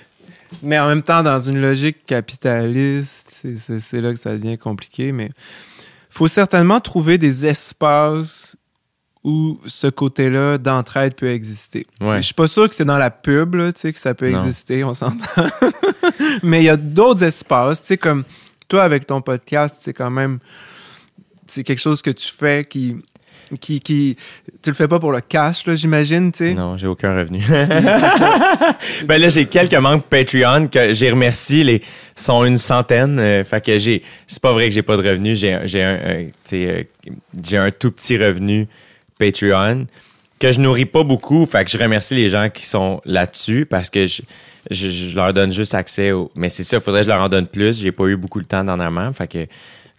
mais en même temps, dans une logique capitaliste, c'est- là que ça devient compliqué. Mais faut certainement trouver des espaces où ce côté-là d'entraide peut exister. Ouais. Je suis pas sûr que c'est dans la pub là, tu sais, que ça peut Non. exister, on s'entend. (laughs) mais il y a d'autres espaces, tu sais, comme toi avec ton podcast, c'est quand même c'est quelque chose que tu fais qui qui, tu le fais pas pour le cash là j'imagine tu sais? Non, j'ai aucun revenu. (laughs) ben là, j'ai quelques membres Patreon que j'ai remercié. Les sont une centaine. euh, fait que j'ai. C'est pas vrai que j'ai pas de revenus. J'ai, j'ai un, euh, euh, j'ai un tout petit revenu Patreon que je nourris pas beaucoup. Fait que je remercie les gens qui sont là-dessus parce que je, je, leur donne juste accès au. Mais c'est ça, faudrait que je leur en donne plus. J'ai pas eu beaucoup le temps dernièrement. Fait que.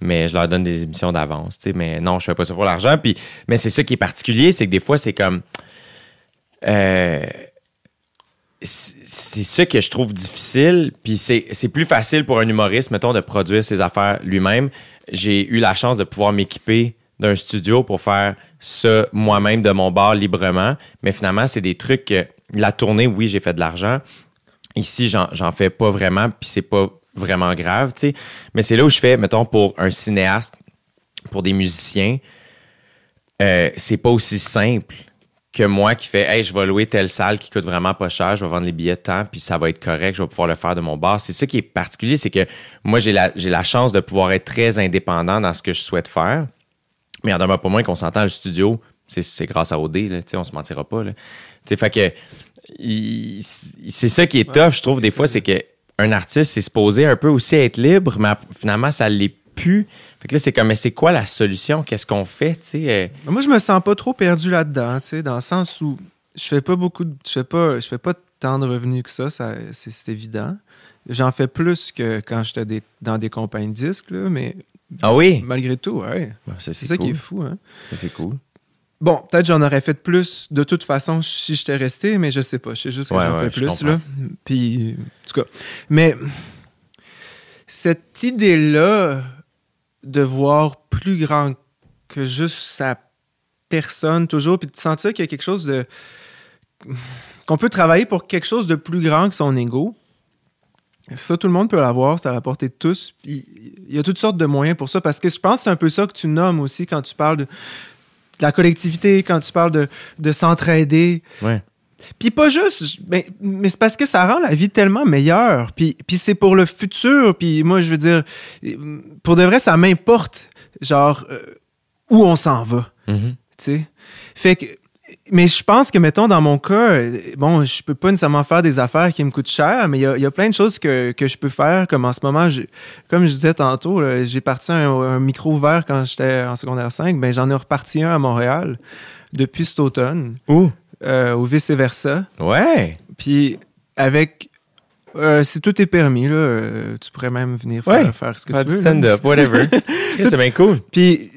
Mais je leur donne des émissions d'avance. Mais non, je fais pas ça pour l'argent. Puis, mais c'est ça qui est particulier, c'est que des fois, c'est comme. Euh, c'est ça que je trouve difficile. Puis c'est plus facile pour un humoriste, mettons, de produire ses affaires lui-même. J'ai eu la chance de pouvoir m'équiper d'un studio pour faire ça moi-même de mon bar librement. Mais finalement, c'est des trucs que la tournée, oui, j'ai fait de l'argent. Ici, j'en fais pas vraiment, puis c'est pas vraiment grave, tu sais. Mais c'est là où je fais, mettons, pour un cinéaste, pour des musiciens, euh, c'est pas aussi simple que moi qui fais Hey, je vais louer telle salle qui coûte vraiment pas cher, je vais vendre les billets de temps, puis ça va être correct, je vais pouvoir le faire de mon bar. C'est ça qui est particulier, c'est que moi, j'ai la, j'ai la chance de pouvoir être très indépendant dans ce que je souhaite faire. Mais en demeure pas moins qu'on s'entend le studio, c'est, c'est grâce à OD, là, tu sais, on se mentira pas. Là. Tu sais, Fait que il- c'est ça qui est tough, je trouve, des fois, c'est que un artiste, c'est supposé un peu aussi être libre, mais finalement, ça l'est plus. Fait que là, c'est comme, mais c'est quoi la solution? Qu'est-ce qu'on fait, tu sais? euh, Moi, je me sens pas trop perdu là-dedans, dans le sens où je fais pas beaucoup de. Je fais pas, je fais pas tant de revenus que ça, ça c'est évident. J'en fais plus que quand j'étais dans des compagnies de disques, là, mais Ah oui? malgré tout, ouais. Ça, C'est ça qui est fou, hein. C'est cool. Bon, peut-être j'en aurais fait plus de toute façon si j'étais resté, mais je sais pas. Je sais juste que Ouais, j'en ouais, fais plus, là. Puis, en tout cas. Mais cette idée-là de voir plus grand que juste sa personne, toujours, puis de sentir qu'il y a quelque chose de. qu'on peut travailler pour quelque chose de plus grand que son ego. Ça, tout le monde peut l'avoir, c'est à la portée de tous. Il y a toutes sortes de moyens pour ça, parce que je pense que c'est un peu ça que tu nommes aussi quand tu parles de la collectivité, quand tu parles de, de s'entraider. Ouais. Puis pas juste, mais, mais c'est parce que ça rend la vie tellement meilleure. Puis, puis c'est pour le futur. Puis moi, je veux dire, pour de vrai, ça m'importe, genre, euh, où on s'en va. Mhm. tu sais? Fait que, mais je pense que, mettons, dans mon cas, euh, bon, je peux pas nécessairement faire des affaires qui me coûtent cher, mais il y a, y a plein de choses que, que je peux faire, comme en ce moment, comme je disais tantôt, j'ai parti un, un micro ouvert quand j'étais en secondaire 5, ben j'en ai reparti un à Montréal depuis cet automne, Où? euh, ou vice-versa. Ouais. Puis avec... euh, si tout est permis, là, euh, tu pourrais même venir faire, Ouais. faire ce que tu veux. stand-up, whatever. (laughs) C'est bien cool. Puis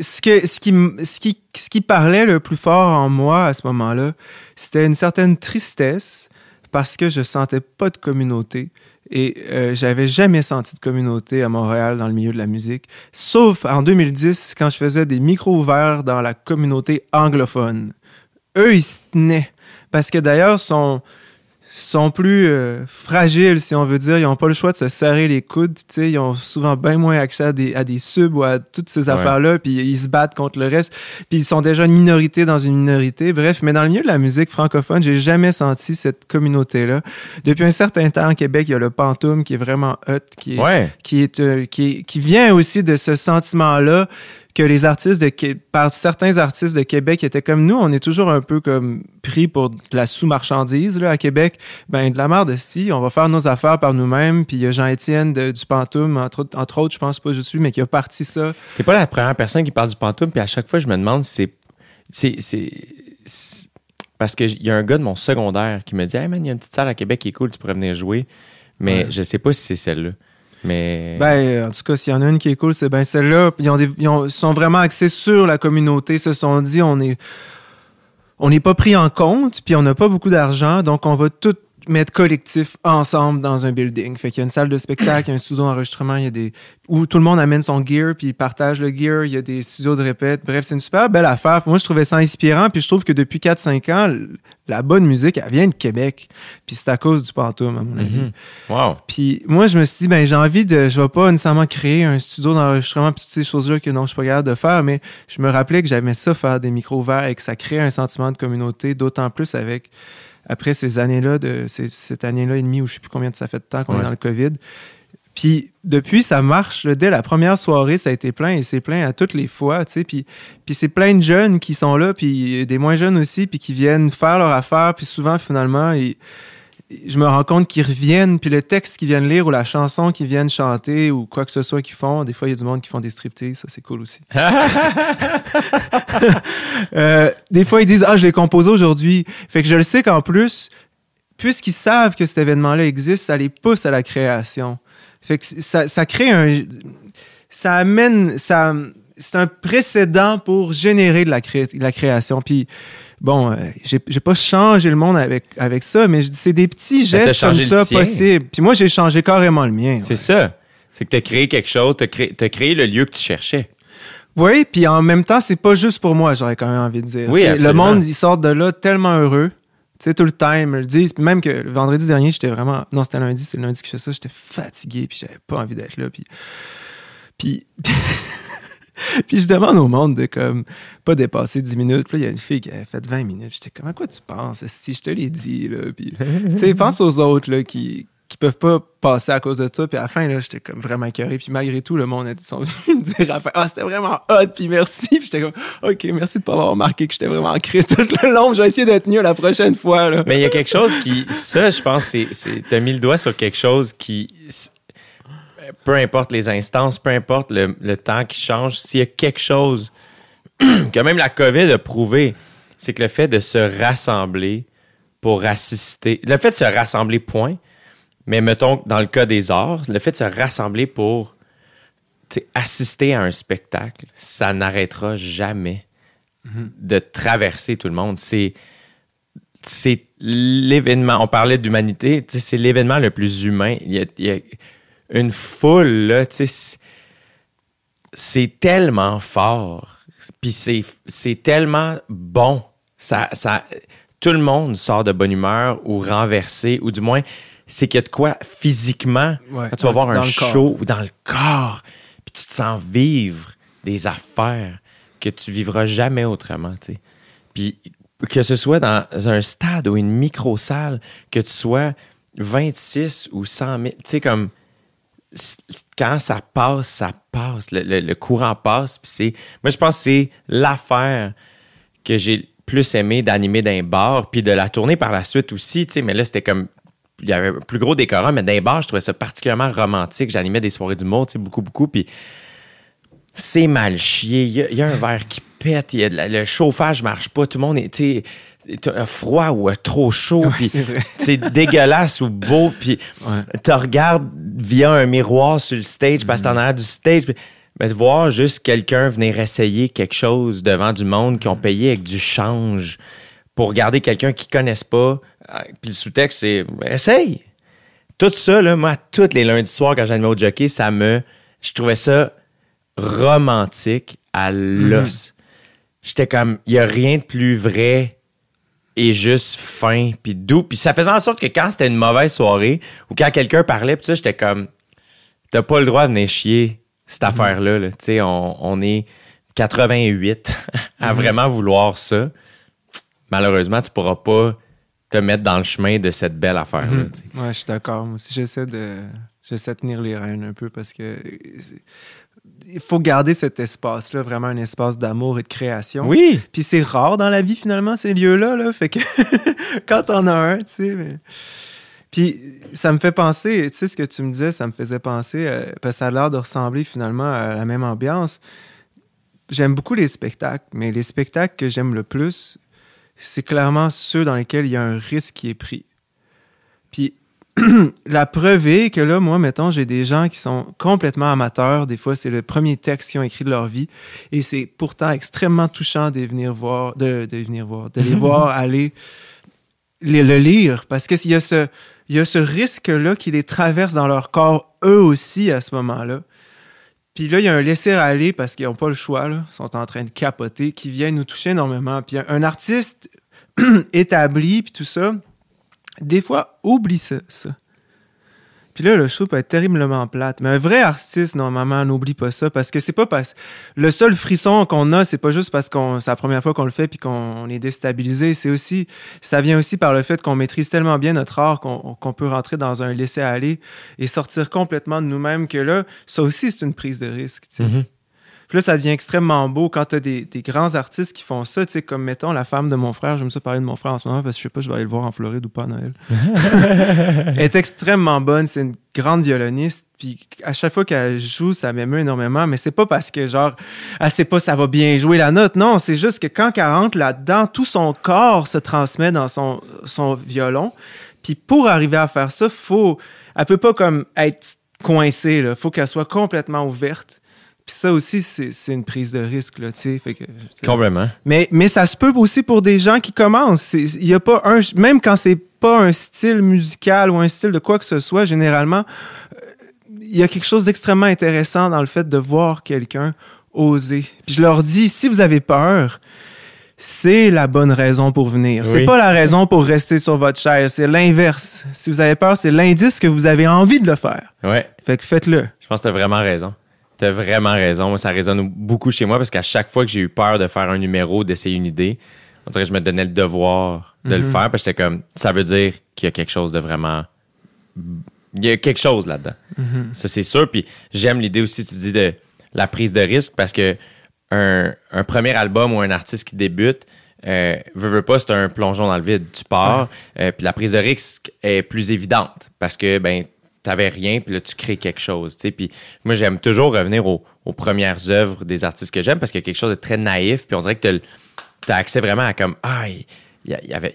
ce, que, qui, parlait le plus fort en moi à ce moment-là, c'était une certaine tristesse parce que je sentais pas de communauté. Et euh, j'avais jamais senti de communauté à Montréal dans le milieu de la musique, sauf en 2010 quand je faisais des micros ouverts dans la communauté anglophone. Eux, ils se tenaient. Parce que d'ailleurs, sont, sont plus euh, fragiles, si on veut dire. Ils n'ont pas le choix de se serrer les coudes. tu sais. Ils ont souvent bien moins accès à des, à des subs ou à toutes ces Ouais. affaires-là. Puis ils se battent contre le reste. Puis ils sont déjà une minorité dans une minorité. Bref, mais dans le milieu de la musique francophone, j'ai jamais senti cette communauté-là. Depuis un certain temps, au Québec, il y a le Pantoum qui est vraiment hot, qui est, Ouais. qui, est, euh, qui, est- qui vient aussi de ce sentiment-là que les artistes de par certains artistes de Québec étaient comme nous, on est toujours un peu comme pris pour de la sous-marchandise là à Québec. Ben de la merde si, on va faire nos affaires par nous-mêmes. Puis il y a Jean-Étienne du Pantoum entre, autres- entre autres, je pense pas juste lui, mais qui a parti ça. T'es pas la première personne qui parle du pantoum, puis à chaque fois, je me demande si c'est. c'est- c'est- c'est- Parce qu'il y a un gars de mon secondaire qui me dit Hey man, il y a une petite salle à Québec qui est cool, tu pourrais venir jouer. Mais Ouais. je sais pas si c'est celle-là. Mais. Ben, en tout cas, s'il y en a une qui est cool, c'est bien celle-là. Ils, ont ils ont- ils sont vraiment axés sur la communauté. Se sont dit, on est, on n'est pas pris en compte, puis on n'a pas beaucoup d'argent, donc on va tout mettre collectif ensemble dans un building. Fait qu'il y a une salle de spectacle, il y a un studio d'enregistrement, il y a des où tout le monde amène son gear puis il partage le gear, il y a des studios de répète. Bref, c'est une super belle affaire. Moi, je trouvais ça inspirant, puis je trouve que depuis 4-5 ans, l- la bonne musique, elle vient de Québec. Puis c'est à cause du pantoum, à mon avis. Mhm. Wow. Puis moi, je me suis dit, ben j'ai envie de, je vais pas nécessairement créer un studio d'enregistrement puis toutes ces choses-là que non, je suis pas capable de faire, mais je me rappelais que j'aimais ça faire des micros ouverts et que ça crée un sentiment de communauté, d'autant plus avec après ces années-là de ces- cette année-là et demie où je sais plus combien de ça fait de temps qu'on Ouais. est dans le Covid. Puis depuis, ça marche. là. Dès la première soirée, ça a été plein et c'est plein à toutes les fois, tu sais. Puis, puis c'est plein de jeunes qui sont là, puis des moins jeunes aussi, puis qui viennent faire leur affaire. Puis souvent, finalement, ils- je me rends compte qu'ils reviennent, puis le texte qu'ils viennent lire ou la chanson qu'ils viennent chanter ou quoi que ce soit qu'ils font. Des fois, il y a du monde qui font des striptease, ça c'est cool aussi. (laughs) Euh, des fois, ils disent Ah, je l'ai composé aujourd'hui. Fait que je le sais qu'en plus, puisqu'ils savent que cet événement-là existe, ça les pousse à la création. Fait que ça, ça crée un. Ça amène. Ça, c'est un précédent pour générer de la, cré- de la création. Puis, bon, euh, j'ai pas changé le monde avec, avec ça, mais c'est des petits t'as gestes comme ça possibles. Puis moi, j'ai changé carrément le mien. C'est ça. C'est que tu as créé quelque chose, tu as créé, le lieu que tu cherchais. Oui, puis en même temps, c'est pas juste pour moi, j'aurais quand même envie de dire. Oui, le monde, ils sortent de là tellement heureux. Tu sais, tout le temps, ils me le disent. Puis Même que le vendredi dernier, j'étais vraiment. Non, c'était lundi, c'est le lundi que je fais ça. J'étais fatigué, puis j'avais pas envie d'être là. Puis. Puis. (laughs) puis je demande au monde de comme pas dépasser 10 minutes. Puis là, il y a une fille qui avait fait 20 minutes. J'étais comme, à quoi tu penses? Si je te l'ai dit, là. Puis, tu sais, (laughs) pense aux autres, là, qui qui peuvent pas passer à cause de toi. Puis à la fin, là, j'étais comme vraiment écœuré. Puis malgré tout, le monde a dit, sont venus me dire à la fin, ah, c'était vraiment hot, puis merci. Puis j'étais comme, OK, merci de pas avoir remarqué que j'étais vraiment en crise tout le long. Je vais essayer d'être mieux la prochaine fois, là. Mais il y a quelque chose qui. Ça, je pense, c'est. c'est- T'as mis le doigt sur quelque chose qui. Peu importe les instances, peu importe le, le temps qui change, s'il y a quelque chose (clears throat) que même la COVID a prouvé, c'est que le fait de se rassembler pour assister, le fait de se rassembler, point, mais mettons, dans le cas des arts, le fait de se rassembler pour assister à un spectacle, ça n'arrêtera jamais de traverser tout le monde. C'est c'est l'événement. On parlait d'humanité, c'est l'événement le plus humain. Il y a, il y a une foule, là, tu sais, c'est- tellement fort. Puis c'est c'est tellement bon. Ça, ça, tout le monde sort de bonne humeur ou renversé, ou du moins, c'est qu'il y a de quoi physiquement. Ouais, quand tu vas voir un show ou dans le corps, puis tu te sens vivre des affaires que tu vivras jamais autrement, tu sais. Puis que ce soit dans un stade ou une micro-salle, que tu sois 26 ou 100 000, tu sais, comme quand ça passe, ça passe. Le, le- courant passe. C'est, moi, je pense que c'est l'affaire que j'ai plus aimé d'animer d'un bar, puis de la tourner par la suite aussi. Mais là, c'était comme. Il y avait un plus gros décorum, mais d'un bar, je trouvais ça particulièrement romantique. J'animais des soirées tu sais, beaucoup, beaucoup. Puis c'est mal chié. Il y, a, un verre qui pète. y a le chauffage marche pas. Tout le monde est, froid ou trop chaud. Ouais, puis (laughs) c'est dégueulasse ou beau. Puis Ouais. te regardes via un miroir sur le stage parce que t'en as du stage. Mais de voir juste quelqu'un venir essayer quelque chose devant du monde qui ont payé avec du change pour regarder quelqu'un qu'ils connaissent pas. euh, Puis le sous-texte, c'est essaye. Tout ça, là, moi, tous les lundis soirs, quand j'animais au jockey, ça me. Je trouvais ça romantique à l'os. J'étais comme, il n'y a rien de plus vrai et juste fin puis doux. Puis ça faisait en sorte que quand c'était une mauvaise soirée ou quand quelqu'un parlait, puis ça, j'étais comme, t'as pas le droit de venir chier cette affaire-là. là. Tu sais, on, on est 88 (laughs) à vraiment vouloir ça. Malheureusement, tu pourras pas te mettre dans le chemin de cette belle affaire-là. sais. Ouais, je suis d'accord. Moi aussi, j'essaie de, j'essaie de tenir les rênes un peu parce que c'est- il faut garder cet espace-là, vraiment un espace d'amour et de création. Oui, Puis c'est rare dans la vie, finalement, ces lieux-là. Là. Fait que (laughs) quand t'en as un, tu sais. mais- Puis ça me fait penser, tu sais, ce que tu me disais, ça me faisait penser, euh, parce que ça a l'air de ressembler finalement à la même ambiance. J'aime beaucoup les spectacles, mais les spectacles que j'aime le plus, c'est clairement ceux dans lesquels il y a un risque qui est pris. Puis (clears throat) la preuve est que là, moi, mettons, j'ai des gens qui sont complètement amateurs. Des fois, c'est le premier texte qu'ils ont écrit de leur vie. Et c'est pourtant extrêmement touchant de venir voir, de, de venir voir, de les (laughs) voir aller les- le lire. Parce qu'il y a ce, il y a ce risque-là qui les traverse dans leur corps, eux aussi, à ce moment-là. Puis là, il y a un laisser-aller parce qu'ils n'ont pas le choix, là. Ils sont en train de capoter, qui vient nous toucher énormément. Puis un, un artiste (clears throat) établi, puis tout ça, des fois, oublie ça. Puis là, le show peut être terriblement plate. Mais un vrai artiste, normalement, n'oublie pas ça parce que c'est pas parce. Le seul frisson qu'on a, c'est pas juste parce qu'on c'est la première fois qu'on le fait puis qu'on est déstabilisé. C'est aussi. Ça vient aussi par le fait qu'on maîtrise tellement bien notre art qu'on peut rentrer dans un laisser-aller et sortir complètement de nous-mêmes que là, ça aussi, c'est une prise de risque. sais. Puis là, ça devient extrêmement beau quand t'as des, des grands artistes qui font ça, tu sais, comme mettons la femme de mon frère. J'aime ça parler de mon frère en ce moment parce que je sais pas, je vais aller le voir en Floride ou pas à Noël. (laughs) Elle est extrêmement bonne, c'est une grande violoniste. Puis à chaque fois qu'elle joue, ça m'émeut énormément. Mais c'est pas parce que genre, elle sait pas ça va bien jouer la note. Non, c'est juste que quand elle rentre là-dedans, tout son corps se transmet dans son, son violon. Puis pour arriver à faire ça, faut, elle peut pas comme être coincée. Là. Faut qu'elle soit complètement ouverte. Puis ça aussi, c'est c'est une prise de risque, là, tu sais. Fait que, complètement. mais, mais ça se peut aussi pour des gens qui commencent. C'est- Il y a pas un, même quand c'est pas un style musical ou un style de quoi que ce soit, généralement, euh, il y a quelque chose d'extrêmement intéressant dans le fait de voir quelqu'un oser. Puis je leur dis, si vous avez peur, c'est la bonne raison pour venir. C'est Oui. pas la raison pour rester sur votre chaise, c'est l'inverse. Si vous avez peur, c'est l'indice que vous avez envie de le faire. Ouais. Fait que faites-le. Je pense que t'as vraiment raison. T'as vraiment raison. Moi, ça résonne beaucoup chez moi parce qu'à chaque fois que j'ai eu peur de faire un numéro, d'essayer une idée, on dirait que je me donnais le devoir de le Mhm. faire parce que j'étais comme, ça veut dire qu'il y a quelque chose de vraiment. Il y a quelque chose là-dedans. Mhm. Ça, c'est sûr. Puis j'aime l'idée aussi, tu dis, de la prise de risque parce que un, un premier album ou un artiste qui débute, euh, veut, veut pas, c'est un plongeon dans le vide. Tu pars, euh, puis la prise de risque est plus évidente parce que, ben, t'avais rien, puis là, tu crées quelque chose. Puis moi, j'aime toujours revenir aux, aux premières œuvres des artistes que j'aime parce qu'il y a quelque chose de très naïf, puis on dirait que tu as accès vraiment à comme, ah, il il y, il avait.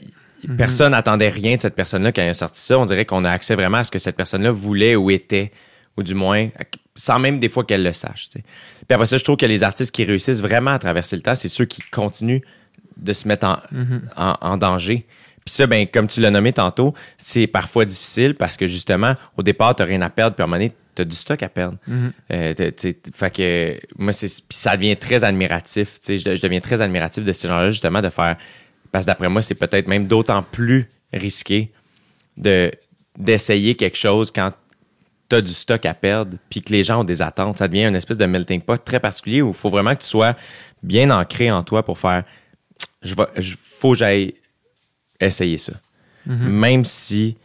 Personne n'attendait rien de cette personne-là quand elle a sorti ça. On dirait qu'on a accès vraiment à ce que cette personne-là voulait ou était, ou du moins, sans même des fois qu'elle le sache. tu sais. Puis après ça, je trouve que les artistes qui réussissent vraiment à traverser le temps, c'est ceux qui continuent de se mettre en, en, en danger. Puis ça, ben, comme tu l'as nommé tantôt, c'est parfois difficile parce que justement, au départ, tu rien à perdre, puis à un moment donné, tu as du stock à perdre. Euh, t'as- t'sais, fait que moi, c'est, puis ça devient très admiratif. Je, je deviens très admiratif de ces gens-là, justement, de faire. Parce que d'après moi, c'est peut-être même d'autant plus risqué de, d'essayer quelque chose quand tu as du stock à perdre, puis que les gens ont des attentes. Ça devient une espèce de melting pot très particulier où il faut vraiment que tu sois bien ancré en toi pour faire. Je vais, faut que j'aille essayer ça. Même si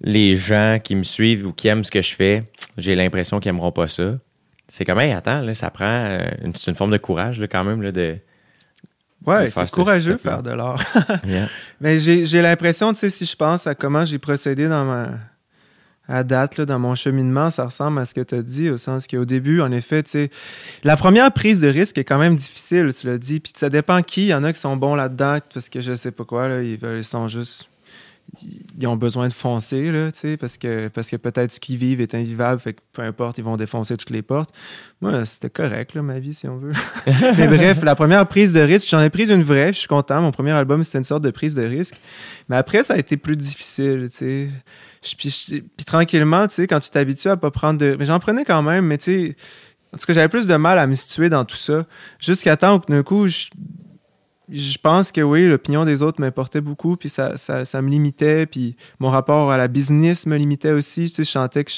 les gens qui me suivent ou qui aiment ce que je fais, j'ai l'impression qu'ils n'aimeront pas ça. C'est comme, hey, attends, là, ça prend. euh, une, c'est une forme de courage, là, quand même, là, de. Ouais, c'est ce courageux de faire de l'art. (laughs) Yeah. Mais j'ai j'ai l'impression, tu sais, si je pense à comment j'ai procédé dans ma. À date, là, dans mon cheminement, ça ressemble à ce que tu as dit, au sens qu'au début, en effet, la première prise de risque est quand même difficile, tu l'as dit. Puis ça dépend qui. Il y en a qui sont bons là-dedans, parce que je sais pas quoi, là, ils, veulent- ils sont juste. Ils ont besoin de foncer, là, tu sais, parce que, parce que peut-être ce qu'ils vivent est invivable, fait que peu importe, ils vont défoncer toutes les portes. Moi, c'était correct, là, ma vie, si on veut. (laughs) Mais bref, la première prise de risque, j'en ai prise une vraie, je suis content. Mon premier album, c'était une sorte de prise de risque. Mais après, ça a été plus difficile, tu sais. Puis, tranquillement, tu sais, quand tu t'habitues à pas prendre de... Mais j'en prenais quand même, mais tu sais... En tout cas, j'avais plus de mal à me situer dans tout ça. Jusqu'à temps où, d'un coup, je, je pense que oui, l'opinion des autres m'importait beaucoup, puis ça, ça, ça me limitait, puis mon rapport à la business me limitait aussi. Tu sais, je sentais que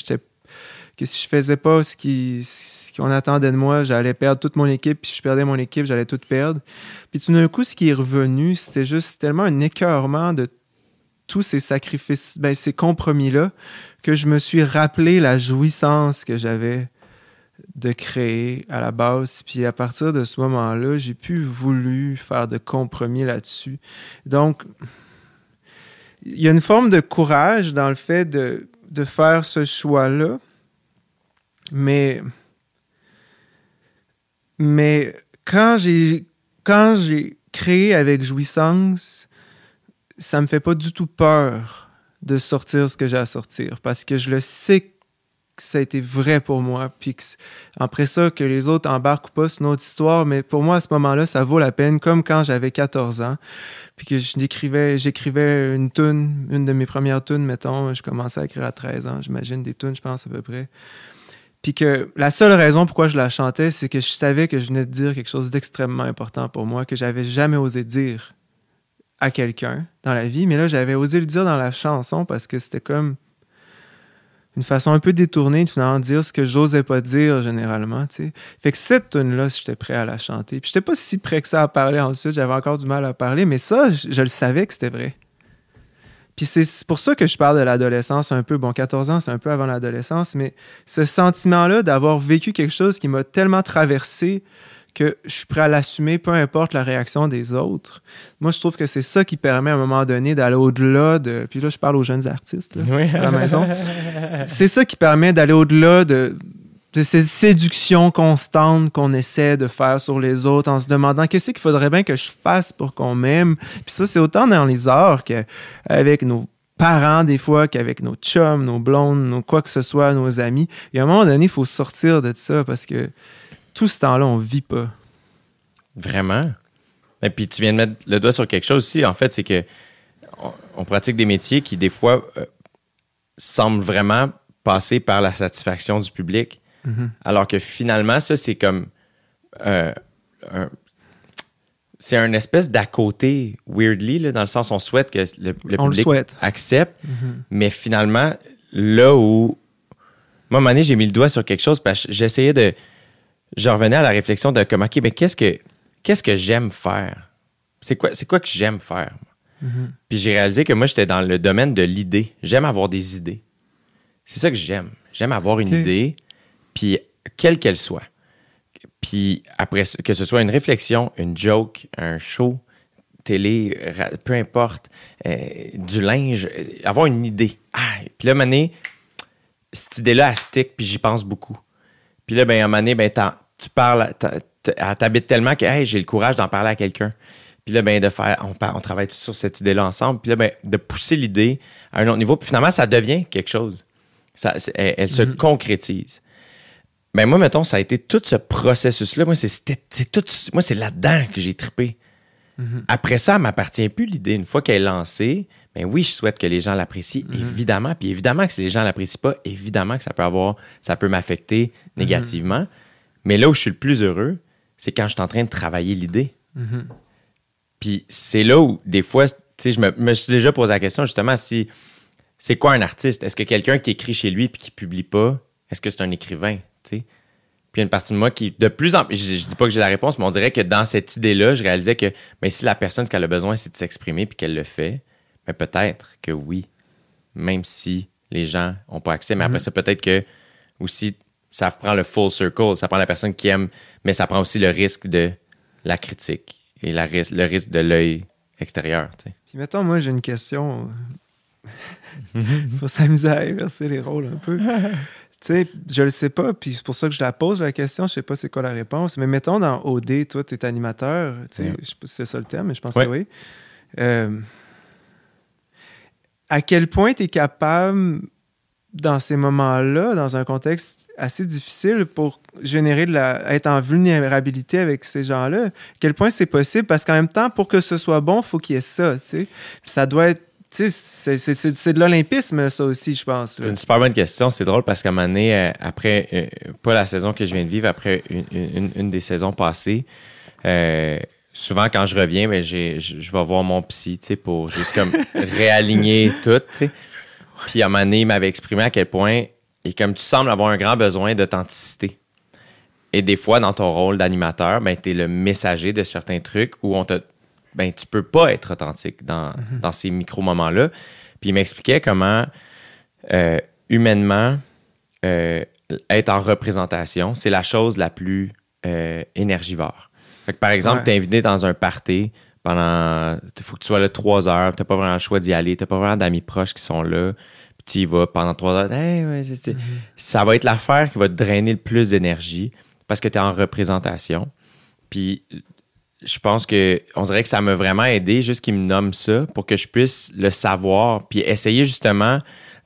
que si je faisais pas ce qui ce qu'on attendait de moi, j'allais perdre toute mon équipe, puis je perdais mon équipe, j'allais tout perdre. Puis tout d'un coup, ce qui est revenu, c'était juste tellement un écœurement de tous ces sacrifices, ben, ces compromis-là, que je me suis rappelé la jouissance que j'avais de créer à la base. Puis à partir de ce moment-là, j'ai plus voulu faire de compromis là-dessus. Donc, il y a une forme de courage dans le fait de, de faire ce choix-là, mais, mais quand j'ai quand j'ai créé avec jouissance, ça me fait pas du tout peur de sortir ce que j'ai à sortir parce que je le sais que ça a été vrai pour moi. Puis après ça, que les autres embarquent ou pas, c'est une autre histoire. Mais pour moi, à ce moment-là, ça vaut la peine, comme quand j'avais 14 ans. Puis que j'écrivais, j'écrivais une tune, une de mes premières tunes, mettons. Je commençais à écrire à 13 ans, j'imagine, des tunes, je pense, à peu près. Puis que la seule raison pourquoi je la chantais, c'est que je savais que je venais de dire quelque chose d'extrêmement important pour moi, que j'avais jamais osé dire à quelqu'un dans la vie. Mais là, j'avais osé le dire dans la chanson parce que c'était comme une façon un peu détournée de finalement dire ce que j'osais pas dire généralement, tu sais. Fait que cette tune là j'étais prêt à la chanter. Puis j'étais pas si prêt que ça à parler ensuite, j'avais encore du mal à parler, mais ça, je, je le savais que c'était vrai. Puis c'est pour ça que je parle de l'adolescence un peu. Bon, 14 ans, c'est un peu avant l'adolescence, mais ce sentiment-là d'avoir vécu quelque chose qui m'a tellement traversé que je suis prêt à l'assumer, peu importe la réaction des autres. Moi, je trouve que c'est ça qui permet à un moment donné d'aller au-delà de... Puis là, je parle aux jeunes artistes. là Oui. à la maison. (laughs) C'est ça qui permet d'aller au-delà de, de ces séductions constantes qu'on essaie de faire sur les autres en se demandant qu'est-ce qu'il faudrait bien que je fasse pour qu'on m'aime. Puis ça, c'est autant dans les arts qu'avec nos parents des fois, qu'avec nos chums, nos blondes, nos quoi que ce soit, nos amis. Et à un moment donné, il faut sortir de ça parce que tout ce temps-là, on vit pas. Vraiment? Et puis tu viens de mettre le doigt sur quelque chose aussi. En fait, c'est que on, on pratique des métiers qui, des fois, euh, semblent vraiment passer par la satisfaction du public. Alors que finalement, ça, c'est comme. euh, un- c'est un espèce d'à côté, weirdly, là, dans le sens on souhaite que le, le On le public souhaite. accepte, mais finalement, là où. Moi, à un moment donné, j'ai mis le doigt sur quelque chose parce que j'essayais de. Je revenais à la réflexion de comme, OK, mais qu'est-ce que, qu'est-ce que j'aime faire? C'est quoi, c'est quoi que j'aime faire? moi? Puis j'ai réalisé que moi, j'étais dans le domaine de l'idée. J'aime avoir des idées. C'est ça que j'aime. J'aime avoir une idée, puis quelle qu'elle soit. Puis après, que ce soit une réflexion, une joke, un show, télé, peu importe, euh, du linge, euh, avoir une idée. Ah, puis là, mané, cette idée-là, elle stick, puis j'y pense beaucoup. Puis là, ben, à un moment donné, ben, tu parles, t'as- t'as- elle t'habite tellement que hey, j'ai le courage d'en parler à quelqu'un. Puis là, ben, de faire, on, on travaille sur cette idée-là ensemble. Puis là, ben, de pousser l'idée à un autre niveau. Puis finalement, ça devient quelque chose. Ça, elle, se concrétise. Ben, moi, mettons, ça a été tout ce processus-là. Moi, c'est, c'était- c'est tout, moi, c'est là-dedans que j'ai trippé. Après ça, elle m'appartient plus l'idée. Une fois qu'elle est lancée, ben oui, je souhaite que les gens l'apprécient, évidemment. Puis évidemment que si les gens l'apprécient pas, évidemment que ça peut avoir, ça peut m'affecter négativement. Mais là où je suis le plus heureux, c'est quand je suis en train de travailler l'idée. Puis c'est là où, des fois, tu sais, je me, me suis déjà posé la question, justement, si c'est quoi un artiste? Est-ce que quelqu'un qui écrit chez lui puis qui publie pas, est-ce que c'est un écrivain? tu sais? Puis il y a une partie de moi qui, de plus en plus, je, je dis pas que j'ai la réponse, mais on dirait que dans cette idée-là, je réalisais que ben, si la personne, ce qu'elle a besoin, c'est de s'exprimer puis qu'elle le fait, mais peut-être que oui, même si les gens n'ont pas accès. Mais après ça, peut-être que aussi, ça prend le full circle, ça prend la personne qui aime, mais ça prend aussi le risque de la critique et la ris- le risque de l'œil extérieur. tu sais. Puis mettons, moi, j'ai une question. (laughs) Faut s'amuser à inverser les rôles un peu. (laughs) tu sais, je le sais pas, puis c'est pour ça que je la pose, la question. Je sais pas c'est quoi la réponse. Mais mettons, dans OD, toi, tu es animateur. Tu sais, Ouais. je sais pas si c'est ça le terme, mais je pense Ouais. que oui. Euh, à quel point tu es capable, dans ces moments-là, dans un contexte assez difficile, pour générer de la. être en vulnérabilité avec ces gens-là, à quel point c'est possible? Parce qu'en même temps, pour que ce soit bon, il faut qu'il y ait ça, tu sais. Ça doit être. C'est- de l'olympisme, ça aussi, je pense. C'est une super bonne question. C'est drôle parce qu'à un moment donné, euh, après, euh, pas la saison que je viens de vivre, après une, une- une des saisons passées, euh, souvent quand je reviens, ben, je, vais voir mon psy, pour juste comme (laughs) réaligner tout. Puis à un moment donné, il m'avait exprimé à quel point, et comme tu sembles avoir un grand besoin d'authenticité. Et des fois, dans ton rôle d'animateur, ben, tu es le messager de certains trucs où on te. Ben, tu peux pas être authentique dans, dans ces micro-moments-là. Puis il m'expliquait comment, euh, humainement, euh, être en représentation, c'est la chose la plus euh, énergivore. Fait que, par exemple, Ouais. t'es invité dans un party pendant. Il faut que tu sois là trois heures, t'as pas vraiment le choix d'y aller, t'as pas vraiment d'amis proches qui sont là, puis tu y vas pendant trois heures. Hey, ouais, c'est- c'est- Ça va être l'affaire qui va te drainer le plus d'énergie parce que tu es en représentation. Puis je pense que on dirait que ça m'a vraiment aidé juste qu'il me nomme ça pour que je puisse le savoir puis essayer justement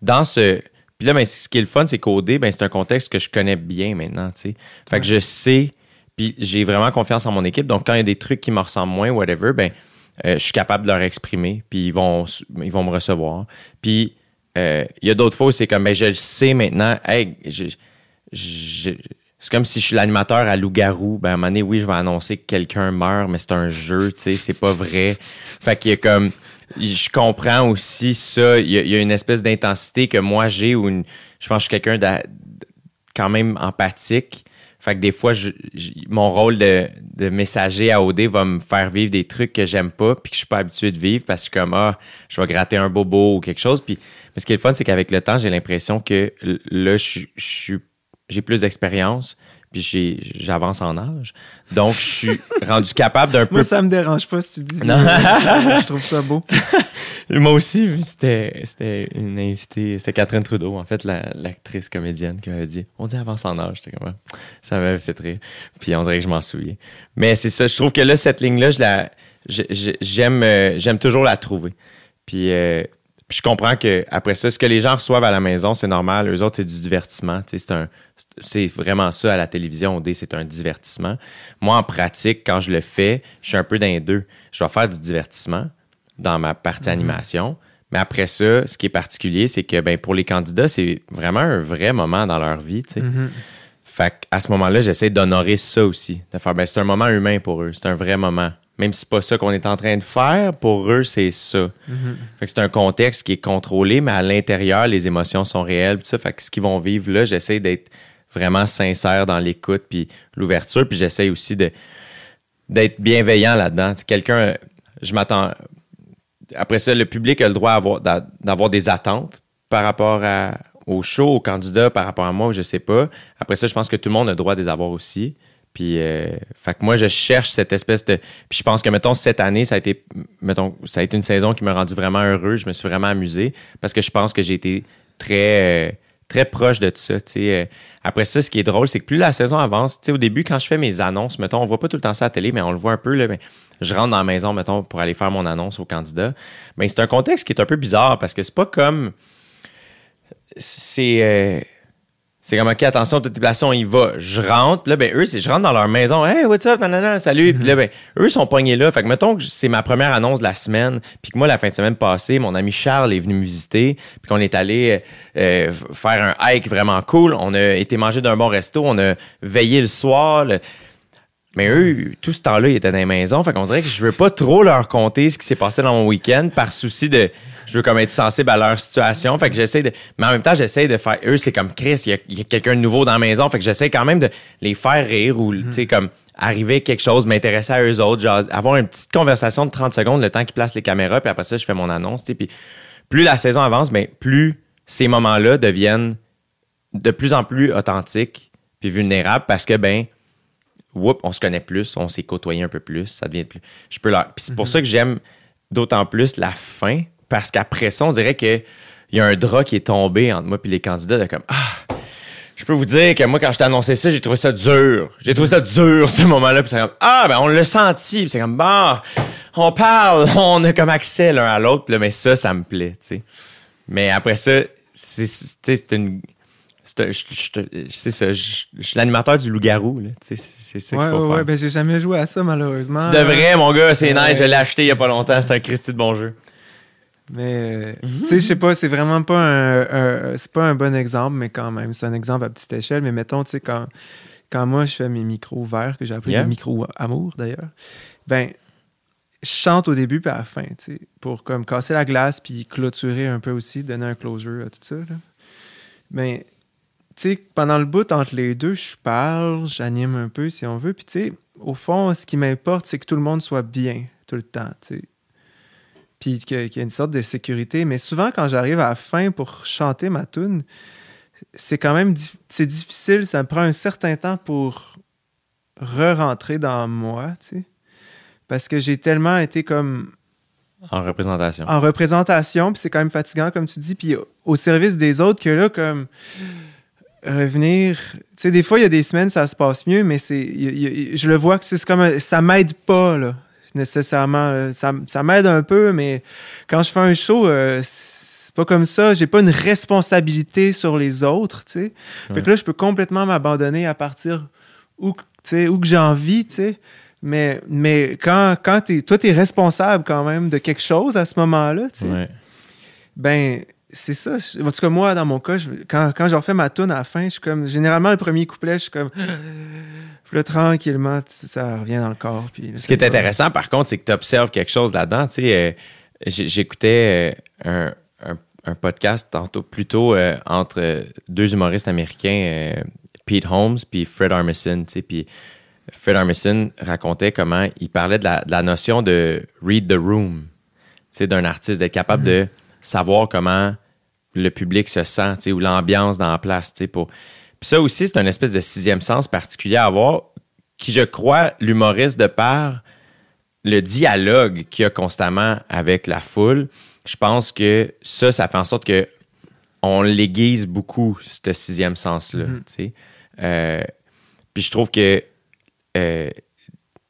dans ce puis là ben, ce qui est le fun c'est qu'OD ben c'est un contexte que je connais bien maintenant tu sais. Fait que je sais puis j'ai vraiment confiance en mon équipe. Donc quand il y a des trucs qui me ressemblent moins whatever ben euh, je suis capable de leur exprimer puis ils vont ils vont me recevoir. Puis euh, il y a d'autres fois où c'est comme ben je le sais maintenant hey j'ai- c'est comme si je suis l'animateur à loup-garou. Ben, à un moment donné, oui, je vais annoncer que quelqu'un meurt, mais c'est un jeu, tu sais, c'est pas vrai. Fait qu'il y a comme. Je comprends aussi ça. Il y a, une espèce d'intensité que moi j'ai ou une. Je pense que je suis quelqu'un d'a- quand même empathique. Fait que des fois, je- mon rôle de, de messager à OD va me faire vivre des trucs que j'aime pas puis que je suis pas habitué de vivre parce que comme, ah, je vais gratter un bobo ou quelque chose. Puis, mais ce qui est le fun, c'est qu'avec le temps, j'ai l'impression que là, je, je suis j'ai plus d'expérience, puis j'avance en âge. Donc, je suis (laughs) rendu capable d'un peu. Moi, ça me dérange pas si tu dis. Non. vieux. je, trouve ça beau. (laughs) Moi aussi, c'était une invitée, c'était Catherine Trudeau, en fait, la- l'actrice comédienne qui m'avait dit On dit avance en âge. Comme. Ça m'avait fait rire. Puis on dirait que je m'en souviens. Mais c'est ça, je trouve que là, cette ligne-là, j'aime euh, j'aime toujours la trouver. Puis. euh, puis je comprends que après ça, ce que les gens reçoivent à la maison, c'est normal. Eux autres, c'est du divertissement. C'est un, c'est vraiment ça à la télévision. OD, c'est un divertissement. Moi, en pratique, quand je le fais, je suis un peu dans les deux. Je vais faire du divertissement dans ma partie animation. Mais après ça, ce qui est particulier, c'est que ben, pour les candidats, c'est vraiment un vrai moment dans leur vie. sais. Fait à ce moment-là, j'essaie d'honorer ça aussi. De faire, ben, c'est un moment humain pour eux. C'est un vrai moment. Même si c'est pas ça qu'on est en train de faire, pour eux, c'est ça. Fait que c'est un contexte qui est contrôlé, mais à l'intérieur, les émotions sont réelles. ça. Fait que ce qu'ils vont vivre là, j'essaie d'être vraiment sincère dans l'écoute puis l'ouverture. Puis j'essaie aussi de d'être bienveillant là-dedans. Quelqu'un, je m'attends. Après ça, le public a le droit d'avoir- d'a- d'avoir des attentes par rapport à, au show, au candidat, par rapport à moi, je sais pas. Après ça, je pense que tout le monde a le droit de les avoir aussi. Puis, euh, fait que moi, je cherche cette espèce de. Puis, je pense que, mettons, cette année, ça a été, mettons, ça a été une saison qui m'a rendu vraiment heureux. Je me suis vraiment amusé parce que je pense que j'ai été très, euh, très proche de tout ça. Euh, Après ça, ce qui est drôle, c'est que plus la saison avance, au début, quand je fais mes annonces, mettons, on voit pas tout le temps ça à la télé, mais on le voit un peu, là, mais je rentre dans la maison, mettons, pour aller faire mon annonce au candidat. Mais c'est un contexte qui est un peu bizarre parce que c'est pas comme. C'est. C'est comme, OK, attention, toute place, on y va. Je rentre, là, ben, eux, c'est, je rentre dans leur maison. Hey, what's up, nanana, salut. Puis là, ben, eux sont pognés là. Fait que, mettons que c'est ma première annonce de la semaine, puis que moi, la fin de semaine passée, mon ami Charles est venu me visiter, puis qu'on est allé euh, faire un hike vraiment cool. On a été manger d'un bon resto, on a veillé le soir. Mais eux, tout ce temps-là, ils étaient dans les maisons. Fait qu'on dirait que je veux pas trop leur conter ce qui s'est passé dans mon week-end par souci de. Je veux comme être sensible à leur situation. Fait que j'essaie de. Mais en même temps, j'essaie de faire. Eux, c'est comme Chris, il y a, quelqu'un de nouveau dans la maison. Fait que j'essaie quand même de les faire rire ou, tu sais, comme arriver quelque chose, m'intéresser à eux autres, genre avoir une petite conversation de 30 secondes, le temps qu'ils placent les caméras, puis après ça, je fais mon annonce. Puis plus la saison avance, mais plus ces moments-là deviennent de plus en plus authentiques puis vulnérables parce que, ben, whoop, on se connaît plus, on s'est côtoyé un peu plus, ça devient plus. Je peux leur. Puis c'est pour ça que j'aime d'autant plus la fin, parce qu'après ça, on dirait que il y a un drap qui est tombé entre moi et les candidats de comme Ah! Je peux vous dire que moi, quand je t'ai annoncé ça, j'ai trouvé ça dur. J'ai trouvé ça dur, ce moment-là. Puis c'est comme, ah, ben, on l'a senti. Puis c'est comme, bah, on parle, (laughs) on a comme accès l'un à l'autre. Puis là, mais ça, ça me plaît, tu sais. Mais après ça, c'est, c'est, une. C'est, ça, je, suis l'animateur du loup-garou, c'est, c'est ça Ouais, qu'il faut ouais, faire. ouais. Ben, j'ai jamais joué à ça, malheureusement. tu devrais, mon gars, c'est Ouais. nice. Je l'ai acheté il y a pas longtemps. C'est un Christy de bon jeu. Mais, euh, tu sais, je sais pas, c'est vraiment pas un, un- c'est pas un bon exemple, mais quand même, c'est un exemple à petite échelle. Mais mettons, tu sais, quand, quand moi, je fais mes micros verts, que j'ai appelé Yeah. des micros amour, d'ailleurs, ben, je chante au début puis à la fin, tu sais, pour comme casser la glace puis clôturer un peu aussi, donner un closure à tout ça, là. Mais, tu sais, pendant le bout entre les deux, je parle, j'anime un peu si on veut, puis tu sais, au fond, ce qui m'importe, c'est que tout le monde soit bien tout le temps, tu sais puis qu'il y a une sorte de sécurité. Mais souvent, quand j'arrive à la fin pour chanter ma tune, c'est quand même c'est difficile. Ça me prend un certain temps pour re-rentrer dans moi, tu sais. Parce que j'ai tellement été comme En représentation. en représentation, puis c'est quand même fatigant, comme tu dis, puis au service des autres, que là, comme revenir. Tu sais, des fois, il y a des semaines, ça se passe mieux, mais c'est. je le vois que c'est comme. un- ça m'aide pas, là, nécessairement. là. Ça, ça m'aide un peu, mais quand je fais un show, euh, c'est pas comme ça. J'ai pas une responsabilité sur les autres, tu sais. Fait Ouais. que là, je peux complètement m'abandonner à partir où, que- tu sais, où que j'ai envie, tu sais. Mais, mais quand, quand t'es, toi, tu es responsable quand même de quelque chose à ce moment-là, tu sais. Ouais. Ben, c'est ça. En tout cas, moi, dans mon cas, je- quand, quand je refais ma tune à la fin, je suis comme. Généralement, le premier couplet, je suis comme. Puis là, tranquillement, ça revient dans le corps. Puis Ce qui est intéressant, par contre, c'est que tu observes quelque chose là-dedans. Tu sais, euh, j'écoutais euh, un, un- un podcast tantôt, plutôt euh, entre deux humoristes américains, Pete Holmes puis Fred Armisen. Tu sais, puis Fred Armisen racontait comment il parlait de la, de la notion de read the room, tu sais, d'un artiste, d'être capable de savoir comment le public se sent, tu sais, ou l'ambiance dans la place, tu sais, pour... Puis ça aussi, c'est un espèce de sixième sens particulier à avoir, qui, je crois, l'humoriste de par le dialogue qu'il y a constamment avec la foule, je pense que ça, ça fait en sorte que on l'aiguise beaucoup, ce sixième sens-là, sais. Euh, puis je trouve que euh,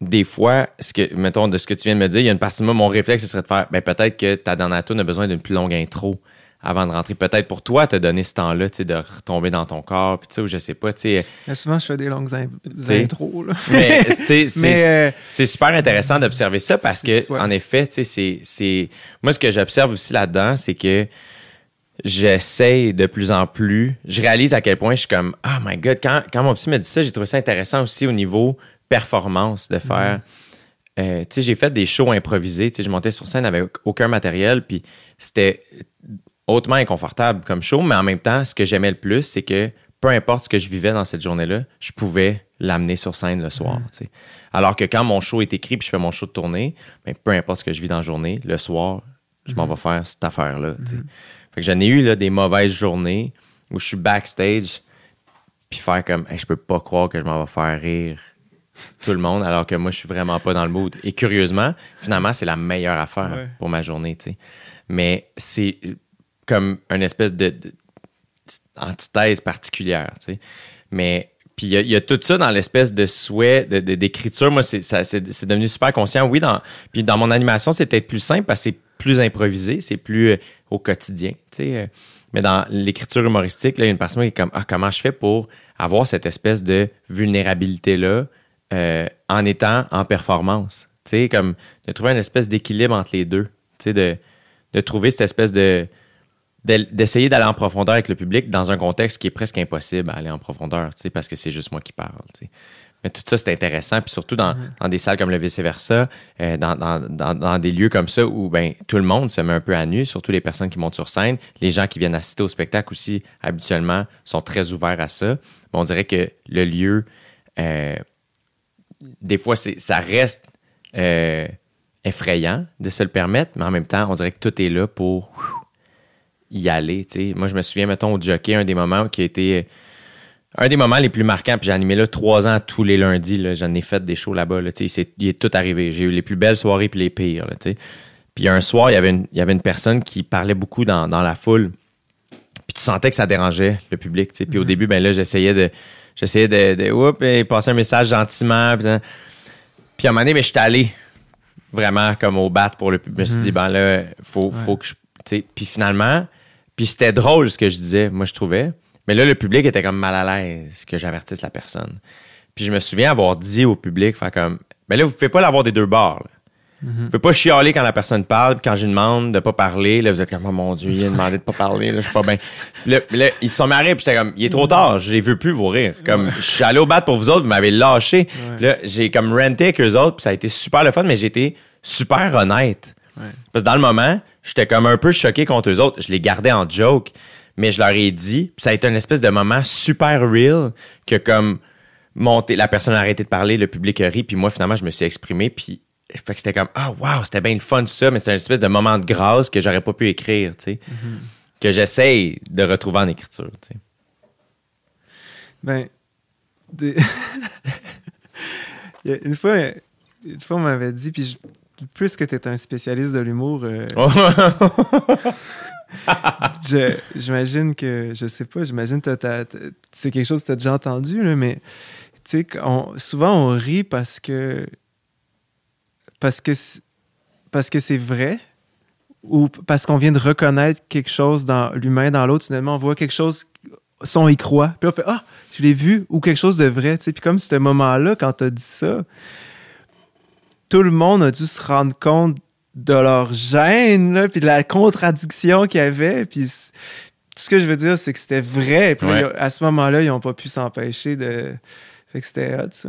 des fois, ce que, mettons, de ce que tu viens de me dire, il y a une partie de moi, mon réflexe, ce serait de faire, ben, peut-être que ta dernière a besoin d'une plus longue intro avant de rentrer. Peut-être pour toi, te donner ce temps-là, tu sais, de retomber dans ton corps, puis tu sais, ou je sais pas, tu sais. Mais souvent, je fais des longues in- intros. Là. (laughs) Mais, c'est- euh, c'est super intéressant d'observer ça parce que, Ouais. en effet, tu sais, c'est. Moi, ce que j'observe aussi là-dedans, c'est que j'essaie de plus en plus. Je réalise à quel point je suis comme, oh my God, quand, quand mon psy m'a dit ça, j'ai trouvé ça intéressant aussi au niveau performance de faire. Euh, tu sais, j'ai fait des shows improvisés. Tu sais, je montais sur scène avec aucun matériel, puis c'était hautement inconfortable comme show, mais en même temps, ce que j'aimais le plus, c'est que peu importe ce que je vivais dans cette journée-là, je pouvais l'amener sur scène le soir. sais. Alors que quand mon show est écrit puis je fais mon show de tournée, ben, peu importe ce que je vis dans la journée, le soir, je m'en vais faire cette affaire-là. Fait que j'en ai eu là, des mauvaises journées où je suis backstage puis faire comme Hey, je peux pas croire que je m'en vais faire rire tout le monde alors que moi je suis vraiment pas dans le mood. Et curieusement, finalement, c'est la meilleure affaire Ouais. pour ma journée. Mais c'est comme une espèce de, particulière, tu sais. Mais puis il y, a- tout ça dans l'espèce de souhait de- de- d'écriture. Moi, c'est devenu super conscient. Oui, dans, puis dans mon animation, c'est peut-être plus simple parce que c'est plus improvisé, c'est plus euh, au quotidien. tu sais. euh. Mais dans l'écriture humoristique, là, il y a une personne qui est comme ah, comment je fais pour avoir cette espèce de vulnérabilité-là euh, en étant en performance. Tu sais, comme de trouver une espèce d'équilibre entre les deux. Tu sais, de, de trouver cette espèce de d'essayer d'aller en profondeur avec le public dans un contexte qui est presque impossible à aller en profondeur, tu sais, parce que c'est juste moi qui parle. tu sais. Mais tout ça, c'est intéressant. Puis surtout dans, dans des salles comme le vice-versa, euh, dans, dans, dans, des lieux comme ça où ben, tout le monde se met un peu à nu, surtout les personnes qui montent sur scène. Les gens qui viennent assister au spectacle aussi, habituellement, sont très ouverts à ça. Mais on dirait que le lieu, euh, des fois, ça reste euh, effrayant de se le permettre, mais en même temps, on dirait que tout est là pour y aller. tu sais. Moi, je me souviens, mettons, au jockey, un des moments qui a été un des moments les plus marquants. Puis j'ai animé là trois ans tous les lundis. là. J'en ai fait des shows là-bas. Là, c'est, il est tout arrivé. J'ai eu les plus belles soirées puis les pires. Là, puis un soir, il y avait une, il y avait une personne qui parlait beaucoup dans, dans la foule. Puis tu sentais que ça dérangeait le public. tu sais. Puis au début, ben là, j'essayais de. J'essayais de, de oups, et passer un message gentiment. Puis, puis à un moment donné, ben, j'étais allé vraiment comme au bat pour le public. Je me suis dit, ben là, faut, faut que je. Puis finalement, puis c'était drôle ce que je disais, moi, je trouvais. Mais là, le public était comme mal à l'aise que j'avertisse la personne. Puis je me souviens avoir dit au public, faire comme, ben là, vous pouvez pas l'avoir des deux bords. là. Vous pouvez pas chialer quand la personne parle, puis quand je lui demande de pas parler, là, vous êtes comme, oh mon Dieu, il a demandé de pas parler, là, je suis pas bien. Là, là, ils se sont marrés, puis j'étais comme, il est trop tard, je les veux plus vos rires. Comme, je suis allé au bat pour vous autres, vous m'avez lâché. Puis là, j'ai comme renté avec eux autres, puis ça a été super le fun, mais j'ai été super honnête. Parce que dans le moment, j'étais comme un peu choqué contre eux autres. Je les gardais en joke, mais je leur ai dit, puis ça a été une espèce de moment super real que comme monter, la personne a arrêté de parler, le public a ri, puis moi finalement je me suis exprimé, puis fait que c'était comme ah wow, c'était bien le fun ça, mais c'était une espèce de moment de grâce que j'aurais pas pu écrire, tu sais, que j'essaye de retrouver en écriture, tu sais. Ben, des- (laughs) une fois, une fois, on m'avait dit, puis je- plus que tu es un spécialiste de l'humour, euh, (laughs) je- j'imagine que, je sais pas, j'imagine que c'est quelque chose que tu as déjà entendu, là, mais tu sais, souvent on rit parce que parce que c'est- parce que c'est vrai ou parce qu'on vient de reconnaître quelque chose dans l'humain dans l'autre, finalement on voit quelque chose si on y croit. Puis on fait Ah, je l'ai vu, ou quelque chose de vrai. tu sais. Puis comme ce moment-là, quand tu as dit ça, tout le monde a dû se rendre compte de leur gêne, là, puis de la contradiction qu'il y avait. Puis tout ce que je veux dire, c'est que c'était vrai. Puis Ouais. à ce moment-là, ils n'ont pas pu s'empêcher de. Fait que c'était hot, ça.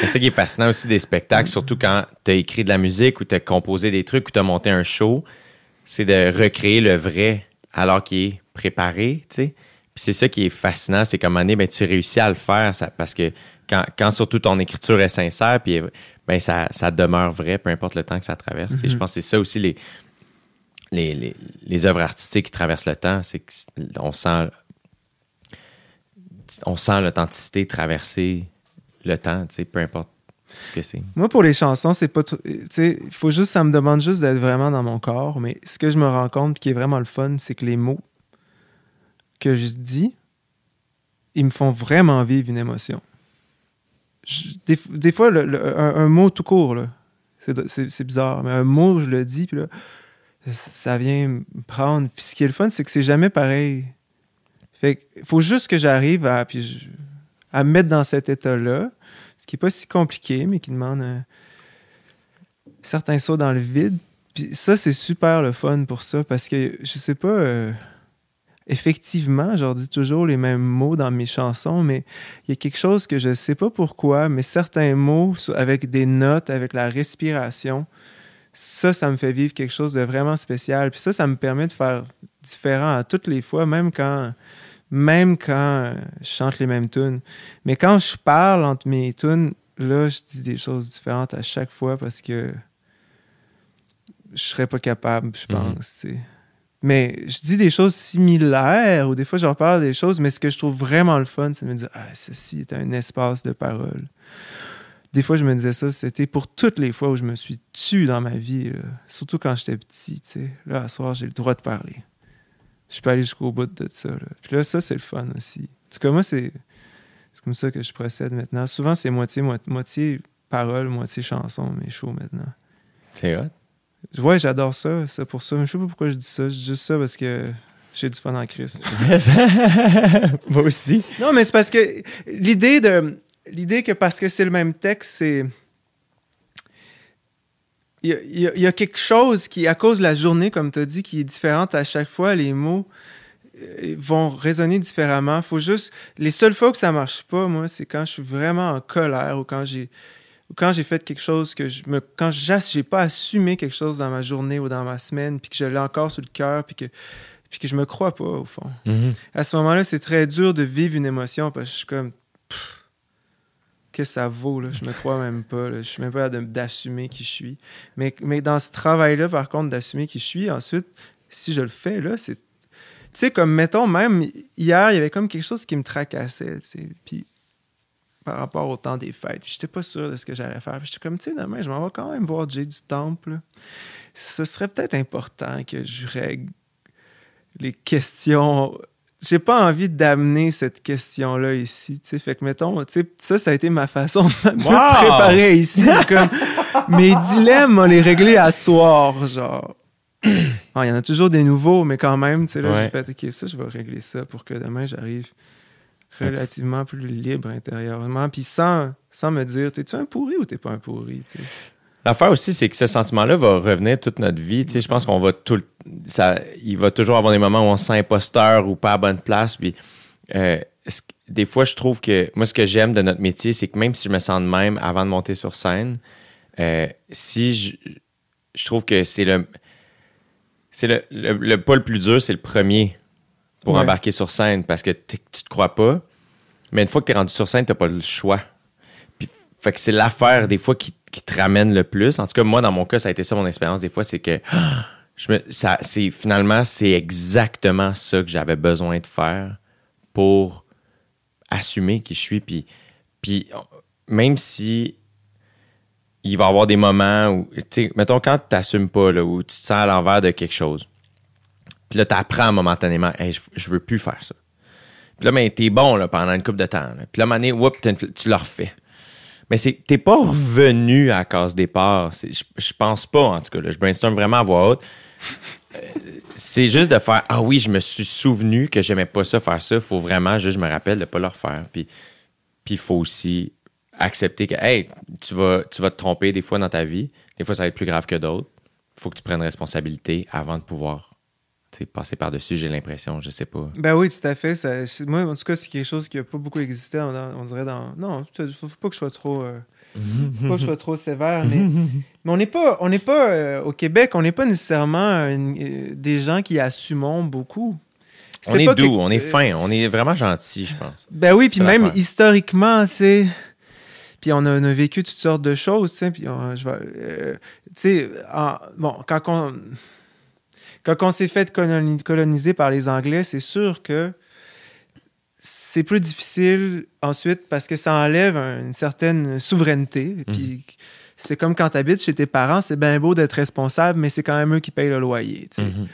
C'est ça qui est fascinant aussi des spectacles, surtout quand tu as écrit de la musique ou tu as composé des trucs ou tu as monté un show, c'est de recréer le vrai alors qu'il est préparé, tu sais. Puis c'est ça qui est fascinant, c'est comme année, ben, tu réussis à le faire ça, parce que quand, quand surtout ton écriture est sincère, puis ben, ça, ça demeure vrai, peu importe le temps que ça traverse. sais. Je pense que c'est ça aussi les, les, les, les œuvres artistiques qui traversent le temps, c'est qu'on sent on sent l'authenticité traverser le temps, peu importe ce que c'est. Moi, pour les chansons, c'est pas. il faut juste, ça me demande juste d'être vraiment dans mon corps. Mais ce que je me rends compte qui est vraiment le fun, c'est que les mots que je dis, ils me font vraiment vivre une émotion. Des, des fois, un, mot tout court, c'est, bizarre, mais un mot, je le dis, puis là, ça vient me prendre. Puis ce qui est le fun, c'est que c'est jamais pareil. Fait faut juste que j'arrive à, puis à me mettre dans cet état-là, ce qui n'est pas si compliqué, mais qui demande un certain saut dans le vide. Puis ça, c'est super le fun pour ça, parce que, je sais pas, euh, effectivement, je leur dis toujours les mêmes mots dans mes chansons, mais il y a quelque chose que je sais pas pourquoi, mais certains mots, avec des notes, avec la respiration, ça, ça me fait vivre quelque chose de vraiment spécial. Puis ça, ça me permet de faire différent à toutes les fois, même quand, même quand je chante les mêmes tunes. Mais quand je parle entre mes tunes, là, je dis des choses différentes à chaque fois parce que je serais pas capable, je Mhm. pense. Mais je dis des choses similaires ou des fois, je reparle des choses, mais ce que je trouve vraiment le fun, c'est de me dire Ah, ceci est un espace de parole. Des fois, je me disais ça, c'était pour toutes les fois où je me suis tué dans ma vie, surtout quand j'étais petit. tu. Là, à soir, j'ai le droit de parler. je peux aller jusqu'au bout de ça. Là. Puis là, ça, c'est le fun aussi. En tout cas, moi, c'est comme ça que je procède maintenant. Souvent, c'est moitié, moitié, parole, moitié chanson, mes shows maintenant. C'est hot. Ouais, j'adore ça, ça pour ça. Je sais pas pourquoi je dis ça. Je dis juste ça parce que j'ai du fun en crise. (laughs) Moi aussi. Non, mais c'est parce que l'idée de. L'idée que parce que c'est le même texte, c'est. Il y, a, il y quelque chose qui, à cause de la journée, comme tu as dit, qui est différente à chaque fois, les mots euh, vont résonner différemment. Faut juste. Les seules fois que ça marche pas, moi, c'est quand je suis vraiment en colère ou quand j'ai. Quand j'ai fait quelque chose que je me. Quand j'ai pas assumé quelque chose dans ma journée ou dans ma semaine, puis que je l'ai encore sur le cœur, puis que, puis que je me crois pas, au fond Mhm. à ce moment-là, c'est très dur de vivre une émotion parce que je suis comme. pff, Qu'est-ce que ça vaut, là? Je me crois même pas. là. Je suis même pas d'assumer qui je suis. Mais, mais dans ce travail-là, par contre, d'assumer qui je suis, ensuite, si je le fais, là, c'est. Tu sais, comme, mettons, même hier, il y avait comme quelque chose qui me tracassait. Puis, par rapport au temps des fêtes. Puis j'étais pas sûr de ce que j'allais faire. J'étais comme, tu sais, demain, je m'en vais quand même voir Jay du Temple. Ce serait peut-être important que je règle les questions. J'ai pas envie d'amener cette question-là ici, tu sais. Fait que, mettons, tu sais, ça, ça a été ma façon de me Wow! préparer ici. comme, mes dilemmes, on les réglés à soir, genre. Bon, (clears throat) Il y en a toujours des nouveaux, mais quand même, tu sais, là, Ouais. j'ai fait, OK, ça, je vais régler ça pour que demain, j'arrive relativement plus libre intérieurement, puis sans, sans me dire, t'es-tu un pourri ou t'es pas un pourri. L'affaire aussi, c'est que ce sentiment-là va revenir toute notre vie. Tu sais, je pense qu'on va tout le- ça, il va toujours avoir des moments où on se sent imposteur ou pas à bonne place. Puis, euh, des fois, je trouve que moi, ce que j'aime de notre métier, c'est que même si je me sens de même avant de monter sur scène, euh, si je, je trouve que c'est le, c'est le, le, le pas le plus dur, c'est le premier pour Ouais. embarquer sur scène parce que tu te crois pas. Mais une fois que tu es rendu sur scène, tu pas le choix. Puis, fait que c'est l'affaire des fois qui, qui te ramène le plus. En tout cas, moi, dans mon cas, ça a été ça mon expérience. Des fois, c'est que (gasps) je me, ça, c'est, finalement, c'est exactement ça que j'avais besoin de faire pour assumer qui je suis. Puis, puis même si il va y avoir des moments où, tu sais, mettons, quand tu t'assumes pas, là, où tu te sens à l'envers de quelque chose, puis là, tu apprends momentanément, hey, je, je veux plus faire ça. Puis là, ben, t'es bon là, pendant une couple de temps. là. Puis là, donné, whoop, tu le refais. Mais t'es pas revenu à case départ. Je, pense pas, en tout cas. là. je brainstorm vraiment à voix haute. Euh, c'est juste de faire Ah oui, je me suis souvenu que j'aimais pas ça, faire ça. faut vraiment juste, je me rappelle de pas le refaire. Puis il faut aussi accepter que, hey, tu vas, tu vas te tromper des fois dans ta vie. Des fois, ça va être plus grave que d'autres. Faut que tu prennes responsabilité avant de pouvoir passer par-dessus, j'ai l'impression. Je sais pas. Ben oui, tout à fait. Ça, moi, en tout cas, c'est quelque chose qui n'a pas beaucoup existé, on, on dirait, dans... Non, il faut, faut pas que je sois trop... euh, faut pas que je sois trop sévère, mais, (laughs) mais on n'est pas, on n'est pas euh, au Québec, on n'est pas nécessairement une- euh, des gens qui assumons beaucoup. On est doux, que- on est fin, on est vraiment gentil, je pense. Ben oui, puis même historiquement, tu sais. Puis on a, on a vécu toutes sortes de choses, tu sais. Puis je vais, tu sais, bon, quand on, quand on s'est fait coloni- coloniser par les Anglais, c'est sûr que c'est plus difficile ensuite parce que ça enlève un- une certaine souveraineté. Puis c'est comme quand tu habites chez tes parents, c'est bien beau d'être responsable, mais c'est quand même eux qui payent le loyer. Mhm.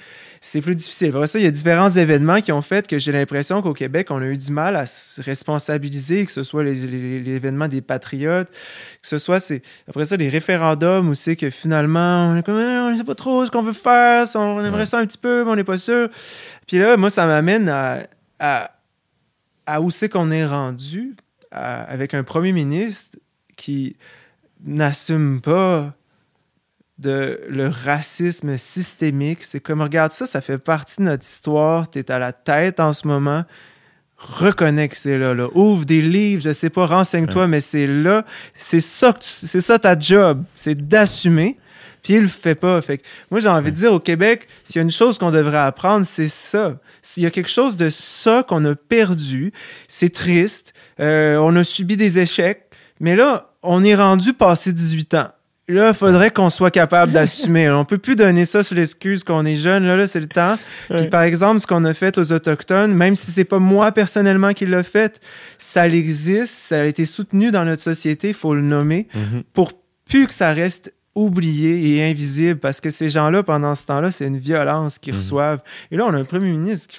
C'est plus difficile. Après ça, il y a différents événements qui ont fait que j'ai l'impression qu'au Québec, on a eu du mal à se responsabiliser, que ce soit l'événement des patriotes, que ce soit, c'est, après ça, les référendums où c'est que finalement, on est comme, Eh, on ne sait pas trop ce qu'on veut faire, on aimerait ça un petit peu, mais on n'est pas sûr. Puis là, moi, ça m'amène à, à, à où c'est qu'on est rendu à- avec un premier ministre qui n'assume pas de le racisme systémique. C'est comme, regarde ça, ça fait partie de notre histoire. Tu es à la tête en ce moment. Reconnais que c'est là, là. Ouvre des livres, je sais pas, renseigne-toi, mais c'est là. C'est ça, que tu- c'est ça ta job. C'est d'assumer. Puis il le fait pas. Fait que moi, j'ai envie de dire, au Québec, s'il y a une chose qu'on devrait apprendre, c'est ça. S'il y a quelque chose de ça qu'on a perdu, c'est triste. Euh, on a subi des échecs. Mais là, on est rendu passé 18 ans. Là, il faudrait qu'on soit capable d'assumer. On peut plus donner ça sur l'excuse qu'on est jeune. Là, là c'est le temps. Puis, par exemple, ce qu'on a fait aux Autochtones, même si c'est pas moi personnellement qui l'a fait, ça existe, ça a été soutenu dans notre société, il faut le nommer, Mhm. pour plus que ça reste oubliés et invisibles parce que ces gens-là, pendant ce temps-là, c'est une violence qu'ils Mhm. reçoivent. Et là, on a un premier ministre qui.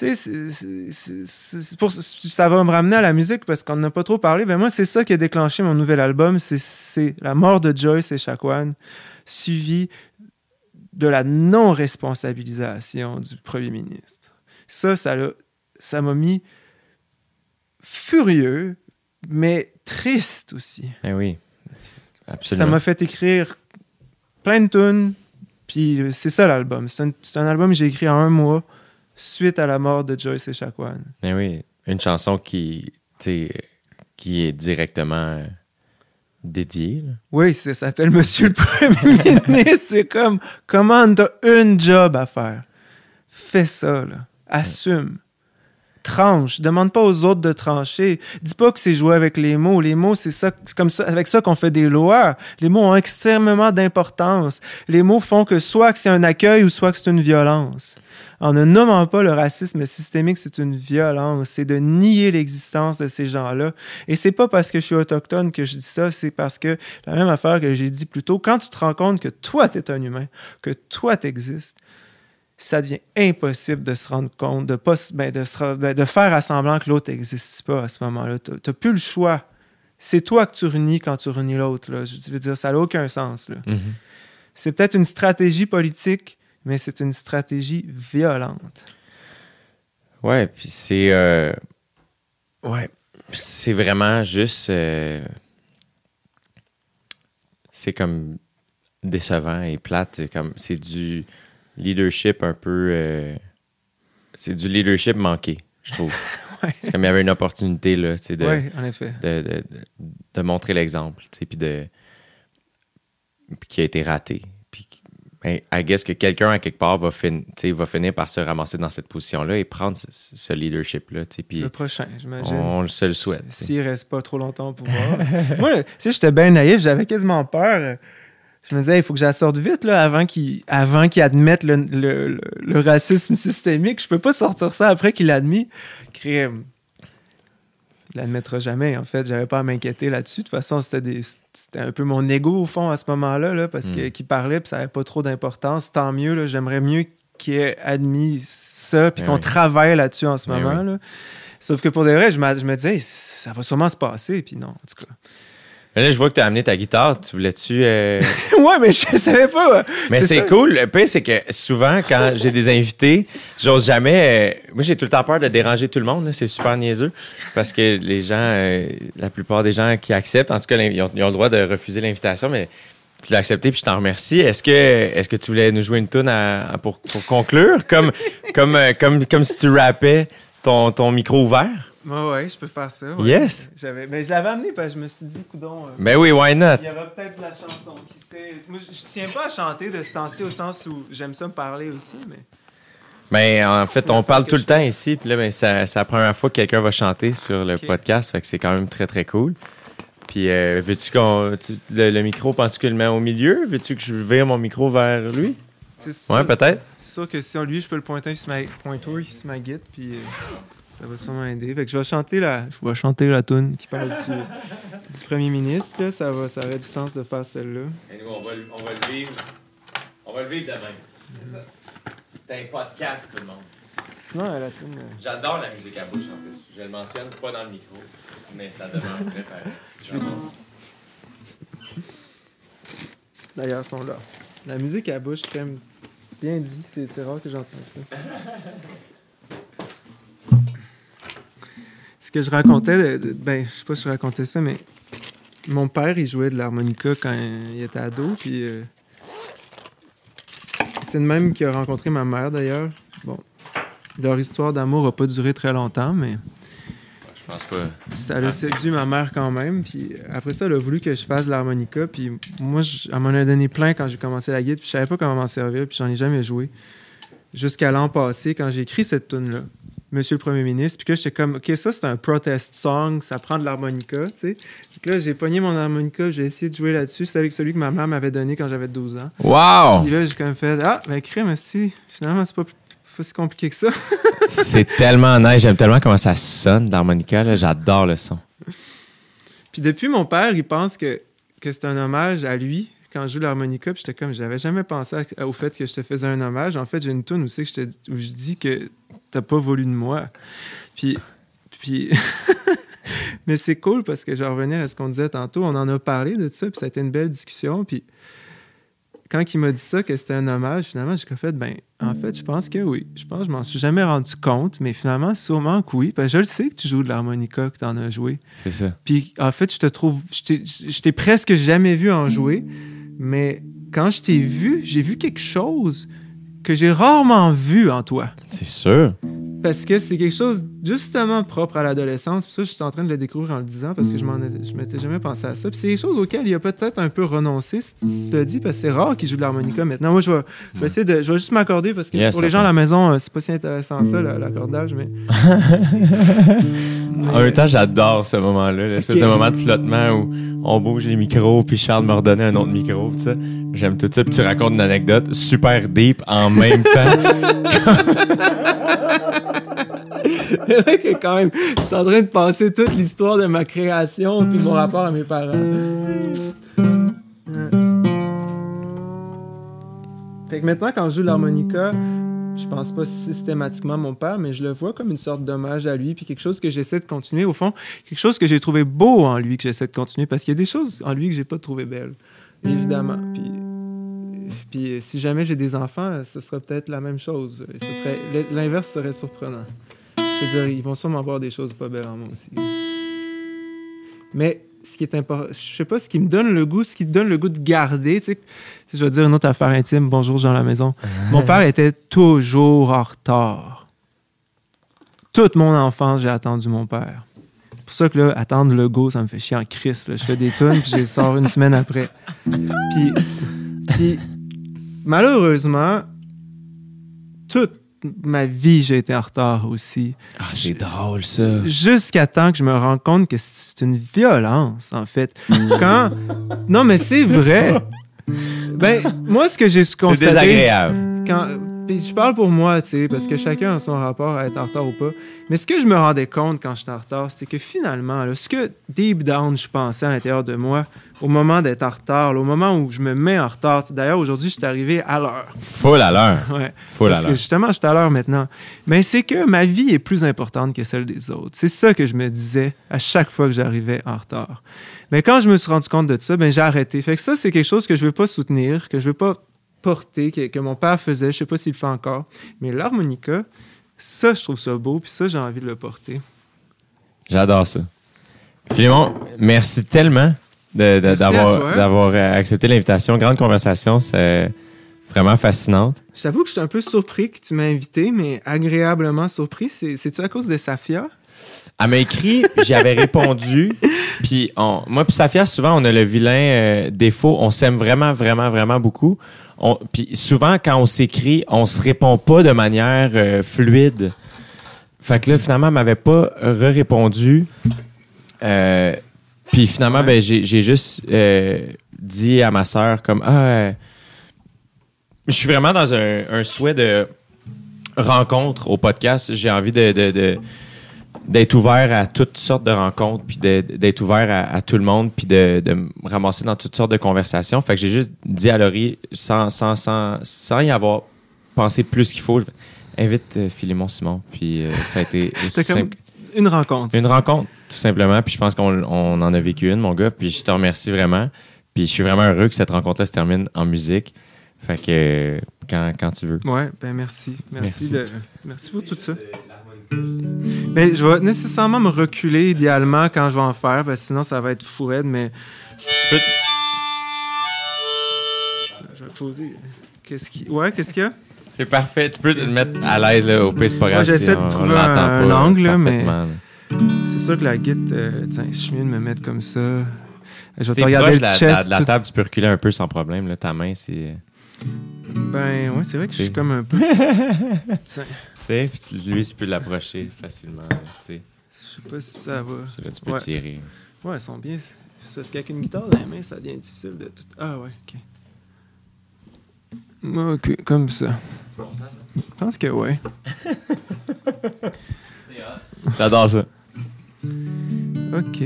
Tu sais, pour- ça va me ramener à la musique parce qu'on n'a pas trop parlé. Ben moi, c'est ça qui a déclenché mon nouvel album. C'est- la mort de Joyce et Chacoan, suivi de la non-responsabilisation du premier ministre. Ça, ça ça m'a mis furieux, mais triste aussi. Ben oui. Ça Absolument. m'a fait écrire plein de tunes, puis c'est ça l'album. C'est un, c'est un album que j'ai écrit en un mois suite à la mort de Joyce et Chacoan. Ben oui. Une chanson qui, qui est directement dédiée. là. Oui, ça s'appelle Monsieur le Premier (laughs) ministre. C'est comme, comment t'as une job à faire? Fais ça, là. Assume. Tranche. Demande pas aux autres de trancher. Dis pas que c'est jouer avec les mots. Les mots, c'est ça, comme ça, avec ça qu'on fait des lois. Les mots ont extrêmement d'importance. Les mots font que soit que c'est un accueil ou soit que c'est une violence. En ne nommant pas le racisme systémique, c'est une violence. C'est de nier l'existence de ces gens-là. Et c'est pas parce que je suis autochtone que je dis ça, c'est parce que la même affaire que j'ai dit plus tôt, quand tu te rends compte que toi, tu es un humain, que toi, tu ça devient impossible de se rendre compte, de, pas, ben, de, se ra- ben, de faire à semblant que l'autre n'existe pas à ce moment-là. Tu n'as plus le choix. C'est toi que tu renies quand tu renies l'autre. Je veux dire, ça n'a aucun sens. là. Mhm. C'est peut-être une stratégie politique, mais c'est une stratégie violente. Ouais, puis c'est. euh, ouais. C'est vraiment juste. euh, c'est comme décevant et plate. C'est comme. C'est du leadership un peu. euh, c'est du leadership manqué, je trouve. (laughs) Ouais. C'est comme il y avait une opportunité, là, de, en effet. de, de, de- montrer l'exemple, tu sais, puis de. Puis qui a été raté. Puis, ben, I guess que quelqu'un, à quelque part, va, fin- va finir par se ramasser dans cette position-là et prendre ce, ce leadership-là. Le prochain, j'imagine. On le se le souhaite. S'il reste pas trop longtemps au pouvoir. (laughs) Moi, tu sais, j'étais bien naïf, j'avais quasiment peur. Je me disais, il faut que je la sorte vite là, avant qu'il avant admette le, le- le- le racisme systémique. Je peux pas sortir ça après qu'il l'admis. Crime. Il l'admettra jamais, en fait. J'avais pas à m'inquiéter là-dessus. De toute façon, c'était un peu mon ego au fond à ce moment-là, là, parce que Mm. qu'il parlait, puis ça avait pas trop d'importance. Tant mieux, j'aimerais mieux qu'il ait admis ça, puis Ben qu'on oui. travaille là-dessus en ce Ben moment. oui. là. Sauf que pour des vrais, je, je me disais, Hey, ça va sûrement se passer, puis non, en tout cas. Mais là, je vois que tu as amené ta guitare. Tu voulais-tu. euh, (laughs) ouais, mais je savais pas. Mais c'est cool. Le pire, c'est que souvent, quand j'ai des invités, j'ose jamais. euh, Moi, j'ai tout le temps peur de déranger tout le monde. C'est super niaiseux. Parce que les gens, euh, la plupart des gens qui acceptent, en tout cas, ils ont, ils ont le droit de refuser l'invitation, mais tu l'as accepté, puis je t'en remercie. Est-ce que, est que tu voulais nous jouer une tune à- à- pour, pour conclure? Comme, comme, euh, comme, comme si tu rappais ton, ton micro ouvert? Ouais, ouais, je peux faire ça. ouais. Yes. Mais je l'avais amené parce que je me suis dit, coudon. euh, Ben oui, why not? il y aura peut-être la chanson qui sait. Moi, je, je tiens pas à chanter de ce temps-ci au sens où j'aime ça me parler aussi, mais. Ben, en fait, on parle tout le temps ici, puis là, ben, c'est la première fois que quelqu'un va chanter sur le podcast, fait que c'est quand même très, très cool. Puis, euh, veux-tu qu'on. le, le micro, penses-tu que le mets au milieu? Veux-tu que je vire mon micro vers lui? Sûr, Ouais, peut-être. c'est sûr que si on lui, je peux le pointer sur ma, pointer sur ma guide, puis euh, ça va sûrement aider. Fait que je vais chanter la, je vais chanter la tune qui parle du, (laughs) du premier ministre. Là. Ça, va, ça aurait du sens de faire celle-là. Et nous, on va, on va le vivre. On va le vivre demain. C'est un podcast, tout le monde. Sinon, euh, la tune. euh, J'adore la musique à bouche, en plus. Je le mentionne pas dans le micro, mais ça demande très pareil. (laughs) Je pense. D'ailleurs, sont là. La musique à bouche, crème. Bien dit, c'est c'est rare que j'entends ça. (laughs) Ce que je racontais, ben, je sais pas si je racontais ça, mais mon père, il jouait de l'harmonica quand il était ado, puis euh, c'est le même qui a rencontré ma mère d'ailleurs. Bon, leur histoire d'amour a pas duré très longtemps, mais Je pense pas. ça l'a séduit ma mère quand même. Puis après ça, elle a voulu que je fasse de l'harmonica. Puis moi, je- elle m'en a donné plein quand j'ai commencé la guide. Puis je savais pas comment m'en servir. Puis j'en ai jamais joué. Jusqu'à l'an passé, quand j'ai écrit cette tune-là, Monsieur le Premier ministre. Puis que là, j'étais comme, OK, ça, c'est un protest song. Ça prend de l'harmonica, tu sais. Puis là, j'ai pogné mon harmonica. J'ai essayé de jouer là-dessus. C'est avec celui que ma mère m'avait donné quand j'avais 12 ans. Wow! Puis là, j'ai comme fait, ah, ben, crème, esti, finalement, c'est pas, pas si compliqué que ça. (laughs) C'est tellement nice. J'aime tellement comment ça sonne d'harmonica. là. J'adore le son. Puis depuis, mon père, il pense que, que c'est un hommage à lui quand je joue l'harmonica, puis j'étais comme, j'avais jamais pensé à- au fait que je te faisais un hommage. En fait, j'ai une tune aussi que je te- où je dis que t'as pas voulu de moi. Puis, puis... (laughs) mais c'est cool parce que je vais revenir à ce qu'on disait tantôt. On en a parlé de ça, puis ça a été une belle discussion. Puis quand il m'a dit ça, que c'était un hommage, finalement, j'ai fait, ben, en fait, je pense que oui. Je pense que je m'en suis jamais rendu compte, mais finalement, sûrement que oui. Parce que je le sais que tu joues de l'harmonica, que tu en as joué. C'est ça. Puis en fait, je te trouve. Je t'ai- je t'ai presque jamais vu en jouer, mais quand je t'ai vu, j'ai vu quelque chose que j'ai rarement vu en toi. C'est sûr. Parce que c'est quelque chose justement propre à l'adolescence. Puis ça, je suis en train de le découvrir en le disant parce que je je m'étais jamais pensé à ça. Puis c'est des choses auxquelles il a peut-être un peu renoncé, si tu l'as dit, parce que c'est rare qu'il joue de l'harmonica maintenant. Moi, je vais, je vais essayer de. Je vais juste m'accorder parce que Yes, pour les gens à la maison, euh, c'est pas si intéressant ça, la- l'accordage, mais. (laughs) En même temps, j'adore ce moment-là, l'espèce Ok. de moment de flottement où on bouge les micros, puis Charles me redonnait un autre micro, tu sais. J'aime tout ça, puis tu racontes une anecdote super deep en même temps. C'est vrai que quand même, je suis en train de passer toute l'histoire de ma création puis mon rapport à mes parents. Fait que maintenant, quand je joue l'harmonica, je pense pas systématiquement à mon père, mais je le vois comme une sorte d'hommage à lui, puis quelque chose que j'essaie de continuer. Au fond, quelque chose que j'ai trouvé beau en lui, que j'essaie de continuer, parce qu'il y a des choses en lui que j'ai pas trouvé belles, évidemment. Puis, euh, si jamais j'ai des enfants, ce serait peut-être la même chose. L'inverse serait surprenant. Je veux dire, ils vont sûrement voir des choses pas belles en moi aussi. Mais ce qui est important, je sais pas, ce qui me donne le goût, ce qui te donne le goût de garder, tu sais, je vais dire une autre affaire intime. Bonjour, Jean à la maison. (laughs) Mon père était toujours en retard. Toute mon enfance, j'ai attendu mon père. C'est pour ça que là, attendre le go, ça me fait chier en Christ. là. Je fais des tunes, puis je les sors une semaine après. Puis, puis malheureusement, toute ma vie, j'ai été en retard aussi. Ah, c'est drôle, ça. Jusqu'à temps que je me rende compte que c'est une violence, en fait. Quand. Non, mais c'est vrai. (laughs) Ben, moi, ce que j'ai C'est constaté. désagréable. Quand, puis je parle pour moi, tu sais, parce que chacun a son rapport à être en retard ou pas. Mais ce que je me rendais compte quand j'étais en retard, c'est que finalement, là, ce que deep down je pensais à l'intérieur de moi, au moment d'être en retard, là, au moment où je me mets en retard. D'ailleurs, aujourd'hui, je suis arrivé à l'heure. Full à l'heure. Ouais. Full à Parce que l'heure. justement, je suis à l'heure maintenant. Mais c'est que ma vie est plus importante que celle des autres. C'est ça que je me disais à chaque fois que j'arrivais en retard. Mais quand je me suis rendu compte de ça, ben j'ai arrêté. Fait que ça, c'est quelque chose que je veux pas soutenir, que je veux pas porter, que, que mon père faisait. Je sais pas s'il le fait encore. Mais l'harmonica, ça, je trouve ça beau, puis ça, j'ai envie de le porter. J'adore ça. Philemon, merci tellement d'avoir euh, accepté l'invitation. Grande conversation, c'est vraiment fascinante. J'avoue que je suis un peu surpris que tu m'as invité, mais agréablement surpris. C'est- C'est-tu à cause de Safia? Elle m'a écrit, j'avais répondu. (laughs) Puis on- moi puis Safia, souvent, on a le vilain euh, défaut. On s'aime vraiment, vraiment, vraiment beaucoup. Puis souvent, quand on s'écrit, on se répond pas de manière euh, fluide. Fait que là, finalement, elle m'avait pas re-répondu. Euh, puis finalement, ben, j'ai juste euh, dit à ma sœur comme Ah, je suis vraiment dans un, souhait de rencontre au podcast. J'ai envie de d'être ouvert à toutes sortes de rencontres, puis d'être ouvert à, à tout le monde, puis de, de me ramasser dans toutes sortes de conversations. Fait que j'ai juste dit à Laurie, sans, sans, sans, sans y avoir pensé plus qu'il faut, invite euh, Philémon Simon. Puis euh, ça a été (laughs) aussi simple. une rencontre. Une rencontre, tout simplement. Puis je pense qu'on on en a vécu une, mon gars. Puis je te remercie vraiment. Puis je suis vraiment heureux que cette rencontre-là se termine en musique. Fait que euh, quand, quand tu veux. Ouais, ben merci. Merci, Merci. de- merci pour tout ça. Ben, je vais nécessairement me reculer idéalement quand je vais en faire, parce que sinon ça va être fou raide, mais. Peux- Je vais poser. Qu'est-ce qui. Ouais, qu'est-ce qu'il y a? C'est parfait. Tu peux te mettre à l'aise là, au pire, c'est pas grave. Moi, j'essaie de trouver un- pas un angle, là, mais-. C'est sûr que la guide. euh, tiens, je suis mieux de me mettre comme ça. Je vais te regarder le la, chest. la table, tu peux reculer un peu sans problème. Là. Ta main, c'est. Ben, ouais, c'est vrai que je suis comme un peu. (laughs) Tiens, Puis tu- lui, tu peux l'approcher facilement. là, Tu sais, je sais pas si ça va. Ça, là, tu peux Ouais. tirer. Ouais, elles sont bien. C'est parce qu'avec une guitare dans les mains, ça devient difficile de tout. Ah ouais, ok. Ok, comme ça. Je pense que ouais. (laughs) J'adore ça. Ok.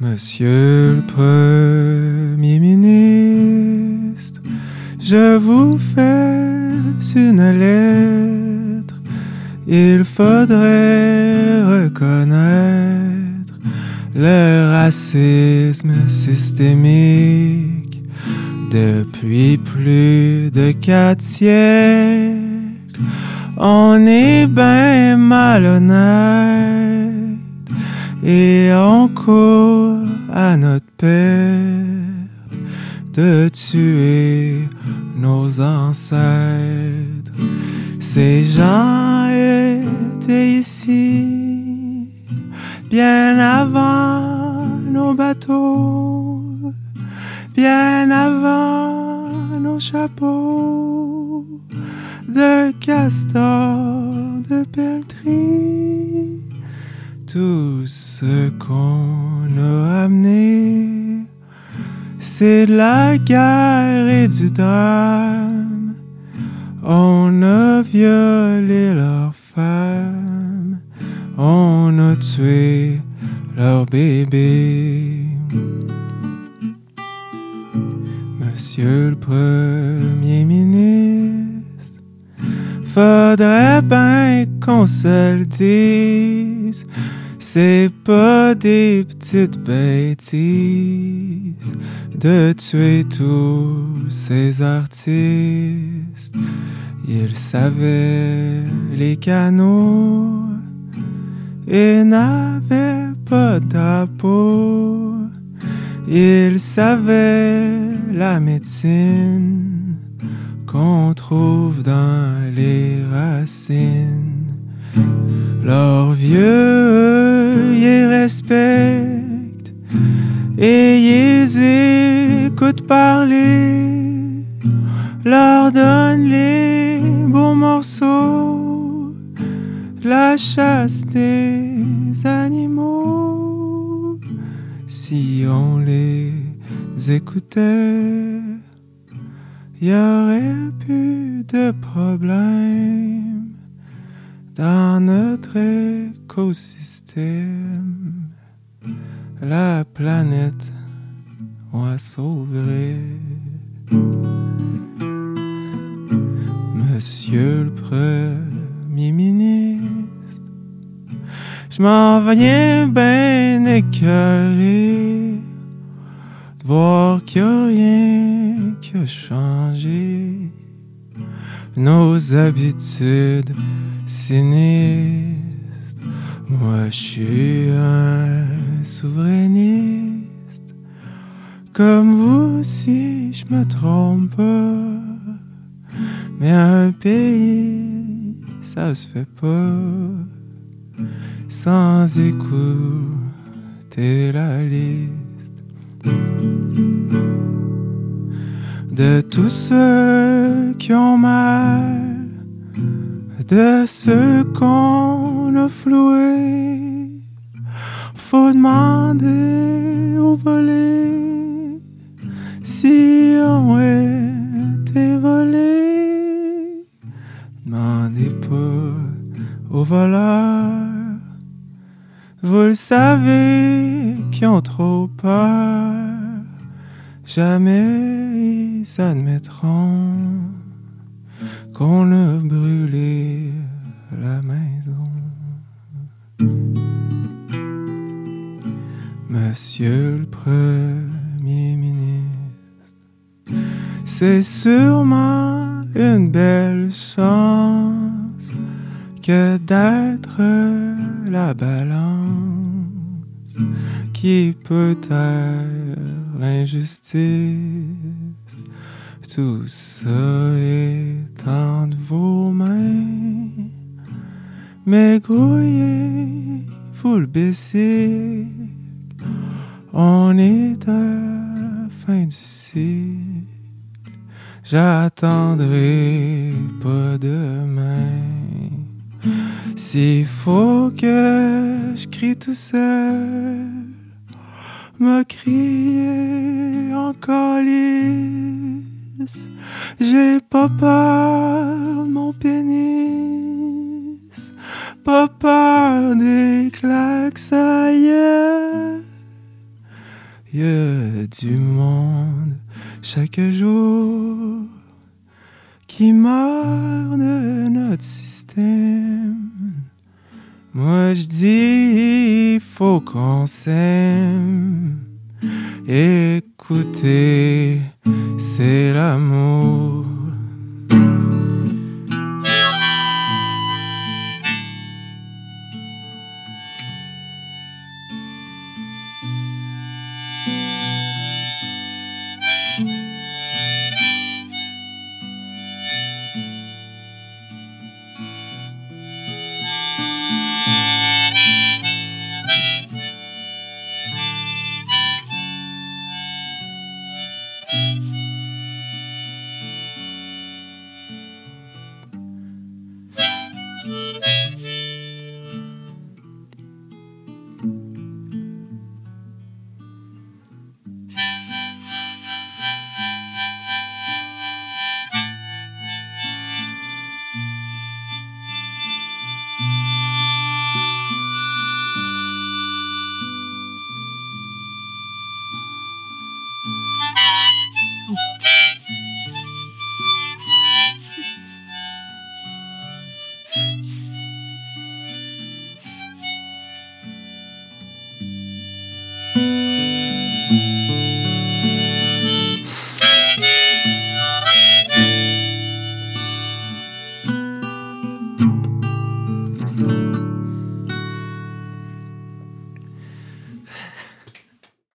Monsieur le Premier ministre, je vous fais une lettre. Il faudrait reconnaître le racisme systémique depuis plus de quatre siècles. On est bien malhonnête et on court à notre perte de tuer nos ancêtres. Ces gens étaient ici bien avant nos bateaux, bien avant nos chapeaux de castor, de pelleterie. Tout ce qu'on a amené, c'est de la guerre et du drame. On a violé leurs femmes, on a tué leurs bébés. Monsieur le Premier ministre, faudrait bien qu'on se le dise. C'est pas des petites bêtises de tuer tous ces artistes. Ils savaient les canaux et n'avaient pas drapeau. Ils savaient la médecine qu'on trouve dans les racines. Leurs vieux y respectent et ils écoutent parler. Leur donne les beaux morceaux, la chasse des animaux. Si on les écoutait, y aurait plus de problème dans notre écosystème. La planète, on la sauverait. Monsieur le Premier ministre, je m'en viens ben écœuré de voir qu'il n'y a rien qui a changé. Nos habitudes Moi, je suis un souverainiste. Comme vous, si je me trompe pas. Mais un pays, ça se fait pas sans écouter la liste de tous ceux qui ont mal, de ceux qu'on a floués. Faut demander au volé si on été volé. Demandez pas aux voleurs. Vous le savez qui ont trop peur. Jamais ils admettront qu'on a brûlé la maison. Monsieur le Premier ministre, c'est sûrement une belle chance que d'être la balance qui peut taire l'injustice. Tout ça est entre vos mains, mais grouillez, vous le baissez. On est à la fin du cycle. J'attendrai pas demain. S'il faut que je crie tout seul, me crier encore lisse. J'ai pas peur de mon pénis, pas peur des claques ailleurs. y a du monde chaque jour qui meurt notre système. Moi je dis, faut qu'on s'aime. Écoutez, c'est l'amour